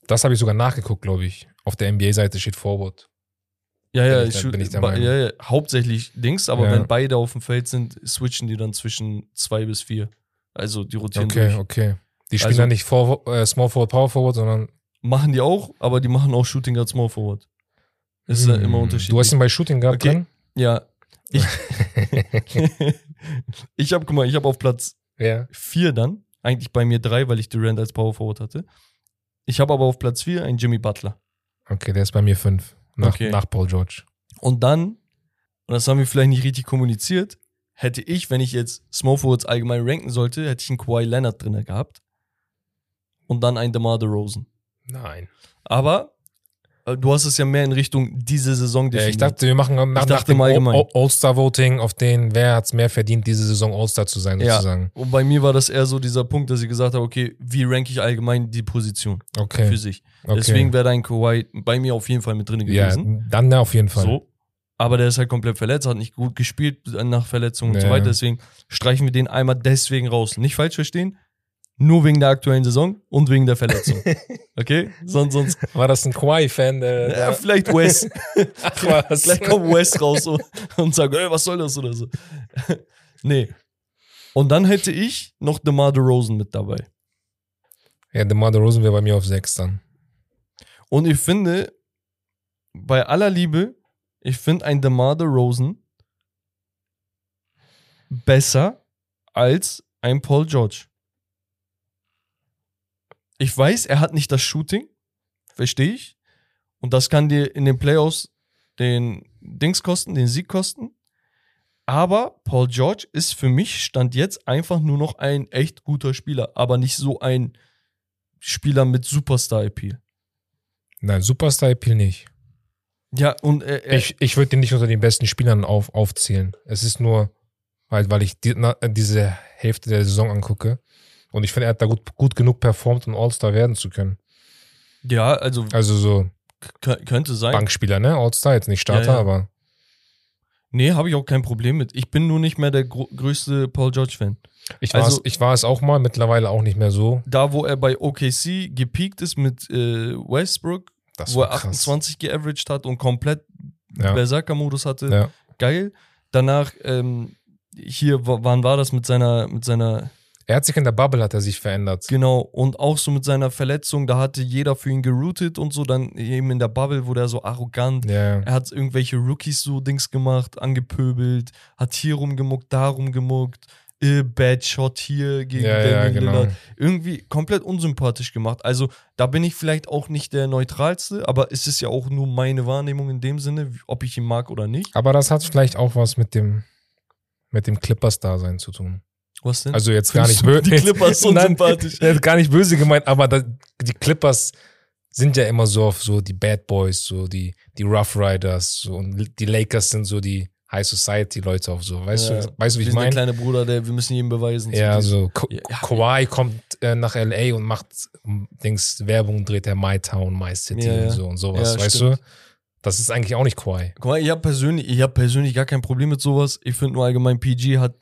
Das habe ich sogar nachgeguckt, glaube ich. Auf der NBA-Seite steht Forward. Ja, ja, ich bin ich der Meinung. ja, ja, hauptsächlich Dings, aber Ja. wenn beide auf dem Feld sind, switchen die dann zwischen 2 bis 4. Also die rotieren Okay, durch. okay. Die spielen Also- dann nicht Forward, äh, Small Forward, Power Forward, sondern. Machen die auch, aber die machen auch Shooting Guard Small Forward. Ist ja Hm, immer unterschiedlich. Du hast ihn bei Shooting Guard Okay. drin? Ja. Ich, ich habe, guck mal, ich habe auf Platz Ja. 4 dann, eigentlich bei mir 3, weil ich Durant als Power Forward hatte. Ich habe aber auf Platz 4 einen Jimmy Butler. Okay, der ist bei mir fünf. Nach, Okay. nach Paul George. Und dann, und das haben wir vielleicht nicht richtig kommuniziert, hätte ich, wenn ich jetzt Small Forwards allgemein ranken sollte, hätte ich einen Kawhi Leonard drin gehabt. Und dann einen DeMar DeRozan. Nein. Aber du hast es ja mehr in Richtung diese Saison Ja, definiert. ich dachte, wir machen nach, nach dachte dem All-Star-Voting auf den, wer hat es mehr verdient, diese Saison All-Star zu sein, Ja. sozusagen. Und bei mir war das eher so dieser Punkt, dass ich gesagt habe, okay, wie ranke ich allgemein die Position Okay. für sich. okay. Deswegen wäre dein Kawhi bei mir auf jeden Fall mit drin ja, gewesen. dann ja, auf jeden Fall. so. Aber der ist halt komplett verletzt, hat nicht gut gespielt nach Verletzungen und so Ja. weiter. Deswegen streichen wir den einmal deswegen raus. Nicht falsch verstehen. Nur wegen der aktuellen Saison und wegen der Verletzung. Okay? Sonst, sonst. War das ein Kawhi-Fan? Ja, vielleicht Wes. ach was. Vielleicht kommt Wes raus und, und sagt, ey, was soll das oder so. Nee. Und dann hätte ich noch DeMar DeRozan mit dabei. Ja, DeMar DeRozan wäre bei mir auf 6 dann. Und ich finde, bei aller Liebe, ich finde ein DeMar DeRozan besser als ein Paul George. Ich weiß, er hat nicht das Shooting, verstehe ich. Und das kann dir in den Playoffs den Dings kosten, den Sieg kosten. Aber Paul George ist für mich stand jetzt einfach nur noch ein echt guter Spieler, aber nicht so ein Spieler mit Superstar-Appeal. Nein, Superstar-Appeal nicht. Ja, und äh, er, Ich, ich würde den nicht unter den besten Spielern auf, aufzählen. Es ist nur, weil, weil ich die, na, diese Hälfte der Saison angucke. Und ich finde, er hat da gut, gut genug performt, um All-Star werden zu können. ja, also Also so könnte sein. Bankspieler, ne? All-Star, jetzt nicht Starter, Ja, ja. aber Nee, habe ich auch kein Problem mit. Ich bin nur nicht mehr der größte Paul George-Fan. ich war, Also- es, ich war es auch mal, mittlerweile auch nicht mehr so. Da, wo er bei OKC gepiekt ist mit äh, Westbrook, Das wo er krass. 28 geaveraged hat und komplett Ja. Berserker-Modus hatte, Ja. geil. Danach, ähm, hier, wann war das mit seiner, mit seiner, Er hat sich in der Bubble, hat er sich verändert. genau, und auch so mit seiner Verletzung, da hatte jeder für ihn geroutet und so, dann eben in der Bubble wurde er so arrogant. Ja, Er hat irgendwelche Rookies so Dings gemacht, angepöbelt, hat hier rumgemuckt, da rumgemuckt, äh, Bad Shot hier gegen ja, ja, Damian genau. Lillard. Irgendwie komplett unsympathisch gemacht. Also da bin ich vielleicht auch nicht der Neutralste, aber es ist ja auch nur meine Wahrnehmung in dem Sinne, ob ich ihn mag oder nicht. Aber das hat vielleicht auch was mit dem, mit dem Clippers-Dasein zu tun. Was denn? Also jetzt gar nicht böse. die Clippers unsympathisch? Nein, gar nicht böse gemeint, aber da, die Clippers sind ja immer so auf so die Bad Boys, so die, die Rough Riders, so, und die Lakers sind so die High Society Leute auf so. Weißt Ja. du, weißt du, wie ich sind der meine? kleine Bruder, der wir müssen ihm beweisen. Ja, So Ka Ja. Kawhi kommt äh, nach LA und macht Dings Werbung, dreht er My Town, My City Ja, und so und sowas, weißt stimmt. du? Das ist eigentlich auch nicht Kawhi. Guck mal, ich habe persönlich, ich hab persönlich gar kein Problem mit sowas. Ich finde nur allgemein, PG hat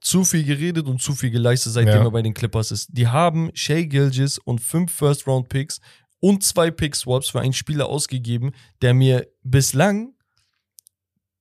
zu viel geredet und zu viel geleistet, seitdem Ja. er bei den Clippers ist. Die haben Shea Gilgis und fünf First-Round-Picks und zwei Pick-Swaps für einen Spieler ausgegeben, der mir bislang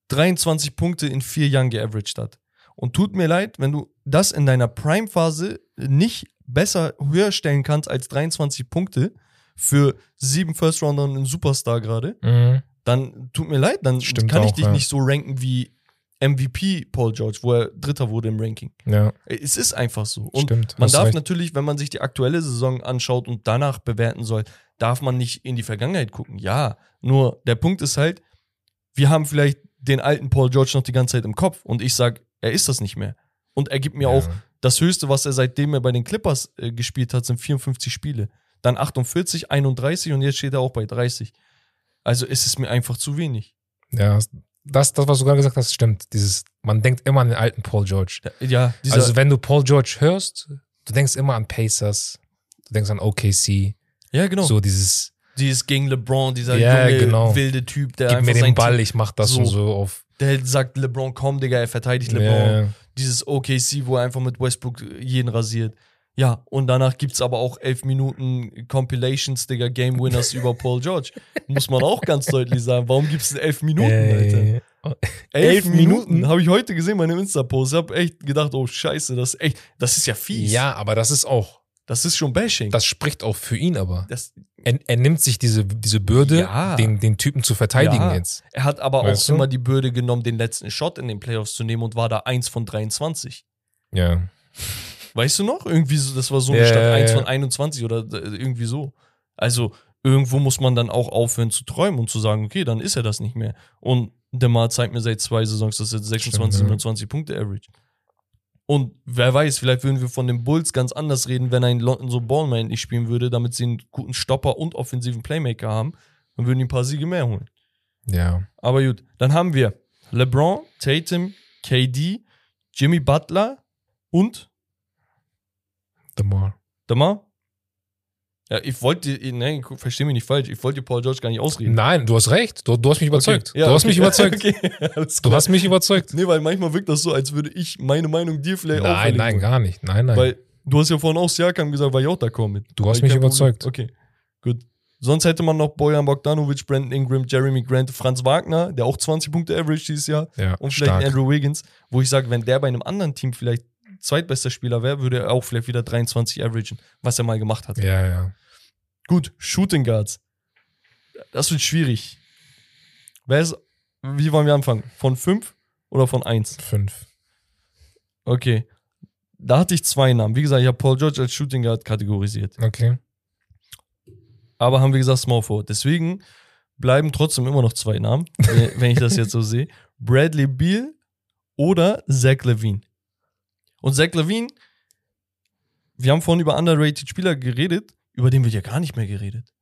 23 Punkte in vier Jahren geaveraged hat. Und tut mir leid, wenn du das in deiner Prime-Phase nicht besser höher stellen kannst als 23 Punkte für sieben First-Rounder und einen Superstar gerade, Mhm. dann tut mir leid, dann Stimmt kann ich auch, dich ja. nicht so ranken wie MVP Paul George, wo er Dritter wurde im Ranking. Ja, Es ist einfach so. Und stimmt. man darf recht. natürlich, wenn man sich die aktuelle Saison anschaut und danach bewerten soll, darf man nicht in die Vergangenheit gucken. Ja, nur der Punkt ist halt, wir haben vielleicht den alten Paul George noch die ganze Zeit im Kopf und ich sag, er ist das nicht mehr. Und er gibt mir Ja. auch das Höchste, was er seitdem er bei den Clippers äh, gespielt hat, sind 54 Spiele. Dann 48, 31 und jetzt steht er auch bei 30. Also ist es mir einfach zu wenig. Ja, das, das, was du gerade gesagt hast, stimmt. Dieses, man denkt immer an den alten Paul George. Ja, dieser, also wenn du Paul George hörst, du denkst immer an Pacers, du denkst an OKC, ja genau. so dieses, Dieses gegen LeBron, dieser Ja, junge, genau. wilde Typ, der gib mir den Ball, Team, ich mach das So. und so auf. der sagt LeBron, komm, Digga, er verteidigt LeBron. Ja, Dieses OKC, wo er einfach mit Westbrook jeden rasiert. Ja, und danach gibt's aber auch elf Minuten Compilations, Digga, Game Winners über Paul George. Muss man auch ganz deutlich sagen. Warum gibt's denn elf Minuten, Alter? Ey. Elf elf Minuten? Minuten? Habe ich heute gesehen, meine Insta-Post. Ich hab echt gedacht, oh Scheiße, das ist echt, das ist ja fies. Ja, aber das ist auch, Das ist schon Bashing. das spricht auch für ihn aber. Das, Er, er nimmt sich diese, diese Bürde, Ja. den, den Typen zu verteidigen Ja. jetzt. er hat aber Weißt auch du? immer die Bürde genommen, den letzten Shot in den Playoffs zu nehmen und war da eins von 23. Ja. Weißt du noch? Irgendwie so, das war so eine Ja, Stadt ja, 1 ja. von 21 oder äh, irgendwie so. Also irgendwo muss man dann auch aufhören zu träumen und zu sagen, okay, dann ist er das nicht mehr. Und Demar zeigt mir seit zwei Saisons, dass er 26, Stimmt, ja. 27 Punkte average. Und wer weiß, vielleicht würden wir von den Bulls ganz anders reden, wenn ein Lonzo Ball mal endlich spielen würde, damit sie einen guten Stopper und offensiven Playmaker haben. Dann würden die ein paar Siege mehr holen. Ja. Aber gut, dann haben wir LeBron, Tatum, KD, Jimmy Butler und DeMar. Demar? Ja, ich wollte, ne, versteh mich nicht falsch, ich wollte Paul George gar nicht ausreden. Nein, du hast recht. Du, du hast mich überzeugt. Okay. Ja, du hast okay. mich überzeugt. okay, Du hast mich überzeugt. Nee, weil manchmal wirkt das so, als würde ich meine Meinung dir vielleicht Nein, auferlegen nein, gar nicht. Nein, nein. Weil du hast ja vorhin auch Siakam gesagt, war ich auch d'accord mit. Du hast Weil mich überzeugt. Problem. Okay, gut. Sonst hätte man noch Bojan Bogdanovic, Brandon Ingram, Jeremy Grant, Franz Wagner, der auch 20 Punkte average dieses Jahr. Ja, Und vielleicht stark. Andrew Wiggins, wo ich sage, wenn der bei einem anderen Team vielleicht zweitbester Spieler wäre, würde er auch vielleicht wieder 23 averagen, was er mal gemacht hat. Ja, ja. Gut, Shooting Guards. Das wird schwierig. Wer ist, wie wollen wir anfangen? Von 5 oder von 1? Fünf. Okay. Da hatte ich zwei Namen. Wie gesagt, ich habe Paul George als Shooting Guard kategorisiert. Okay. Aber haben wir gesagt Small Forward. Deswegen bleiben trotzdem immer noch zwei Namen, wenn wenn ich das jetzt so sehe. Bradley Beal oder Zach Levine. Und Zach Levine, wir haben vorhin über underrated Spieler geredet, über den wird ja gar nicht mehr geredet.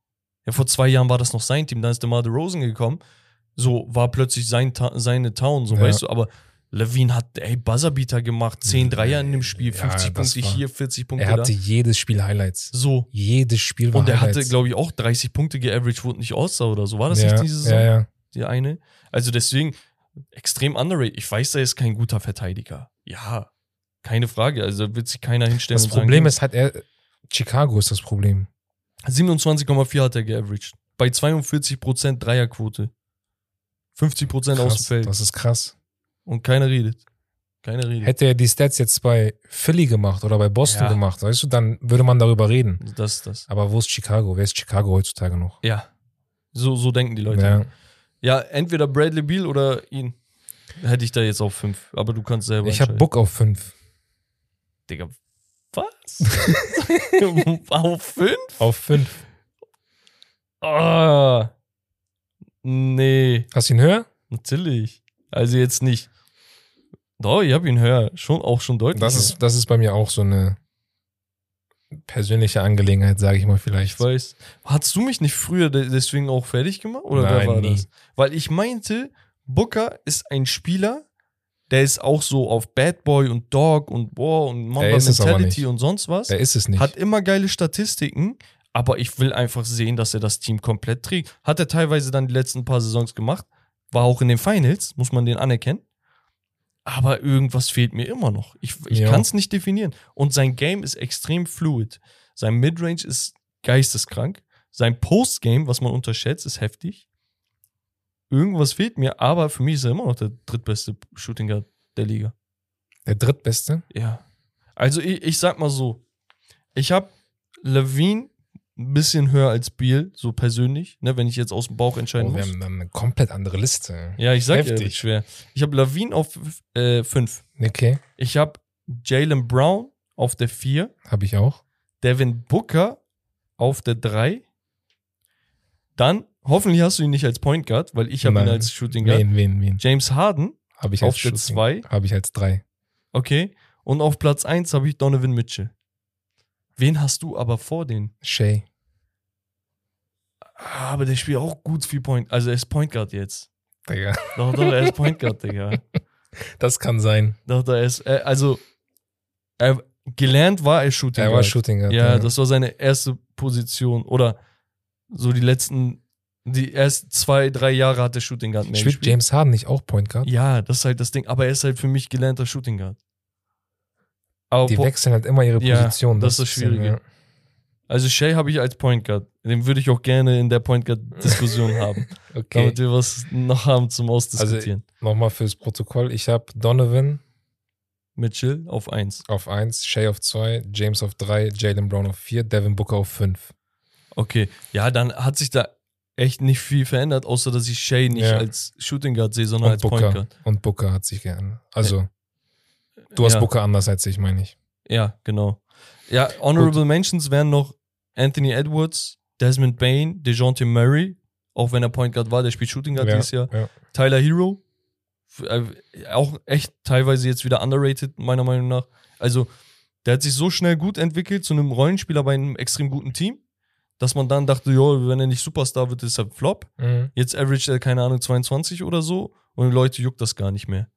Ja, vor zwei Jahren war das noch sein Team, dann ist der DeMar Rosen gekommen. So war plötzlich sein seine Town, so Ja. weißt du, aber Levine hat, ey, Buzzerbeater gemacht, 10 Dreier in dem Spiel, Ja, 50 das Punkte war- hier, 40 Punkte Er hatte da. jedes Spiel Highlights. So. Jedes Spiel war Und er hatte, glaube ich, auch 30 Punkte geaveraged, wo es nicht aussah oder so. War das ja, nicht diese Saison? Ja, ja. Die eine? Also deswegen extrem underrated. Ich weiß, er ist kein guter Verteidiger. Ja, keine Frage. Also wird sich keiner hinstellen Das Problem ist halt, er, Chicago ist das Problem. 27,4 hat er geaveraged. Bei 42% Dreierquote. 50% aus dem Feld. das ist krass. Und keiner redet. Keiner redet. Hätte er die Stats jetzt bei Philly gemacht oder bei Boston Ja. gemacht, weißt du, dann würde man darüber reden. Das ist das. Aber wo ist Chicago? Wer ist Chicago heutzutage noch? Ja. So, so denken die Leute. Ja. Ja, entweder Bradley Beal oder ihn. Hätte ich da jetzt auf 5. Aber du kannst selber Ich habe. Book auf 5. Digga, was? auf 5? Auf 5. Ah. Nee, Hast du ihn höher? natürlich. Also jetzt nicht. Doch, ich habe ihn höher. Schon, auch schon deutlich. Das ist, das ist bei mir auch so eine persönliche Angelegenheit, sage ich mal vielleicht. Ich weiß. Hast du mich nicht früher de- deswegen auch fertig gemacht? Oder wer Nein, war nie. das? Weil ich meinte, Booker ist ein Spieler, der ist auch so auf Bad Boy und Dog und boah und Mamba Mentality und sonst was. Er ist es nicht. Hat immer geile Statistiken, aber ich will einfach sehen, dass er das Team komplett trägt. Hat er teilweise dann die letzten paar Saisons gemacht. War auch in den Finals, muss man den anerkennen. Aber irgendwas fehlt mir immer noch. Ich, ich Ja. kann es nicht definieren. Und sein Game ist extrem fluid. Sein Midrange ist geisteskrank. Sein Postgame, was man unterschätzt, ist heftig. Irgendwas fehlt mir, aber für mich ist er immer noch der drittbeste Shooting Guard der Liga. Der drittbeste? Ja. Also ich, ich sag mal so, ich habe Levine ein bisschen höher als Beal, so persönlich, ne, wenn ich jetzt aus dem Bauch entscheiden Oh, wir muss. haben dann eine komplett andere Liste. Ja, ich sag Heftig. wird schwer. Ich habe Levine auf 5. Okay, ich habe Jalen Brown auf der 4. habe ich auch. Devin Booker auf der 3. Dann, hoffentlich hast du ihn nicht als Point Guard, weil ich habe ihn Nein. als Shooting Guard. Wen, wen, wen? James Harden Habe ich auf als der Shooting. 2. Habe ich als drei. Okay. Und auf Platz 1 habe ich Donovan Mitchell. Wen hast du aber vor den? Shay. Ah, Aber der spielt auch gut viel Point. Also er ist Point Guard jetzt. Digga. Doch, doch, er ist Point Guard, Digga. Das kann sein. Doch, er ist, äh, also, er, gelernt war er Shooting Er war Guard. Shooting Guard. Ja, das war seine erste Position. Oder so die letzten, die ersten zwei, drei Jahre hat er Shooting Guard mehr Spielt gespielt. James Harden nicht auch Point Guard? Ja, das ist halt das Ding. Aber er ist halt für mich gelernter Shooting Guard. Aber Die wechseln halt immer ihre Ja, Position. das ist das bisschen, Schwierige. also Shay habe ich als Point Guard. Den würde ich auch gerne in der Point Guard-Diskussion haben. ja. Okay. Damit wir was noch haben zum Ausdiskutieren. Nochmal fürs Protokoll. Ich habe Donovan Mitchell auf 1. auf 1, Shay auf 2, James auf 3, Jalen Brown auf 4, Devin Booker auf 5. Okay, ja, dann hat sich da echt nicht viel verändert, außer dass ich Shay nicht Ja. als Shooting Guard sehe, sondern Und als Point Booker. Guard. Und Booker hat sich geändert. Also, du hast ja, Booker anders als ich, meine ich. Ja, genau. Ja, Honorable Mentions wären noch Anthony Edwards, Desmond Bain, DeJounte Murray, auch wenn er Point Guard war, der spielt Shooting Guard Ja, dieses Jahr. ja. Tyler Hero, äh, auch echt teilweise jetzt wieder underrated, meiner Meinung nach. Also, der hat sich so schnell gut entwickelt zu einem Rollenspieler bei einem extrem guten Team, dass man dann dachte, ja, wenn er nicht Superstar wird, ist er Flop. Mhm. Jetzt average er, keine Ahnung, 22 oder so und die Leute juckt das gar nicht mehr.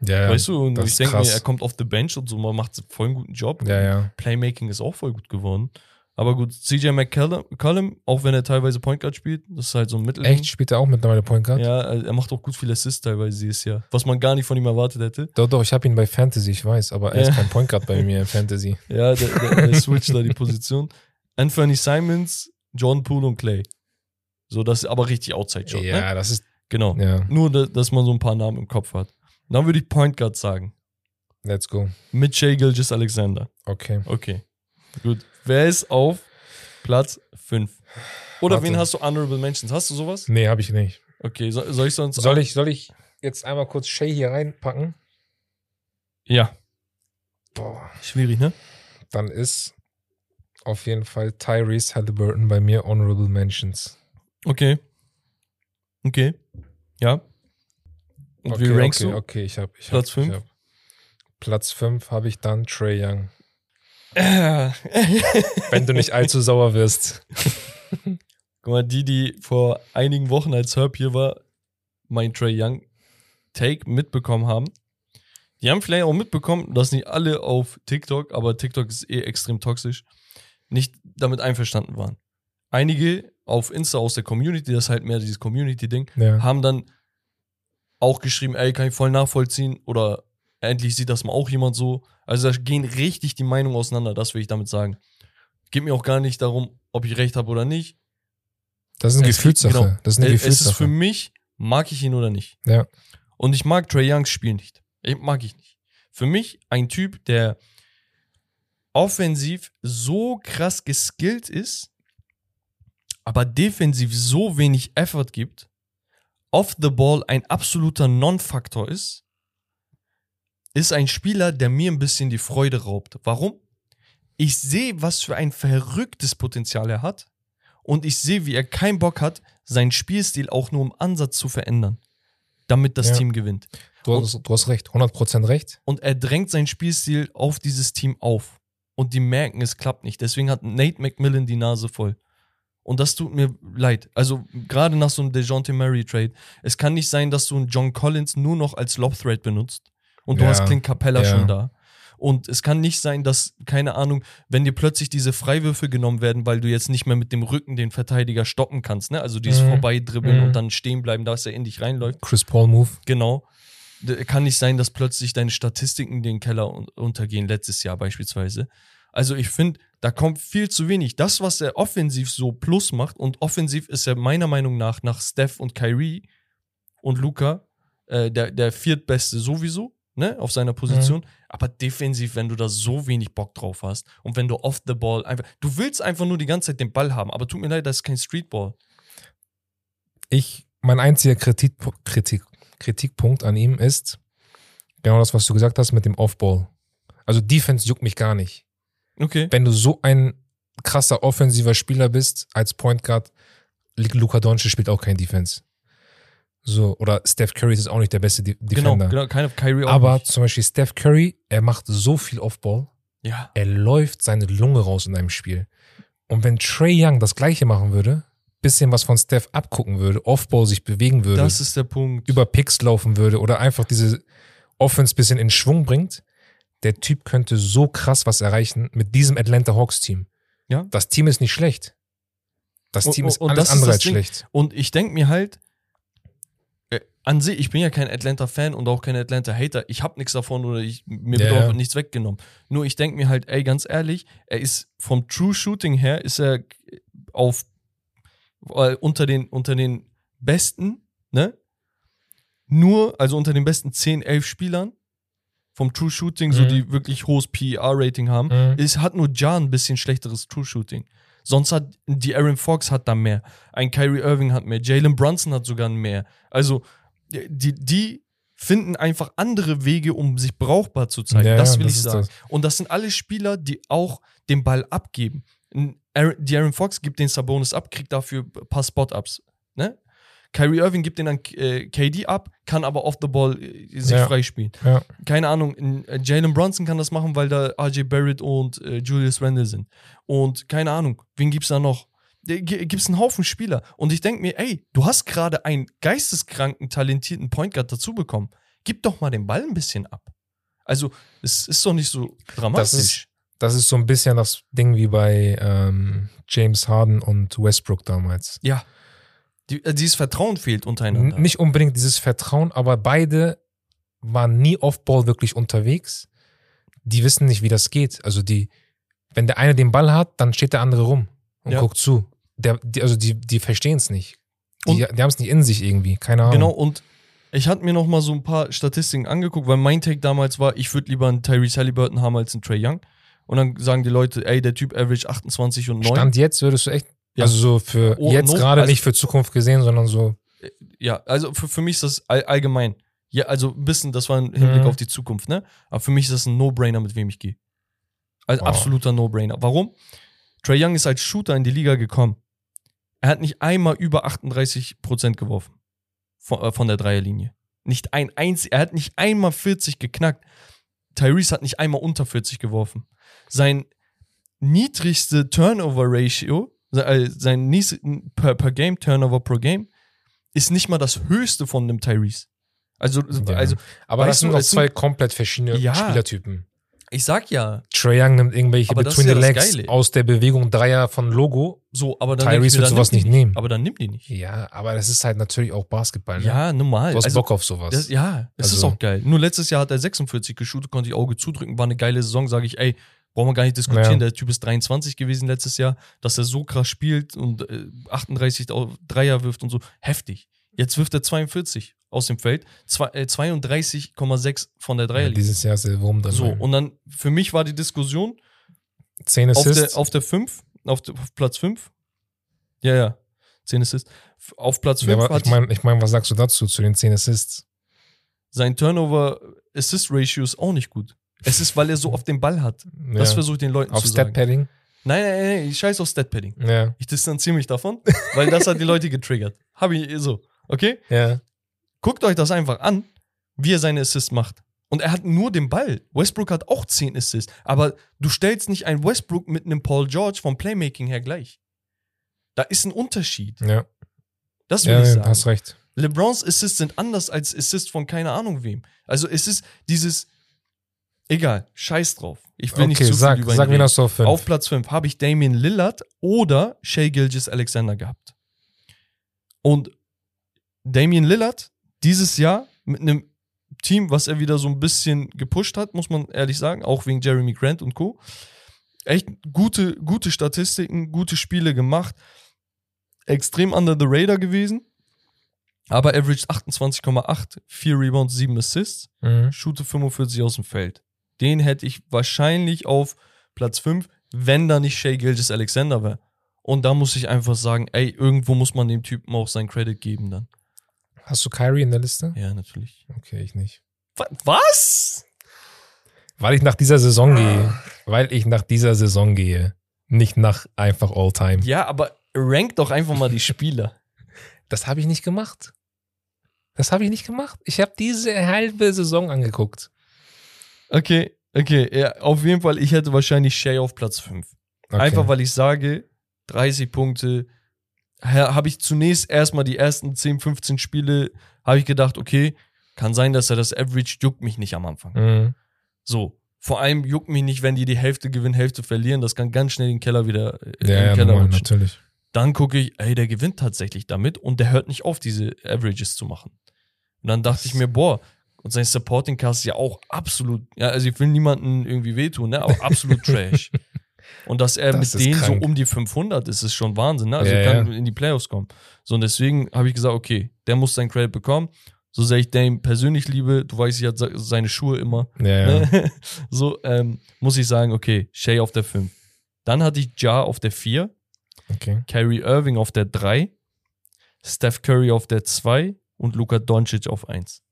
Ja, ja. weißt du, und ich denke mir, er kommt auf the bench und so, man macht voll einen guten Job. ja, ja. Playmaking ist auch voll gut geworden. Aber gut, CJ McCollum, auch wenn er teilweise Point Guard spielt, das ist halt so ein Mittel. Echt? Spielt er auch mittlerweile Point Guard? Ja, er macht auch gut viel Assists teilweise dieses Jahr, was man gar nicht von ihm erwartet hätte. Doch, doch, ich habe ihn bei Fantasy, ich weiß, aber er Ja. ist kein Point Guard bei mir in Fantasy. Ja, der, der, der switcht da die Position. Anthony Simons, John Poole und Clay. So, das ist aber richtig Outside-Shot, ja, ne? das ist, Genau. ja, Nur, da- dass man so ein paar Namen im Kopf hat. Dann würde ich Point Guard sagen. let's go. Mit Shea Gilgis Alexander. Okay. Okay. Gut. Wer ist auf Platz 5? Oder Warte. wen hast du Honorable Mentions? Hast du sowas? Nee, habe ich nicht. Okay, so, soll ich sonst. Soll ich, soll ich jetzt einmal kurz Shay hier reinpacken? Ja. Boah. Schwierig, ne? Dann ist auf jeden Fall Tyrese Halliburton bei mir Honorable Mentions. Okay. Okay. Ja. Und okay, wie rankst okay, du? Okay, ich habe ich Platz hab, fünf? ich hab- Platz 5 habe ich dann Trey Young. Wenn du nicht allzu sauer wirst. Guck mal, die, die vor einigen Wochen, als Herb hier war, mein Trey Young Take mitbekommen haben, die haben vielleicht auch mitbekommen, dass nicht alle auf TikTok, aber TikTok ist eh extrem toxisch, nicht damit einverstanden waren. Einige auf Insta aus der Community, das ist halt mehr dieses Community-Ding, Ja. haben dann auch geschrieben, ey, kann ich voll nachvollziehen oder endlich sieht das mal auch jemand so. Also da gehen richtig die Meinungen auseinander, das will ich damit sagen. Geht mir auch gar nicht darum, ob ich recht habe oder nicht. Das ist eine Es- Gefühlssache. genau. Das ist eine Es ist Gefühlssache. für mich, mag ich ihn oder nicht. Ja. Und ich mag Trey Youngs Spiel nicht. Ich, mag ich nicht. Für mich ein Typ, der offensiv so krass geskillt ist, aber defensiv so wenig Effort gibt, off the ball ein absoluter Non-Faktor ist, ist ein Spieler, der mir ein bisschen die Freude raubt. Warum? Ich sehe, was für ein verrücktes Potenzial er hat und ich sehe, wie er keinen Bock hat, seinen Spielstil auch nur im Ansatz zu verändern, damit das Ja. Team gewinnt. Du hast, du hast recht, 100% recht. Und er drängt seinen Spielstil auf dieses Team auf. Und die merken, es klappt nicht. Deswegen hat Nate McMillan die Nase voll. Und das tut mir leid. Also gerade nach so einem DeJounte Murray Trade. Es kann nicht sein, dass du einen John Collins nur noch als Lob Thread benutzt. Und du Ja, hast Clint Capella ja. schon da. Und es kann nicht sein, dass, keine Ahnung, wenn dir plötzlich diese Freiwürfe genommen werden, weil du jetzt nicht mehr mit dem Rücken den Verteidiger stoppen kannst, ne? Also dieses Mhm. Vorbeidribbeln Mhm. und dann stehen bleiben, dass er in dich reinläuft. Chris Paul Move. Genau. Kann nicht sein, dass plötzlich deine Statistiken den Keller un- untergehen, letztes Jahr beispielsweise. Also ich finde, da kommt viel zu wenig. Das, was er offensiv so plus macht, und offensiv ist er meiner Meinung nach nach Steph und Kyrie und Luca äh, der, der viertbeste sowieso, ne, auf seiner Position. Aber defensiv, wenn du da so wenig Bock drauf hast und wenn du off the ball einfach, du willst einfach nur die ganze Zeit den Ball haben, aber tut mir leid, das ist kein Streetball. Ich, mein einziger Kritik, Kritik, Kritikpunkt an ihm ist genau das, was du gesagt hast mit dem Offball. Also Defense juckt mich gar nicht. Okay. Wenn du so ein krasser offensiver Spieler bist als Point Guard, Luka Doncic spielt auch kein Defense. So, oder Steph Curry ist auch nicht der beste De Genau, Defender. genau, keine Kyrie auch Aber nicht. zum Beispiel Steph Curry, er macht so viel Offball, Ja. er läuft seine Lunge raus in einem Spiel. Und wenn Trey Young das gleiche machen würde, bisschen was von Steph abgucken würde, Offball sich bewegen würde, Das ist der Punkt. über Picks laufen würde oder einfach diese Offense bisschen in Schwung bringt, der Typ könnte so krass was erreichen mit diesem Atlanta Hawks Team. Ja. Das Team ist nicht schlecht. Das Und- Team ist und alles ist andere das als Ding. schlecht. Und ich denke mir halt, äh, an sich, ich bin ja kein Atlanta-Fan und auch kein Atlanta-Hater. Ich habe nichts davon oder ich, mir wird Ja, auch nichts weggenommen. Nur ich denke mir halt, ey, ganz ehrlich, er ist vom True Shooting her, ist er auf äh, unter den, unter den besten, ne? Nur, also unter den besten 10, 11 Spielern vom True Shooting, so Mhm. die wirklich hohes PER-Rating haben, Mhm. es hat nur Ja ein bisschen schlechteres True Shooting. Sonst hat die Aaron Fox hat da mehr. Ein Kyrie Irving hat mehr. Jalen Brunson hat sogar mehr. Also die, die finden einfach andere Wege, um sich brauchbar zu zeigen. Ja, das will das ich ist sagen. das. Und das sind alle Spieler, die auch den Ball abgeben. Ein Aaron, die Aaron Fox gibt den Sabonis ab, kriegt dafür ein paar Spot-Ups. Ne? Kyrie Irving gibt den an äh, KD ab, kann aber off the ball äh, sich Ja. freispielen Ja. keine Ahnung, äh, Jalen Brunson kann das machen, weil da RJ Barrett und äh, Julius Randle sind. Und keine Ahnung, wen gibt's da noch? Äh, gi- Gibt's einen Haufen Spieler. Und ich denke mir, ey, du hast gerade einen geisteskranken, talentierten Point Guard dazu bekommen. Gib doch mal den Ball ein bisschen ab. Also, es ist doch nicht so dramatisch. Das ist so ein bisschen das Ding wie bei ähm, James Harden und Westbrook damals. ja. Die, äh, dieses Vertrauen fehlt untereinander. N- Nicht unbedingt dieses Vertrauen, aber beide waren nie Off-Ball wirklich unterwegs. Die wissen nicht, wie das geht. Also die, wenn der eine den Ball hat, dann steht der andere rum und Ja. guckt zu. der, die, also die, die verstehen es nicht. Die, die haben es nicht in sich irgendwie, keine Ahnung. Genau, und ich hatte mir noch mal so ein paar Statistiken angeguckt, weil mein Take damals war, ich würde lieber einen Tyrese Halliburton haben als einen Trey Young. Und dann sagen die Leute, ey, der Typ average 28 und 9. Stand jetzt würdest du echt, Ja. also so für Oh, jetzt no, gerade also- nicht für Zukunft gesehen, sondern so, Ja, also für, für mich ist das all, allgemein. Ja, also ein bisschen, das war ein Hinblick Mhm. auf die Zukunft, ne? Aber für mich ist das ein No-Brainer, mit wem ich gehe. Also Wow. absoluter No-Brainer. Warum? Trey Young ist als Shooter in die Liga gekommen. Er hat nicht einmal über 38% geworfen. Von, äh, von der Dreierlinie. Nicht ein einzig, er hat nicht einmal 40 geknackt. Tyrese hat nicht einmal unter 40 geworfen. Sein niedrigste Turnover-Ratio, äh, sein per, per Game, Turnover pro Game, ist nicht mal das höchste von einem Tyrese. Also, Ja. also aber das sind sind- zwei komplett verschiedene Ja. Spielertypen. Ich sag ja, Trey Young nimmt irgendwelche Aber das Between ist the ja das Legs aus der Bewegung Dreier von Logo. so, aber dann Tyrese wird sowas nicht nehmen. Aber dann nimmt die nicht. Ja, aber das ist halt natürlich auch Basketball. Ne? Ja, normal. Du hast Also, Bock auf sowas. das, ja, es ist Also- auch geil. Nur letztes Jahr hat er 46 geshootet, konnte ich Auge zudrücken, war eine geile Saison, sage ich, ey, brauchen wir gar nicht diskutieren. Ja. Der Typ ist 23 gewesen letztes Jahr, dass er so krass spielt und äh, 38 auf Dreier wirft und so. Heftig. Jetzt wirft er 42 aus dem Feld, zwei, äh, 32,6 von der ja, Dreierlinie. dieses Jahr ist der Wurm drin. so, und dann für mich war die Diskussion, 10 auf Assists. der, auf der 5, auf, der, auf Platz 5. Ja, ja. 10 Assists. Auf Platz 5 ja, ich meine, ich mein, was sagst du dazu, zu den 10 Assists? sein Turnover-Assist-Ratio ist auch nicht gut. Es ist, weil er so auf den Ball hat. Das ja. versuche ich den Leuten Auf zu sagen. Stat-Padding? Nein, nein, nein, ich scheiß auf Stat-Padding. Ja. Ich distanziere mich davon, weil das hat die Leute getriggert. Hab ich so. Okay? Ja. Guckt euch das einfach an, wie er seine Assists macht. Und er hat nur den Ball. Westbrook hat auch 10 Assists. Aber du stellst nicht einen Westbrook mit einem Paul George vom Playmaking her gleich. Da ist ein Unterschied. Ja. Das will Ja, ich ja, sagen. hast recht. LeBrons Assists sind anders als Assists von keine Ahnung wem. Also es ist dieses, egal, scheiß drauf. Ich will nicht Okay, zu sag, viel über ihn sag mir das auf 5. Auf Platz 5 habe ich Damian Lillard oder Shea Gilgis Alexander gehabt. Und Damian Lillard dieses Jahr mit einem Team, was er wieder so ein bisschen gepusht hat, muss man ehrlich sagen, auch wegen Jeremy Grant und Co. Echt gute, gute Statistiken, gute Spiele gemacht. Extrem under the radar gewesen. Aber averaged 28,8, 4 Rebounds, 7 Assists Mhm. shoote 45 aus dem Feld. Den hätte ich wahrscheinlich auf Platz 5, wenn da nicht Shea Gilgis Alexander wäre. Und da muss ich einfach sagen, ey, irgendwo muss man dem Typen auch sein Credit geben dann. Hast du Kyrie in der Liste? Ja, natürlich. Okay, ich nicht. Wa- Was? Weil ich nach dieser Saison Ah. gehe. Weil ich nach dieser Saison gehe. Nicht nach einfach All-Time. Ja, aber rank doch einfach mal die Spieler. Das habe ich nicht gemacht. Das habe ich nicht gemacht. Ich habe diese halbe Saison angeguckt. Okay, okay. Ja, auf jeden Fall, ich hätte wahrscheinlich Shea auf Platz 5. Okay. Einfach weil ich sage, 30 Punkte. Habe ich zunächst erstmal die ersten 10, 15 Spiele, habe ich gedacht, okay, kann sein, dass er das Average juckt mich nicht am Anfang. Mhm. So. Vor allem juckt mich nicht, wenn die die Hälfte gewinnen, Hälfte verlieren. Das kann ganz schnell den Keller wieder äh, Ja, im ja, Keller normal, rutschen. natürlich. Dann gucke ich, ey, der gewinnt tatsächlich damit und der hört nicht auf, diese Averages zu machen. Und dann dachte ich mir, boah, und sein Supporting Cast ist ja auch absolut, ja, also ich will niemanden irgendwie wehtun, ne, aber absolut trash. Und dass er Das mit denen krank. so um die 500 ist, ist schon Wahnsinn, ne? Also Ja, kann ja. in die Playoffs kommen. So, und deswegen habe ich gesagt, okay, der muss sein Credit bekommen. So sehr ich Dame persönlich liebe, du weißt, ich hat se- seine Schuhe immer. Ja. Ne? so ähm, muss ich sagen, okay, Shea auf der 5. Dann hatte ich Ja auf der 4, Okay. Kyrie Irving auf der 3, Steph Curry auf der 2 und Luka Doncic auf 1.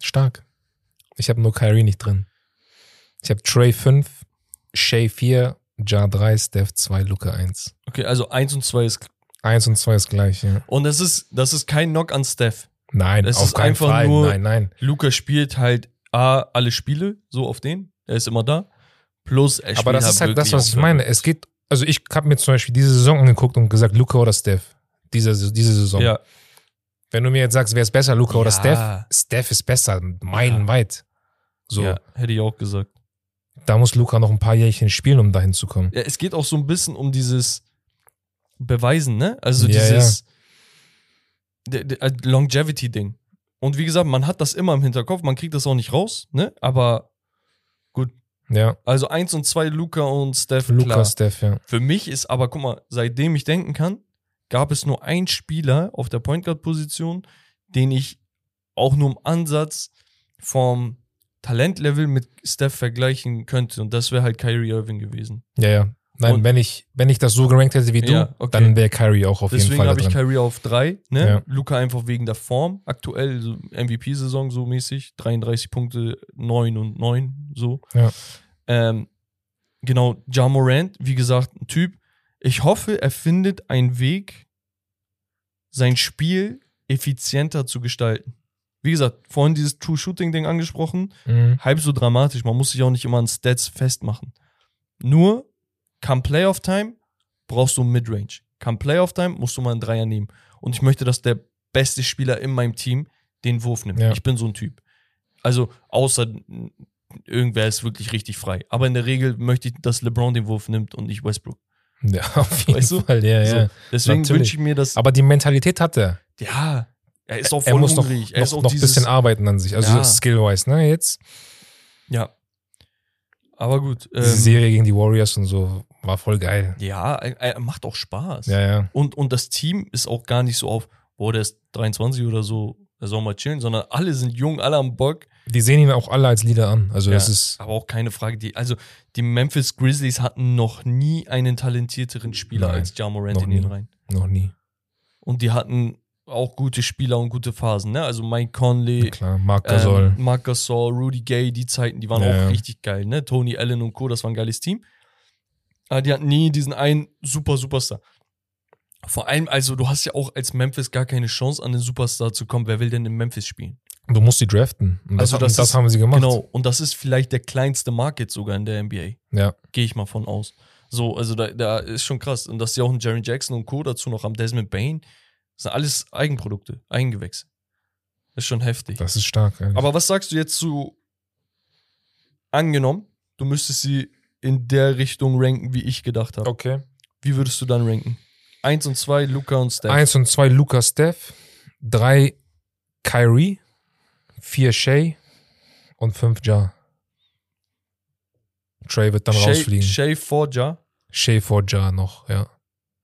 Stark. Ich habe nur Kyrie nicht drin. Ich habe Trey 5, Shea 4, Ja 3, Steph 2, Luca 1. Okay, also 1 und 2 ist. 1 und 2 ist gleich, ja. Und das ist, das ist kein Knock an Steph. Nein, Es auf ist keinen einfach Fall. nur- nein, nein. Luca spielt halt A, alle Spiele, so auf den. Er ist immer da. Plus, er spielt Aber das ist halt das, wirklich was ich meine. Es geht, also ich habe mir zum Beispiel diese Saison angeguckt und gesagt, Luca oder Steph. Diese, diese Saison. Ja, Wenn du mir jetzt sagst, wer ist besser, Luca oder Ja. Steph? Steph ist besser, meilenweit. So, ja, hätte ich auch gesagt. Da muss Luca noch ein paar Jährchen spielen, um dahin zu kommen. Ja, es geht auch so ein bisschen um dieses Beweisen, ne? Also Ja, dieses der- äh, Longevity-Ding. Und wie gesagt, man hat das immer im Hinterkopf, man kriegt das auch nicht raus, ne? Aber Ja, Also eins und zwei Luca und Steph. Lukas, klar. Steph, ja. Für mich ist aber, guck mal, seitdem ich denken kann, gab es nur einen Spieler auf der Point Guard Position, den ich auch nur im Ansatz vom Talentlevel mit Steph vergleichen könnte. Und das wäre halt Kyrie Irving gewesen. Ja, ja. Nein, Und- wenn ich, wenn ich das so gerankt hätte wie du, Ja, okay. dann wäre Kyrie auch auf jeden Deswegen Fall da habe ich. Kyrie auf drei. Ne? Ja. Luca einfach wegen der Form. Aktuell so MVP-Saison so mäßig. 33 Punkte, 9 und 9 so. Ja. Ähm, genau, Ja Morant, wie gesagt, ein Typ. Ich hoffe, er findet einen Weg, sein Spiel effizienter zu gestalten. Wie gesagt, vorhin dieses True Shooting Ding angesprochen, Mhm. halb so dramatisch. Man muss sich auch nicht immer an Stats festmachen. Nur, kam Playoff Time, brauchst du Midrange. Kam Playoff Time, musst du mal einen Dreier nehmen. Und ich möchte, dass der beste Spieler in meinem Team den Wurf nimmt. Ja. Ich bin so ein Typ. Also, außer irgendwer ist wirklich richtig frei. Aber in der Regel möchte ich, dass LeBron den Wurf nimmt und nicht Westbrook. Ja, auf jeden Weißt du? Fall, ja, ja. So, deswegen natürlich. wünsche ich mir, dass. Aber die Mentalität hat er. ja, er ist auch Er voll muss noch, hungrig. er noch, ist auch noch ein bisschen arbeiten an sich. Also Ja. skill-wise, ne? Jetzt. Ja. Aber gut. Diese Ähm, Serie gegen die Warriors und so war voll geil. ja, er, er macht auch Spaß. Ja, ja. Und, und das Team ist auch gar nicht so auf, boah, der ist 23 oder so, der soll mal chillen, sondern alle sind jung, alle am Bock. Die sehen ihn auch alle als Leader an. Also das Ja, ist. aber auch keine Frage. Die, also die Memphis Grizzlies hatten noch nie einen talentierteren Spieler Nein, als Ja Morant noch in den. Reihen. Noch nie. Und die hatten auch gute Spieler und gute Phasen. Ne? Also Mike Conley, Klar, Marc Gasol. ähm, Marc Gasol, Rudy Gay, die Zeiten, die waren Ja, auch ja. richtig geil. Ne? Tony Allen und Co., das war ein geiles Team. Aber die hatten nie diesen einen super Superstar. Vor allem, also du hast ja auch als Memphis gar keine Chance, an den Superstar zu kommen. Wer will denn in Memphis spielen? du musst die draften. Und das, Also haben- das das ist- haben sie gemacht. Genau. Und das ist vielleicht der kleinste Market sogar in der NBA. Ja. Gehe ich mal von aus. So, also da, da ist schon krass. Und dass sie auch einen Jerry Jackson und Co. dazu noch haben, Desmond Bain, das sind alles Eigenprodukte, Eigengewächse. Das ist schon heftig. Das ist stark. ehrlich. Aber was sagst du jetzt zu, angenommen, du müsstest sie in der Richtung ranken, wie ich gedacht habe. okay. Wie würdest du dann ranken? Eins und zwei, Luca und Steph. Eins und zwei Lukas Steph. Drei Kyrie. Vier Shay. Und fünf Ja. Trey wird dann Shay, rausfliegen. Shay vor Ja. Shay vor Ja noch, ja.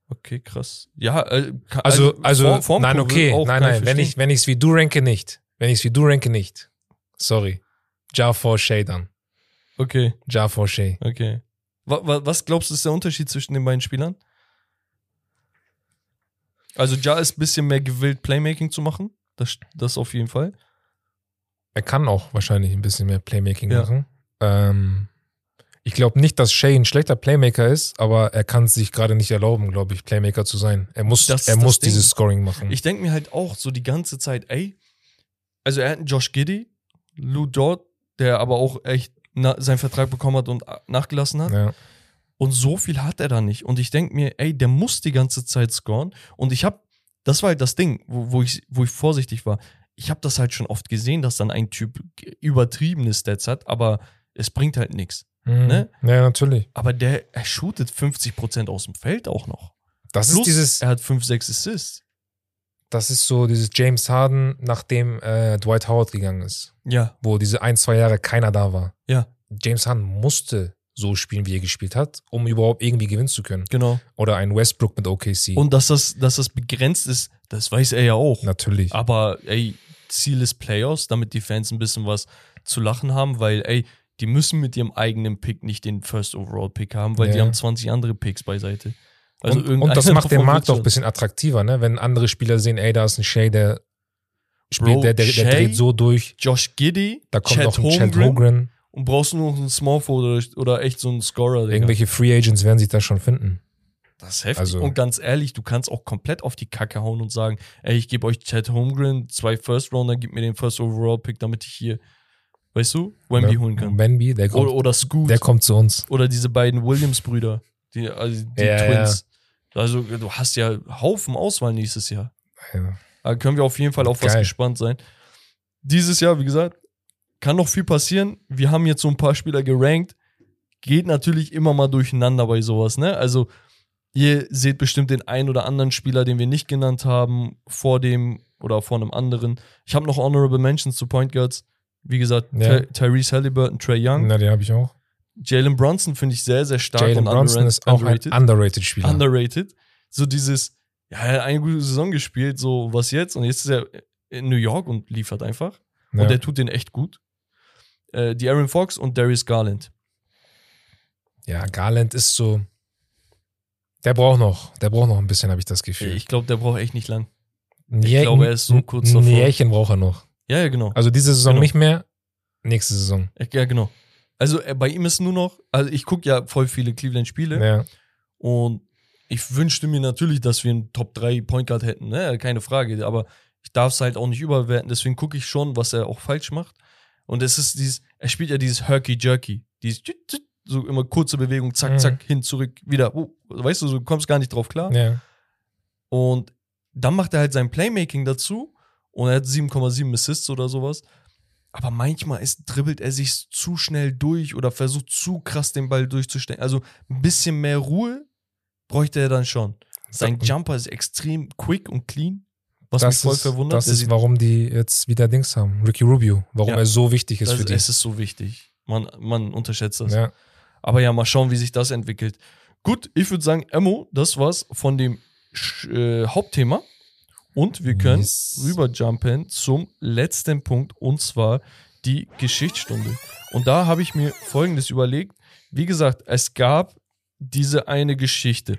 Okay, krass. Ja, äh, ka- Also, also, Form- Formkurve nein, okay, nein, nein, wenn ich, wenn ich es wie du ranke, nicht. Wenn ich es wie du ranke, nicht. Sorry. Ja vor Shay dann. Okay, Ja vor Shay. okay. Wa, wa, was glaubst du, ist der Unterschied zwischen den beiden Spielern? Also, Ja ist ein bisschen mehr gewillt, Playmaking zu machen. Das, das auf jeden Fall. Er kann auch wahrscheinlich ein bisschen mehr Playmaking Ja. machen. Ähm, ich glaube nicht, dass Shay ein schlechter Playmaker ist, aber er kann es sich gerade nicht erlauben, glaube ich, Playmaker zu sein. Er muss, Das er das muss Ding. dieses Scoring machen. Ich denke mir halt auch so die ganze Zeit, ey, also er hat einen Josh Giddy, Lou Dort, der aber auch echt seinen Vertrag bekommen hat und äh, nachgelassen hat. ja. Und so viel hat er da nicht. Und ich denke mir, ey, der muss die ganze Zeit scoren. Und ich habe, das war halt das Ding, wo, wo, ich, wo ich vorsichtig war. Ich habe das halt schon oft gesehen, dass dann ein Typ übertriebene Stats hat, aber es bringt halt nichts. Mhm. Ne? Ja, natürlich. Aber der, er shootet 50% aus dem Feld auch noch. Das Plus, ist dieses, er hat 5, 6 Assists. das ist so dieses James Harden, nachdem äh, Dwight Howard gegangen ist, Ja, wo diese ein, zwei Jahre keiner da war. ja, James Harden musste so spielen, wie er gespielt hat, um überhaupt irgendwie gewinnen zu können. genau. Oder ein Westbrook mit OKC. Und dass das, dass das begrenzt ist, das weiß er ja auch. natürlich. Aber ey, Ziel ist Playoffs, damit die Fans ein bisschen was zu lachen haben, weil ey, die müssen mit ihrem eigenen Pick nicht den First Overall Pick haben, weil die Ja. haben 20 andere Picks beiseite. Also und, und das macht den Markt auch ein bisschen attraktiver, ne? Wenn andere Spieler sehen, ey, da ist ein Shay, der spielt, Bro, der, der, der Shea? dreht so durch. Josh Giddy, Da kommt Chet noch ein Chad Holmgren Holmgren. und brauchst du noch einen Small Forward oder, oder echt so einen Scorer. Digga. Irgendwelche Free Agents werden sich da schon finden. Das ist heftig. Also- und ganz ehrlich, du kannst auch komplett auf die Kacke hauen und sagen, ey, ich gebe euch Chad Holmgren, zwei First Rounder, gib mir den First Overall Pick, damit ich hier, weißt du, Wemby ne? holen kann. Wemby, der kommt, Oder, oder Scoot. der kommt zu uns. Oder diese beiden Williams-Brüder, die, also die Ja, Twins. Also du hast ja Haufen Auswahl nächstes Jahr. Ja. Da können wir auf jeden Fall auf was Geil. gespannt sein. Dieses Jahr, wie gesagt, kann noch viel passieren. Wir haben jetzt so ein paar Spieler gerankt. Geht natürlich immer mal durcheinander bei sowas, ne? Also, ihr seht bestimmt den einen oder anderen Spieler, den wir nicht genannt haben, vor dem oder vor einem anderen. Ich habe noch Honorable Mentions zu Point Guards. Wie gesagt, Ja. Ty Tyrese Halliburton, Trey Young. Na, den habe ich auch. Jalen Brunson finde ich sehr, sehr stark Jalen und Bronson ist auch ein underrated. underrated Spieler. underrated. So dieses, ja, er hat eine gute Saison gespielt, so was jetzt? Und jetzt ist er in New York und liefert einfach. ja. Und der tut den echt gut. Äh, die Aaron Fox und Darius Garland. ja, Garland ist so. Der braucht noch, der braucht noch ein bisschen, habe ich das Gefühl. Ich glaube, der braucht echt nicht lang. Ich Jähr- glaube, er ist so kurz davor. Ein Jährchen braucht er noch. Ja, ja, genau. Also diese Saison Genau. nicht mehr, nächste Saison. Ja, genau. Also äh, bei ihm ist nur noch, also ich gucke ja voll viele Cleveland-Spiele Ja. und ich wünschte mir natürlich, dass wir einen Top 3 Point Guard hätten, ne? keine Frage, aber ich darf es halt auch nicht überwerten, deswegen gucke ich schon, was er auch falsch macht. Und es ist dieses, er spielt ja dieses Herky-Jerky, dieses tüt, tüt, so immer kurze Bewegung, zack, Mhm. zack, hin, zurück, wieder. Oh, weißt du, du kommst gar nicht drauf klar. ja. Und dann macht er halt sein Playmaking dazu und er hat 7,7 Assists oder sowas. Aber manchmal ist, dribbelt er sich zu schnell durch oder versucht zu krass den Ball durchzustecken. Also ein bisschen mehr Ruhe bräuchte er dann schon. Sein Jumper ist extrem quick und clean, was das mich voll ist, verwundert. Das ist, warum die jetzt wieder Dings haben. Ricky Rubio. Warum Ja. er so wichtig ist das, für die. es ist so wichtig. Man, man unterschätzt das. ja. Aber ja, mal schauen, wie sich das entwickelt. Gut, ich würde sagen, Emo, das war's von dem äh, Hauptthema. Und wir können Yes. rüberjumpen zum letzten Punkt und zwar die Geschichtsstunde. Und da habe ich mir folgendes überlegt. Wie gesagt, es gab diese eine Geschichte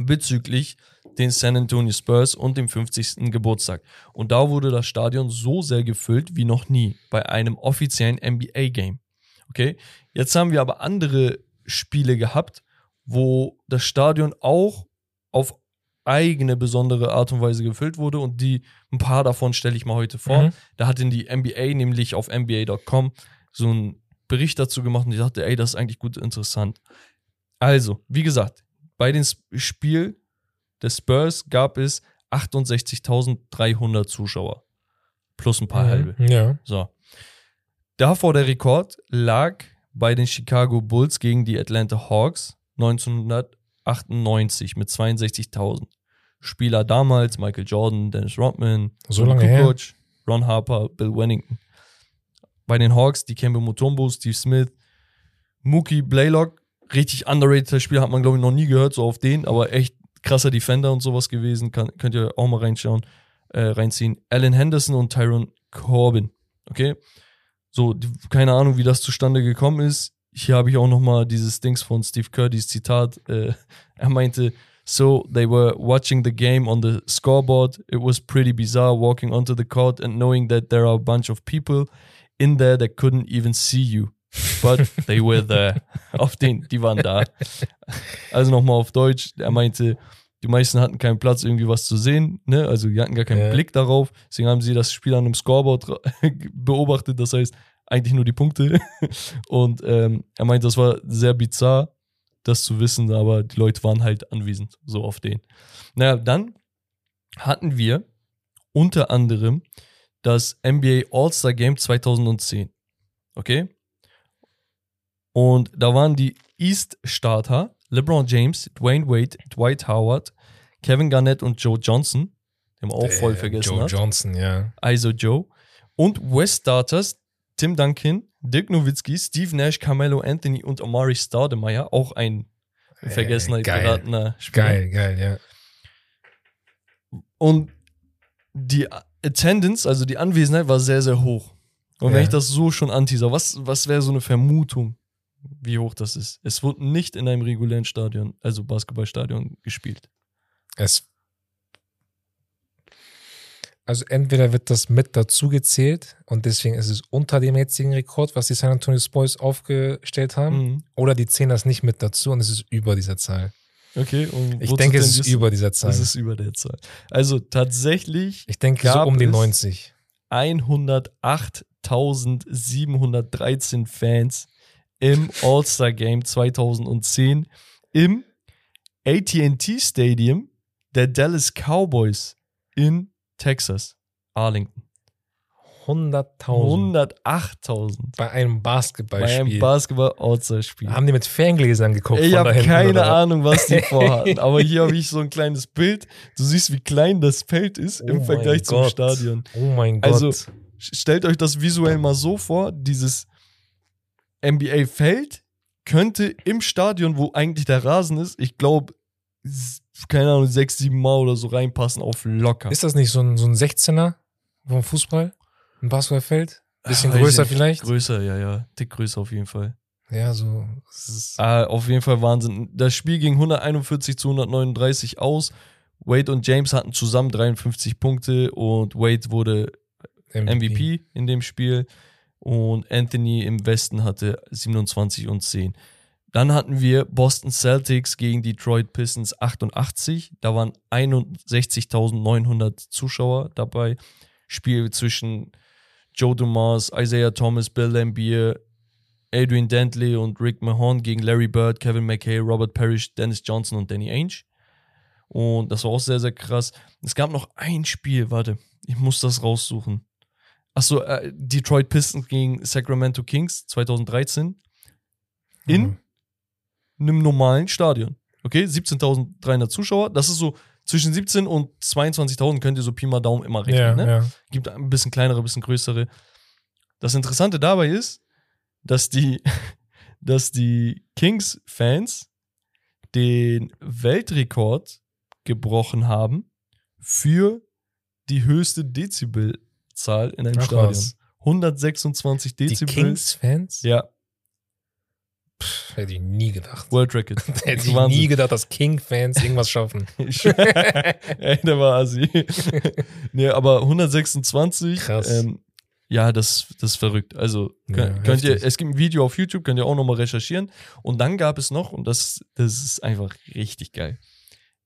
bezüglich den San Antonio Spurs und dem 50. Geburtstag. Und da wurde das Stadion so sehr gefüllt wie noch nie bei einem offiziellen NBA-Game. Okay, jetzt haben wir aber andere Spiele gehabt, wo das Stadion auch auf eigene besondere Art und Weise gefüllt wurde und die ein paar davon stelle ich mal heute vor. Mhm. Da hat in die NBA nämlich auf NBA.com so einen Bericht dazu gemacht und ich dachte, ey, das ist eigentlich gut interessant. Also, wie gesagt, bei dem Sp- Spiel des Spurs gab es 68.300 Zuschauer. Plus ein paar halbe. Mhm. Ja. So. Davor der Rekord lag bei den Chicago Bulls gegen die Atlanta Hawks 1998 mit 62.000. Spieler damals Michael Jordan, Dennis Rodman, So lange her. Kukoc, Ron Harper, Bill Wennington. Bei den Hawks die Kemba Mutombo, Steve Smith, Mookie Blaylock, richtig underrated Spieler, hat man glaube ich noch nie gehört, so auf den, aber echt krasser Defender und sowas gewesen, Kann, könnt ihr auch mal reinschauen, äh, reinziehen. Alan Henderson und Tyron Corbin, okay? So, die, keine Ahnung, wie das zustande gekommen ist. Hier habe ich auch noch mal dieses Dings von Steve Kerr, dieses Zitat. Äh, er meinte, so they were watching the game on the scoreboard. It was pretty bizarre walking onto the court and knowing that there are a bunch of people in there that couldn't even see you. But they were there. auf den, die waren da. Also nochmal auf Deutsch. Er meinte, die meisten hatten keinen Platz, irgendwie was zu sehen. Ne? Also die hatten gar keinen Ja. Blick darauf. Deswegen haben sie das Spiel an einem Scoreboard beobachtet. Das heißt, eigentlich nur die Punkte. Und ähm, er meinte, das war sehr bizarr, das zu wissen, aber die Leute waren halt anwesend, so auf den. Naja, dann hatten wir unter anderem das NBA All-Star Game 2010. Okay? Und da waren die East-Starter LeBron James, Dwayne Wade, Dwight Howard, Kevin Garnett und Joe Johnson, den man auch voll vergessen Joe hat. Johnson, ja. ISO Joe. Und West Starters, Tim Duncan, Dirk Nowitzki, Steve Nash, Carmelo Anthony und Amari Stoudemire, auch ein in Vergessenheit geratener Spieler. Geil, geil, ja. Und die Attendance, also die Anwesenheit, war sehr, sehr hoch. Und wenn Ja. ich das so schon anteaser, was, was wäre so eine Vermutung, wie hoch das ist? Es wurde nicht in einem regulären Stadion, also Basketballstadion, gespielt. Es also entweder wird das mit dazu gezählt und deswegen ist es unter dem jetzigen Rekord, was die San Antonio Spurs aufgestellt haben, Mhm. oder die zählen das nicht mit dazu und es ist über dieser Zahl. Okay, und Ich denke, es ist du? über dieser Zahl. Es ist über der Zahl. Also tatsächlich ich denke so um die es- 90. 108.713 Fans im All-Star Game 2010 im AT&T Stadium der Dallas Cowboys in Texas, Arlington. 100.000 108.000 bei einem bei einem Basketballspiel. Basketball-All-Star-Spiel. haben die mit Ferngläsern geguckt Ich habe keine oder? Ahnung, was die vorhatten, aber hier habe ich so ein kleines Bild. Du siehst, wie klein das Feld ist Oh im Vergleich zum Gott. Stadion. Oh mein Gott. Also, Stellt euch das visuell mal so vor, dieses NBA-Feld könnte im Stadion, wo eigentlich der Rasen ist, ich glaube, keine Ahnung, sechs, sieben Mal oder so reinpassen auf locker. Ist das nicht so ein, so ein 16er vom Fußball? Ein Basketballfeld? Bisschen Ah, größer vielleicht? Größer, ja, ja. Dick größer auf jeden Fall. Ja, so. Ah, auf jeden Fall Wahnsinn. Das Spiel ging 141 zu 139 aus. Wade und James hatten zusammen 53 Punkte und Wade wurde MVP in dem Spiel und Anthony im Westen hatte 27 und 10. Dann hatten wir Boston Celtics gegen Detroit Pistons 88. Da waren 61.900 Zuschauer dabei. Spiel zwischen Joe Dumas, Isaiah Thomas, Bill Lambier, Adrian Dantley und Rick Mahon gegen Larry Bird, Kevin McKay, Robert Parrish, Dennis Johnson und Danny Ainge. Und das war auch sehr, sehr krass. Es gab noch ein Spiel, warte, ich muss das raussuchen. Achso, äh, Detroit Pistons gegen Sacramento Kings 2013 in Mhm. Einem normalen Stadion. Okay, 17.300 Zuschauer. Das ist so zwischen 17 und 22.000 könnt ihr so Pi mal Daumen immer rechnen. Ja, ne? ja. Gibt ein bisschen kleinere, ein bisschen größere. Das Interessante dabei ist, dass die, dass die Kings-Fans den Weltrekord gebrochen haben für die höchste Dezibelzahl in einem Ach Stadion. was. 126 Die Dezibel. Kings-Fans? Ja, Pff, Hätte ich nie gedacht. World Record. Hätte ich Wahnsinn. nie gedacht, dass King-Fans irgendwas schaffen. Ey, der war assi. nee, aber 126. Krass. Ähm, ja, das, das ist verrückt. Also könnt, Ja, könnt ihr, es gibt ein Video auf YouTube, könnt ihr auch nochmal recherchieren. Und dann gab es noch, und das, das ist einfach richtig geil,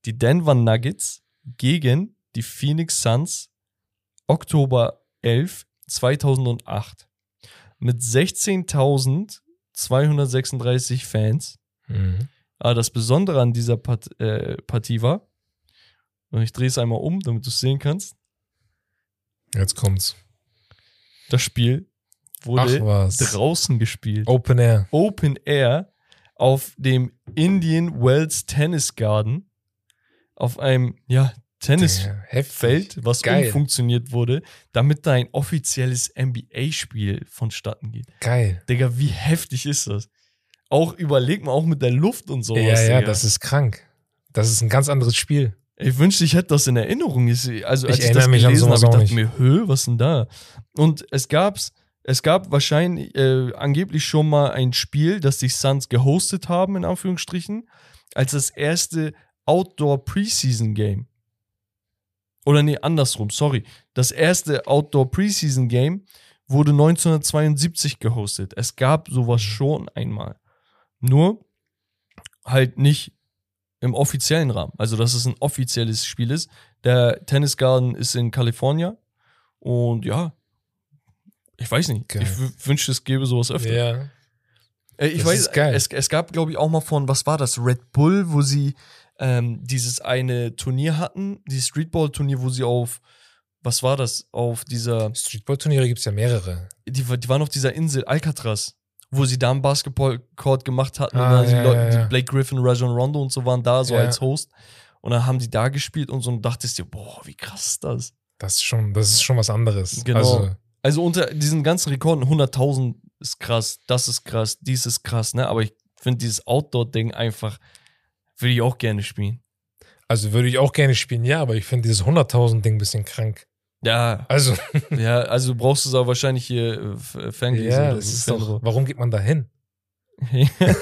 die Denver Nuggets gegen die Phoenix Suns Oktober 11, 2008 mit 16.236 Fans. Mhm. Aber das Besondere an dieser Part, äh, Partie war, und ich drehe es einmal um, damit du es sehen kannst, Jetzt kommt's. das Spiel wurde draußen gespielt. Open Air. Open Air auf dem Indian Wells Tennis Garden. Auf einem, ja, Tennisfeld, was Geil. umfunktioniert wurde, damit da ein offizielles NBA-Spiel vonstatten geht. Geil. Digga, wie heftig ist das? Auch überleg mal, auch mit der Luft und sowas. ja, ja, Digga. das ist krank. Das ist ein ganz anderes Spiel. Ich wünschte, ich hätte das in Erinnerung. Also, als Ich ich, erinnere das gelesen habe, ich dachte mir, hö, was denn da? Und es gab's, es gab wahrscheinlich äh, angeblich schon mal ein Spiel, das die Suns gehostet haben, in Anführungsstrichen, als das erste Outdoor Preseason Game. Oder nee, andersrum, sorry. Das erste Outdoor Preseason Game wurde 1972 gehostet. Es gab sowas schon einmal. Nur halt nicht im offiziellen Rahmen. Also, dass es ein offizielles Spiel ist. Der Tennis Garden ist in Kalifornien. Und ja, ich weiß nicht. Geil. Ich wünschte, es gäbe sowas öfter. Ja. Äh, ich Das weiß. Es, es gab, glaube ich, auch mal von, was war das? Red Bull, wo sie ähm, dieses eine Turnier hatten, dieses Streetball-Turnier, wo sie auf, was war das? Auf dieser, Streetball-Turniere gibt es ja mehrere. die, die waren auf dieser Insel Alcatraz, wo sie da einen Basketball-Court gemacht hatten. Ah, und dann ja, die Leute, ja, ja. Die Blake Griffin, Rajon Rondo und so waren da so als Host. Und dann haben die da gespielt und so und dachtest dir, boah, wie krass ist das? Das ist schon, das ist schon was anderes. Genau. Also, Also unter diesen ganzen Rekorden, 100.000 ist krass, das ist krass, dies ist krass, ne? Aber ich finde dieses Outdoor-Ding einfach, würde ich auch gerne spielen. also würde ich auch gerne spielen, ja, aber ich finde dieses 100.000-Ding ein bisschen krank. Ja, Also, ja, also du brauchst es aber wahrscheinlich hier äh, Ferngläser ja, das ist doch, warum geht man da hin?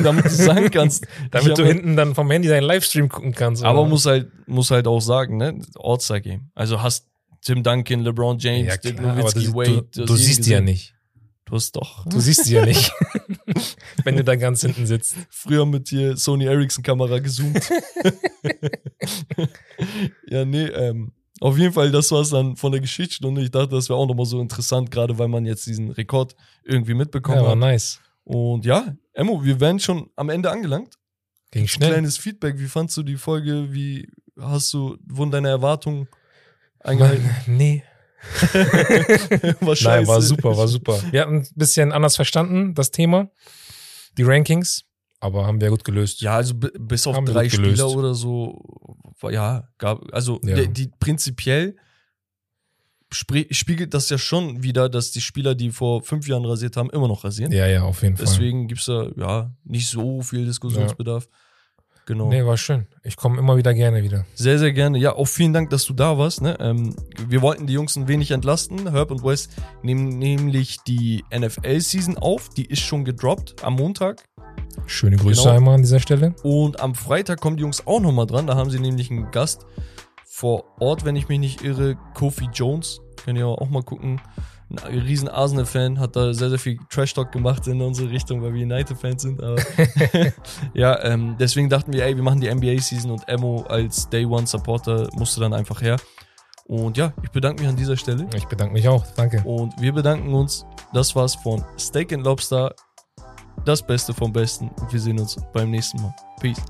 damit du sagen kannst. Damit du hinten dann vom Handy deinen Livestream gucken kannst. Aber oder? muss halt, muss halt auch sagen, ne? All-Star-Game. Also hast Tim Duncan, LeBron James, ja, klar, aber Nowitzki, du, Wade. du, du siehst die ja nicht. Du hast doch. Du siehst sie ja nicht, wenn du da ganz hinten sitzt. früher mit hier Sony Ericsson Kamera gezoomt. ja, nee, ähm, auf jeden Fall, das war es dann von der Geschichtsstunde. Ich dachte, das wäre auch nochmal so interessant, gerade weil man jetzt diesen Rekord irgendwie mitbekommen Ja, war hat. nice. Und ja, Emmo, wir wären schon am Ende angelangt. Ging schnell. Kleines Feedback, wie fandst du die Folge? Wie hast du, wurden deine Erwartungen eingehalten? Nee. war scheiße. Nein, war super, war super. Wir hatten ein bisschen anders verstanden, das Thema. Die Rankings, aber haben wir gut gelöst. Ja, also bi- bis auf Haben drei gelöst. Spieler oder so, ja, gab, also Ja. Die, die prinzipiell spiegelt das ja schon wieder, dass die Spieler, die vor fünf Jahren rasiert haben, immer noch rasieren. Ja, ja, auf jeden Fall. Deswegen gibt es da ja nicht so viel Diskussionsbedarf. Ja. Genau. Nee, war schön. Ich komme immer wieder gerne wieder. Sehr, sehr gerne. Ja, auch vielen Dank, dass du da warst. Ne? Ähm, wir wollten die Jungs ein wenig entlasten. Herb und Wes nehmen nämlich die NFL-Season auf. Die ist schon gedroppt am Montag. Schöne Grüße genau. einmal an dieser Stelle. Und am Freitag kommen die Jungs auch nochmal dran. Da haben sie nämlich einen Gast vor Ort, wenn ich mich nicht irre, Kofi Jones. Könnt ihr auch mal gucken. Ein riesen Arsenal-Fan, hat da sehr, sehr viel Trash-Talk gemacht in unsere Richtung, weil wir United-Fans sind. Aber ja, ähm, deswegen dachten wir, ey, wir machen die NBA-Season und Emo als Day-One-Supporter musste dann einfach her. Und ja, ich bedanke mich an dieser Stelle. Ich bedanke mich auch, danke. Und wir bedanken uns. Das war's von Steak and Lobster das Beste vom Besten. Und wir sehen uns beim nächsten Mal. Peace.